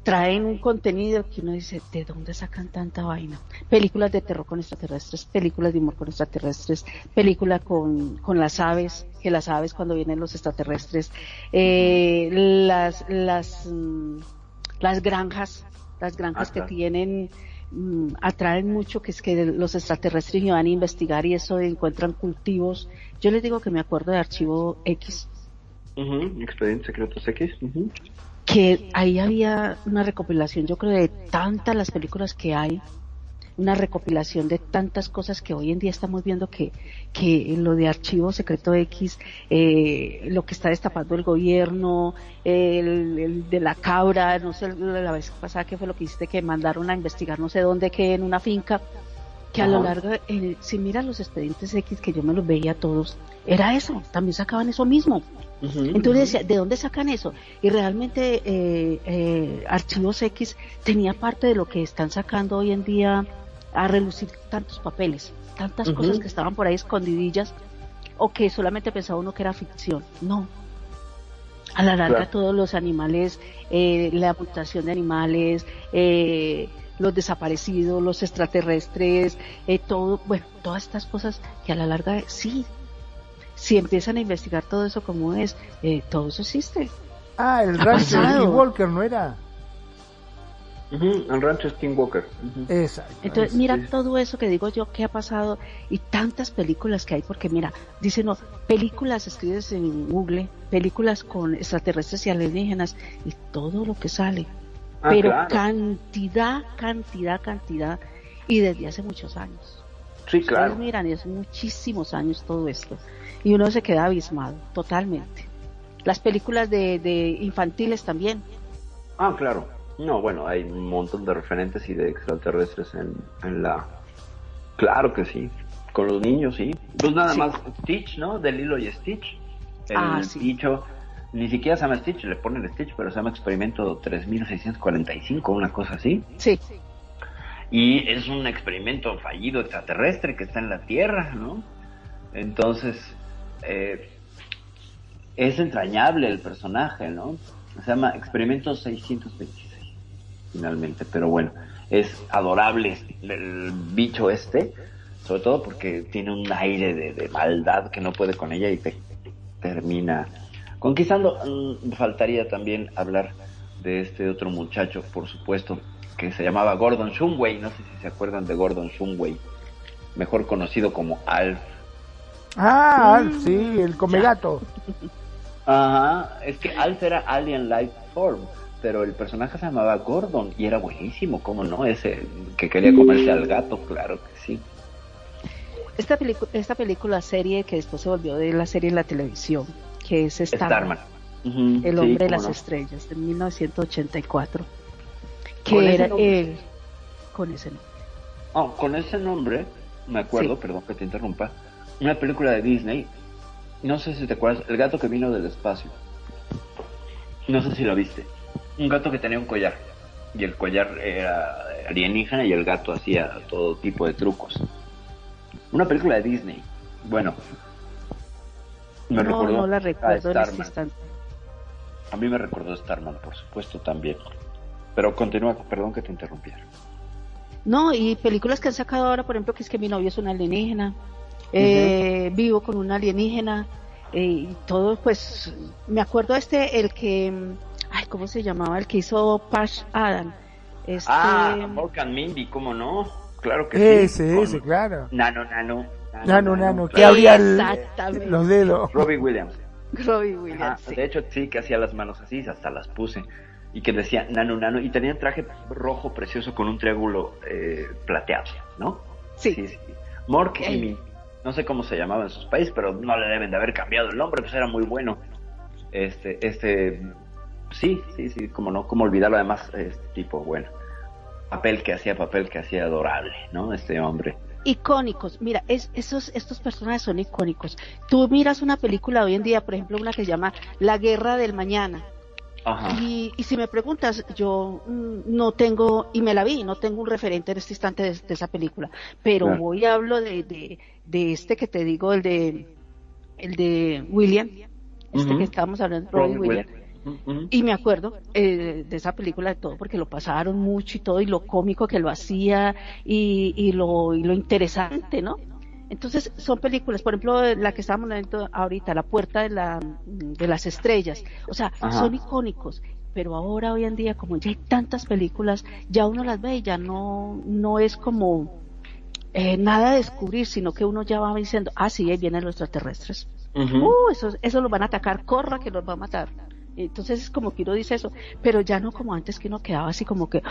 S14: traen un contenido que uno dice, ¿de dónde sacan tanta vaina? Películas de terror con extraterrestres, películas de humor con extraterrestres, película con, con las aves, que las aves cuando vienen los extraterrestres, eh, las, las, mm, las granjas, las granjas que tienen, mm, atraen mucho, que es que los extraterrestres van a investigar y eso encuentran cultivos. Yo les digo que me acuerdo de Archivo X.
S12: Expedientes Secretos X.
S14: que ahí había una recopilación, yo creo, de tantas las películas que hay, una recopilación de tantas cosas que hoy en día estamos viendo que, que lo de Archivo Secreto X, eh, lo que está destapando el gobierno, el, el de la cabra, no sé, la vez pasada que fue lo que hiciste, que mandaron a investigar no sé dónde, que en una finca, que a lo largo, eh, si miras los expedientes X, que yo me los veía todos, era eso, también sacaban eso mismo. Entonces decía, ¿de dónde sacan eso? Y realmente eh, eh, Archivos X tenía parte de lo que están sacando hoy en día a relucir tantos papeles, tantas cosas que estaban por ahí escondidillas o que solamente pensaba uno que era ficción. No. A la larga
S15: Claro.
S14: todos los animales, eh, la mutación de animales, eh, los desaparecidos, los extraterrestres, eh, todo, bueno, todas estas cosas que a la larga sí, si empiezan a investigar todo eso como es, eh, todo eso existe.
S13: Ah, el de. Ricky Walker, ¿no era?
S12: Ujú, El rancho Skinwalker. ujú.
S13: Exacto.
S14: Entonces, mira todo eso que digo yo que ha pasado y tantas películas que hay, porque mira, dicen, no, películas escribes en Google, películas con extraterrestres y alienígenas y todo lo que sale.
S12: Ah,
S14: Pero
S12: claro.
S14: cantidad, cantidad, cantidad y desde hace muchos años.
S12: Sí,
S14: Ustedes
S12: claro.
S14: miran, es muchísimos años todo esto y uno se queda abismado, totalmente. Las películas de, de infantiles también.
S12: Ah, claro. No, bueno, hay un montón de referentes y de extraterrestres en, en la... Claro que sí. Con los niños, sí. Pues nada
S14: Sí.
S12: más Stitch, ¿no? De Lilo y Stitch. El
S14: Ah, sí.
S12: ni siquiera se llama Stitch, le ponen Stitch, pero se llama Experimento 3645, una cosa así.
S14: Sí.
S12: Y es un experimento fallido extraterrestre que está en la Tierra, ¿no? Entonces, eh, es entrañable el personaje, ¿no? Se llama Experimento 626, finalmente, pero bueno, es adorable el, el bicho este, sobre todo porque tiene un aire de, de maldad que no puede con ella y te termina conquistando. Mm, faltaría también hablar de este otro muchacho, por supuesto, que se llamaba Gordon Shumway, no sé si se acuerdan de Gordon Shumway, mejor conocido como Alf.
S13: Ah, Alf, sí, el comegato.
S12: Ajá, es que Alf era Alien Life Form, pero el personaje se llamaba Gordon y era buenísimo, ¿cómo no? Ese que quería comerse al gato, claro que sí.
S14: Esta, esta película serie que después se volvió de la serie en la televisión, que es Starman,
S12: Starman.
S14: El
S12: sí,
S14: hombre de las
S12: no.
S14: estrellas, de 1984, que
S12: ¿Con ese
S14: era él con ese nombre.
S12: Oh, con ese nombre, me acuerdo,
S14: Sí.
S12: perdón que te interrumpa, una película de Disney, no sé si te acuerdas, El gato que vino del espacio. No sé si lo viste. Un gato que tenía un collar. Y el collar era alienígena y el gato hacía todo tipo de trucos. Una película de Disney. Bueno, me
S14: no,
S12: recordó
S14: no la
S12: a
S14: recuerdo en este
S12: Starman. A mí me recordó Starman, por supuesto, también. Pero continúa, perdón que te interrumpiera.
S14: No, y películas que han sacado ahora, por ejemplo, que es que mi novio es un alienígena, eh, vivo con un alienígena, eh, y todo, pues, me acuerdo este, el que, ay, ¿cómo se llamaba? El que hizo Pash Adam. Este,
S12: Ah, Morgan Mindy, ¿cómo no? Claro que sí.
S13: Ese, ese, claro.
S12: Nano, nano.
S13: Nano, nano, que
S12: claro.
S13: abría el-
S14: Exactamente.
S13: los dedos.
S12: Robbie Williams.
S14: Robbie Williams,
S12: Ajá,
S14: sí.
S12: De hecho, sí, que hacía las manos así, hasta las puse. Y que decía nano, nano. Y tenía un traje rojo precioso con un triángulo eh, plateado, ¿no?
S14: Sí.
S12: sí, sí. Mork y. Mindy. No sé cómo se llamaba en sus países, pero no le deben de haber cambiado el nombre, pues era muy bueno. Este, este, sí, sí, sí, como no, cómo olvidarlo además, este tipo, bueno. Papel que hacía, papel que hacía adorable, ¿no? Este hombre.
S14: icónicos. Mira, es, esos, estos personajes son icónicos. Tú miras una película hoy en día, por ejemplo, una que se llama La Guerra del Mañana. Y, y, si me preguntas, yo mm, no tengo, y me la vi, no tengo un referente en este instante de, esa película, pero voy y hablo de, de, de, este que te digo, el de, el de William, este que estábamos hablando, Robin Williams. Y me acuerdo eh, de esa película de todo porque lo pasaron mucho y todo y lo cómico que lo hacía y, y, lo, y lo interesante, ¿no? Entonces son películas, por ejemplo, la que estamos viendo ahorita, La Puerta de, la, de las Estrellas, o sea, son icónicos, pero ahora hoy en día como ya hay tantas películas, ya uno las ve y ya no, no es como eh, nada de descubrir, sino que uno ya va diciendo, ah, sí, ahí vienen los extraterrestres. Uh, esos, esos los van a atacar, corra que los va a matar. Entonces es como que uno dice eso, pero ya no como antes que uno quedaba así como que,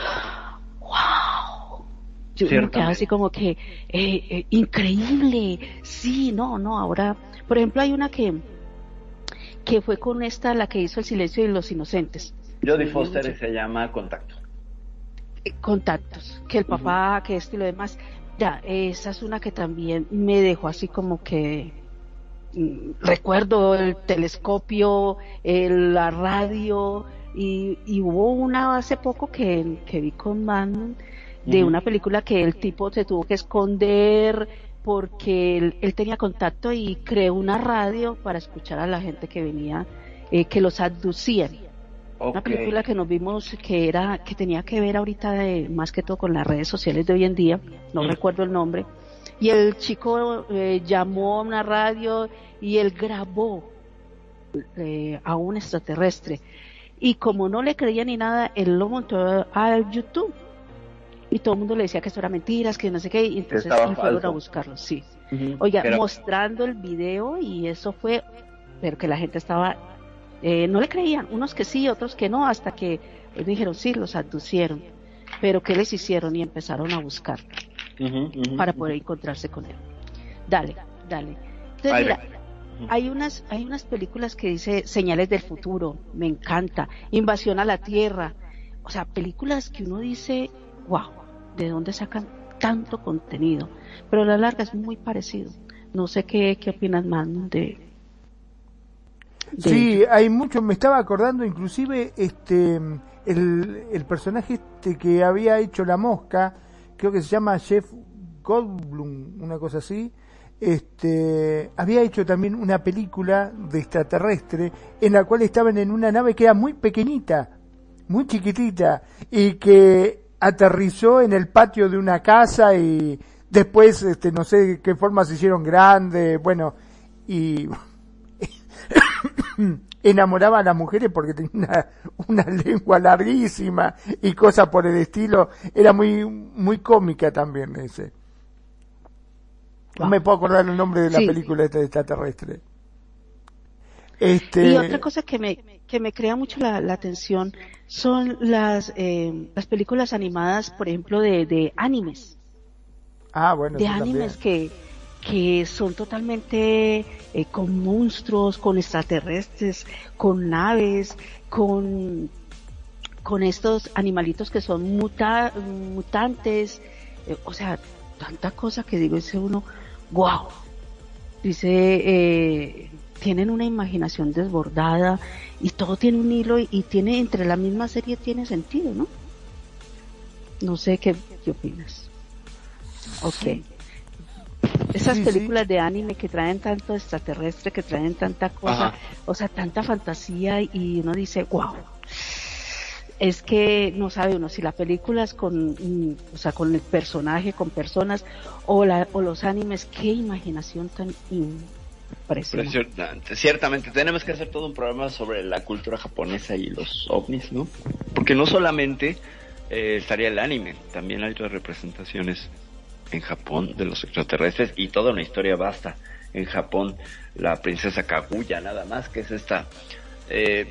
S14: wow. Yo uno quedaba así como que, eh, eh, increíble. Sí, no, no, ahora, por ejemplo, hay una que, que fue con esta, la que hizo El silencio de los inocentes.
S12: Jodie Foster se llama Contacto.
S14: Eh, contactos, que el papá, que esto y lo demás. Ya, esa es una que también me dejó así como que, recuerdo el telescopio, la radio, y, hubo una hace poco que, que vi con Man de una película que el tipo se tuvo que esconder porque él, tenía contacto y creó una radio para escuchar a la gente que venía, eh, que los abducían. Una película que nos vimos que era, que tenía que ver ahorita de, más que todo con las redes sociales de hoy en día, no recuerdo el nombre, y el chico eh, llamó a una radio y él grabó eh, a un extraterrestre. Y como no le creía ni nada, él lo montó a YouTube. Y todo el mundo le decía que eso era mentiras, que no sé qué, y entonces él fueron a buscarlo, sí. Oiga, mostrando el video y eso fue, pero que la gente estaba, eh, no le creían, unos que sí, otros que no, hasta que dijeron, sí, los aducieron. Pero ¿qué les hicieron? Y empezaron a buscar para poder encontrarse con él. Dale, dale. Entonces, mira, hay unas, hay unas películas que dice Señales del futuro, me encanta, Invasión a la Tierra, o sea, películas que uno dice, wow, ¿de dónde sacan tanto contenido? Pero a la larga es muy parecido. No sé qué, qué opinas más de,
S13: Sí, hay mucho, me estaba acordando inclusive este el, el personaje este que había hecho la mosca, creo que se llama Jeff Goldblum, una cosa así, este, había hecho también una película de extraterrestre en la cual estaban en una nave que era muy pequeñita, muy chiquitita, y que aterrizó en el patio de una casa y después, este, no sé qué forma se hicieron grandes, bueno, y enamoraba a las mujeres porque tenía una, lengua larguísima y cosas por el estilo. Era muy, muy cómica también ese. No me puedo acordar el nombre de la película esta de extraterrestre.
S14: Este... Y otra cosa que me, que me crea mucho la, atención son las, eh, las películas animadas, por ejemplo, de, de animes.
S13: Ah, bueno.
S14: De animes que, que son totalmente eh, con monstruos, con extraterrestres, con naves, con, con estos animalitos que son mutantes, eh, o sea, tanta cosa que digo, dice uno, wow, dice, eh, tienen una imaginación desbordada y todo tiene un hilo y, tiene, entre la misma serie tiene sentido, ¿no? No sé qué, qué opinas. Ok. Esas películas de anime que traen tanto extraterrestre, que traen tanta cosa, o sea, tanta fantasía y uno dice, wow. Es que no sabe uno si la película es con, mm, o sea, con el personaje, con personas, o, la, o los animes, qué imaginación tan
S12: impresionante. Ciertamente, tenemos que hacer todo un programa sobre la cultura japonesa y los ovnis, ¿no? Porque no solamente eh, estaría el anime, también hay otras representaciones en Japón de los extraterrestres y toda una historia basta en Japón, la princesa Kaguya nada más, que es esta eh,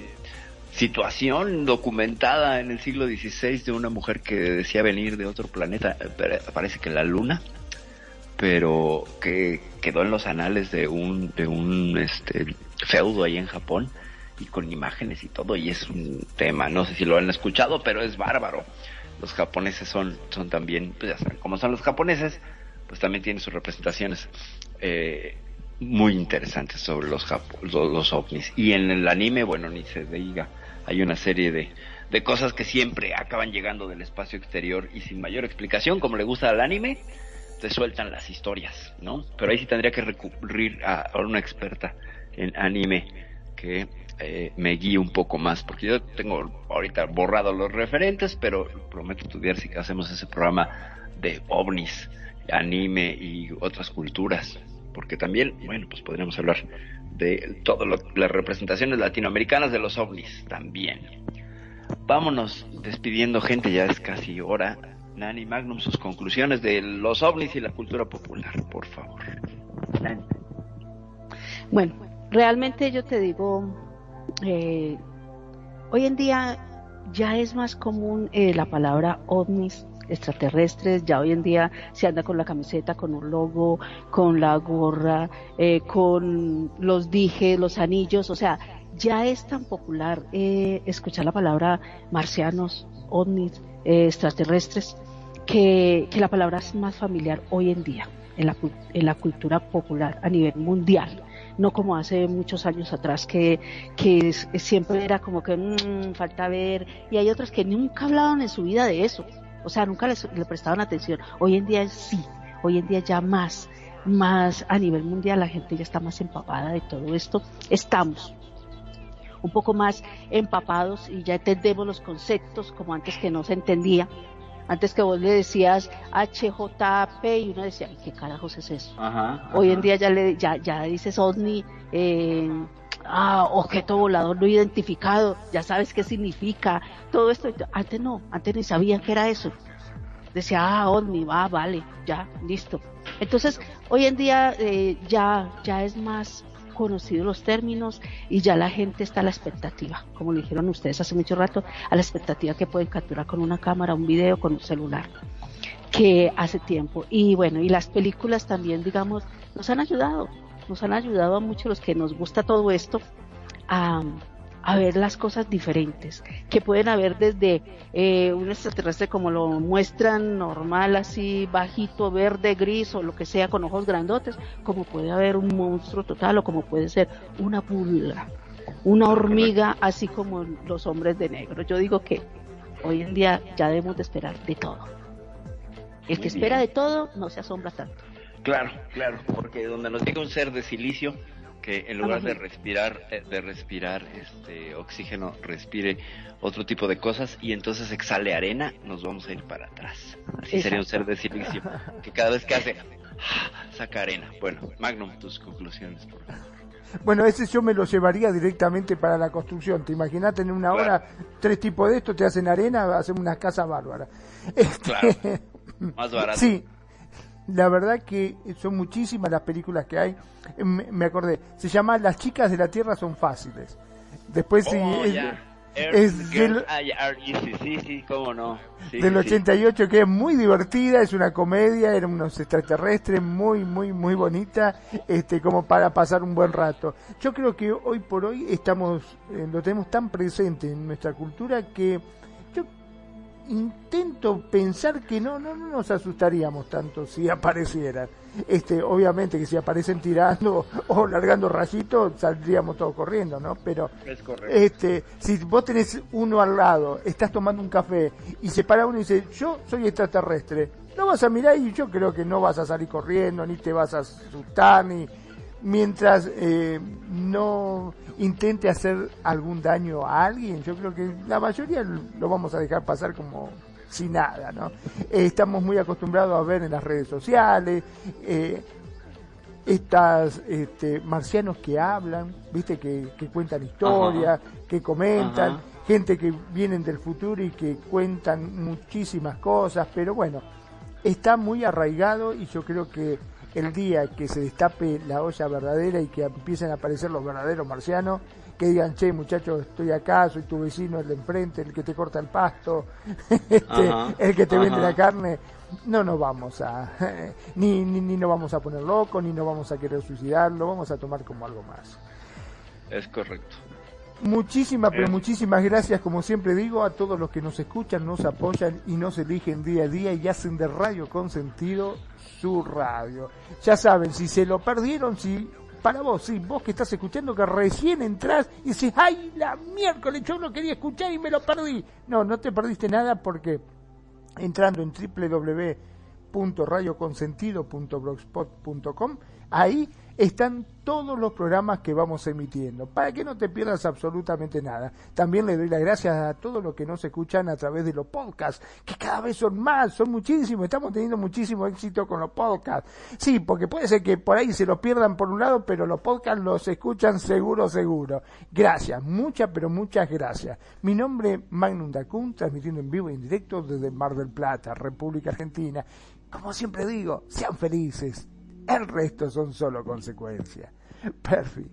S12: situación documentada en el siglo XVI de una mujer que decía venir de otro planeta, parece que la luna, pero que quedó en los anales de un, de un este, feudo ahí en Japón y con imágenes y todo, y es un tema, no sé si lo han escuchado, pero es bárbaro los japoneses son, son también, pues ya saben, como son los japoneses, pues también tienen sus representaciones eh, muy interesantes sobre los, los, ovnis. Y en el anime, bueno, ni se diga, hay una serie de, de cosas que siempre acaban llegando del espacio exterior y sin mayor explicación, como le gusta al anime, te sueltan las historias, ¿no? Pero ahí sí tendría que recurrir a, una experta en anime que eh, me guíe un poco más, porque yo tengo ahorita borrado los referentes, pero prometo estudiar si hacemos ese programa de ovnis, anime y otras culturas, porque también, bueno, pues podríamos hablar de todas las representaciones latinoamericanas de los ovnis también. Vámonos despidiendo gente, ya es casi hora. Nani Magnum, sus conclusiones de los ovnis y la cultura popular, por favor.
S14: Bueno, realmente yo te digo, eh, hoy en día ya es más común eh, la palabra ovnis extraterrestres, ya hoy en día se anda con la camiseta, con un logo, con la gorra, eh, con los dijes, los anillos, o sea, ya es tan popular eh, escuchar la palabra marcianos, ovnis, eh, extraterrestres, que, la palabra es más familiar hoy en día en la, en la cultura popular a nivel mundial no como hace muchos años atrás que, que siempre era como que mmm, falta ver y hay otras que nunca hablaban en su vida de eso o sea, nunca le prestaban atención. Hoy en día sí, hoy en día ya más, más a nivel mundial la gente ya está más empapada de todo esto. Estamos un poco más empapados y ya entendemos los conceptos como antes que no se entendía. Antes que vos le decías HJP y uno decía, ¿qué carajos es eso? Hoy en día ya le ya, ya dices OVNI, eh, ah, objeto volador no identificado, ya sabes qué significa, todo esto. Antes no, antes ni sabían qué era eso. Decía, ah, OVNI, va, vale, ya, listo. Entonces, hoy en día eh, ya, ya es más conocido los términos y ya la gente está a la expectativa, como le dijeron ustedes hace mucho rato, a la expectativa que pueden capturar con una cámara, un video, con un celular, que hace tiempo. Y bueno, y las películas también, digamos, nos han ayudado, nos han ayudado a muchos los que nos gusta todo esto a, ver las cosas diferentes, que pueden haber desde eh, un extraterrestre como lo muestran normal, así bajito, verde, gris o lo que sea, con ojos grandotes, como puede haber un monstruo total o como puede ser una pulga, una hormiga, así como los hombres de negro. Yo digo que hoy en día ya debemos de esperar de todo. El que espera de todo no se asombra tanto.
S12: Claro, claro, porque donde nos llega un ser de silicio que en lugar de respirar eh, de respirar este oxígeno respire otro tipo de cosas y entonces exhale arena, nos vamos a ir para atrás. Así sería un ser de silicio que cada vez que hace saca arena. Bueno, Magnum, tus conclusiones, por favor.
S13: Bueno, ese yo me lo llevaría directamente para la construcción. Te imaginas en una hora tres tipos de esto, te hacen arena, hacen una casa bárbara.
S12: Claro. Más barato.
S13: Sí, la verdad que son muchísimas las películas que hay. Me, acordé, se llama Las chicas de la Tierra son fáciles. Después sí,
S12: oh,
S13: es, del,
S12: no.
S13: del 88 que es muy divertida, es una comedia, eran unos extraterrestres muy, muy, muy bonita, este, como para pasar un buen rato. Yo creo que hoy por hoy estamos, eh, lo tenemos tan presente en nuestra cultura que intento pensar que no, no, no nos asustaríamos tanto si aparecieran. Este, obviamente que si aparecen tirando o largando rayitos, saldríamos todos corriendo, ¿no? Pero este, si vos tenés uno al lado, estás tomando un café y se para uno y dice, yo soy extraterrestre, no vas a mirar y yo creo que no vas a salir corriendo, ni te vas a asustar, ni mientras eh, no intente hacer algún daño a alguien, yo creo que la mayoría lo vamos a dejar pasar como sin nada, ¿no? Eh, estamos muy acostumbrados a ver en las redes sociales eh, estas este, marcianos que hablan, viste, que, cuentan historias, que comentan, gente que vienen del futuro y que cuentan muchísimas cosas, pero bueno, está muy arraigado y yo creo que el día que se destape la olla verdadera y que empiecen a aparecer los verdaderos marcianos, que digan, che, muchachos, estoy acá, soy tu vecino, el de enfrente, el que te corta el pasto, este, el que te vende la carne, no nos vamos a, ni, ni, ni nos vamos a poner locos, ni nos vamos a querer suicidarlo, vamos a tomar como algo más.
S12: Es correcto.
S13: Muchísimas, pero muchísimas gracias, como siempre digo, a todos los que nos escuchan, nos apoyan y nos eligen día a día y hacen de Radio con sentido su radio. Ya saben, si se lo perdieron, si para vos, sí, vos que estás escuchando que recién entras y dices, ay, la miércoles, yo no quería escuchar y me lo perdí. No, no te perdiste nada porque entrando en www.radioconsentido.blogspot.com, ahí están todos los programas que vamos emitiendo, para que no te pierdas absolutamente nada. También le doy las gracias a todos los que nos escuchan a través de los podcasts, que cada vez son más, son muchísimos, estamos teniendo muchísimo éxito con los podcasts. Sí, porque puede ser que por ahí se los pierdan por un lado, pero los podcasts los escuchan seguro, seguro. Gracias, muchas, pero muchas gracias. Mi nombre es Magnum Dacun, transmitiendo en vivo y en directo desde Mar del Plata, República Argentina. Como siempre digo, sean felices, el resto son solo consecuencias. Perfi.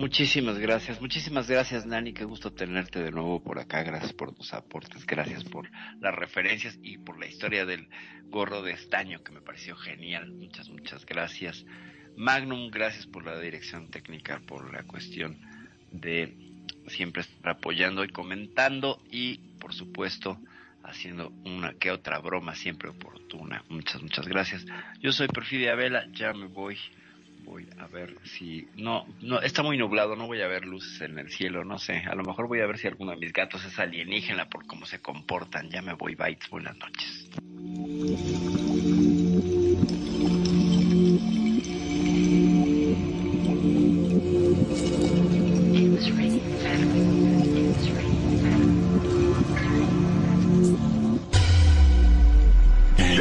S12: Muchísimas gracias, muchísimas gracias Nani, qué gusto tenerte de nuevo por acá, gracias por tus aportes, gracias por las referencias y por la historia del gorro de estaño que me pareció genial, muchas, muchas gracias. Magnum, gracias por la dirección técnica, por la cuestión de siempre estar apoyando y comentando y por supuesto haciendo una que otra broma siempre oportuna. Muchas, muchas gracias. Yo soy Perfidia Vela, ya me voy. Voy a ver si no no está muy nublado, no voy a ver luces en el cielo, no sé, a lo mejor voy a ver si alguno de mis gatos es alienígena por cómo se comportan. Ya me voy, bytes, buenas noches.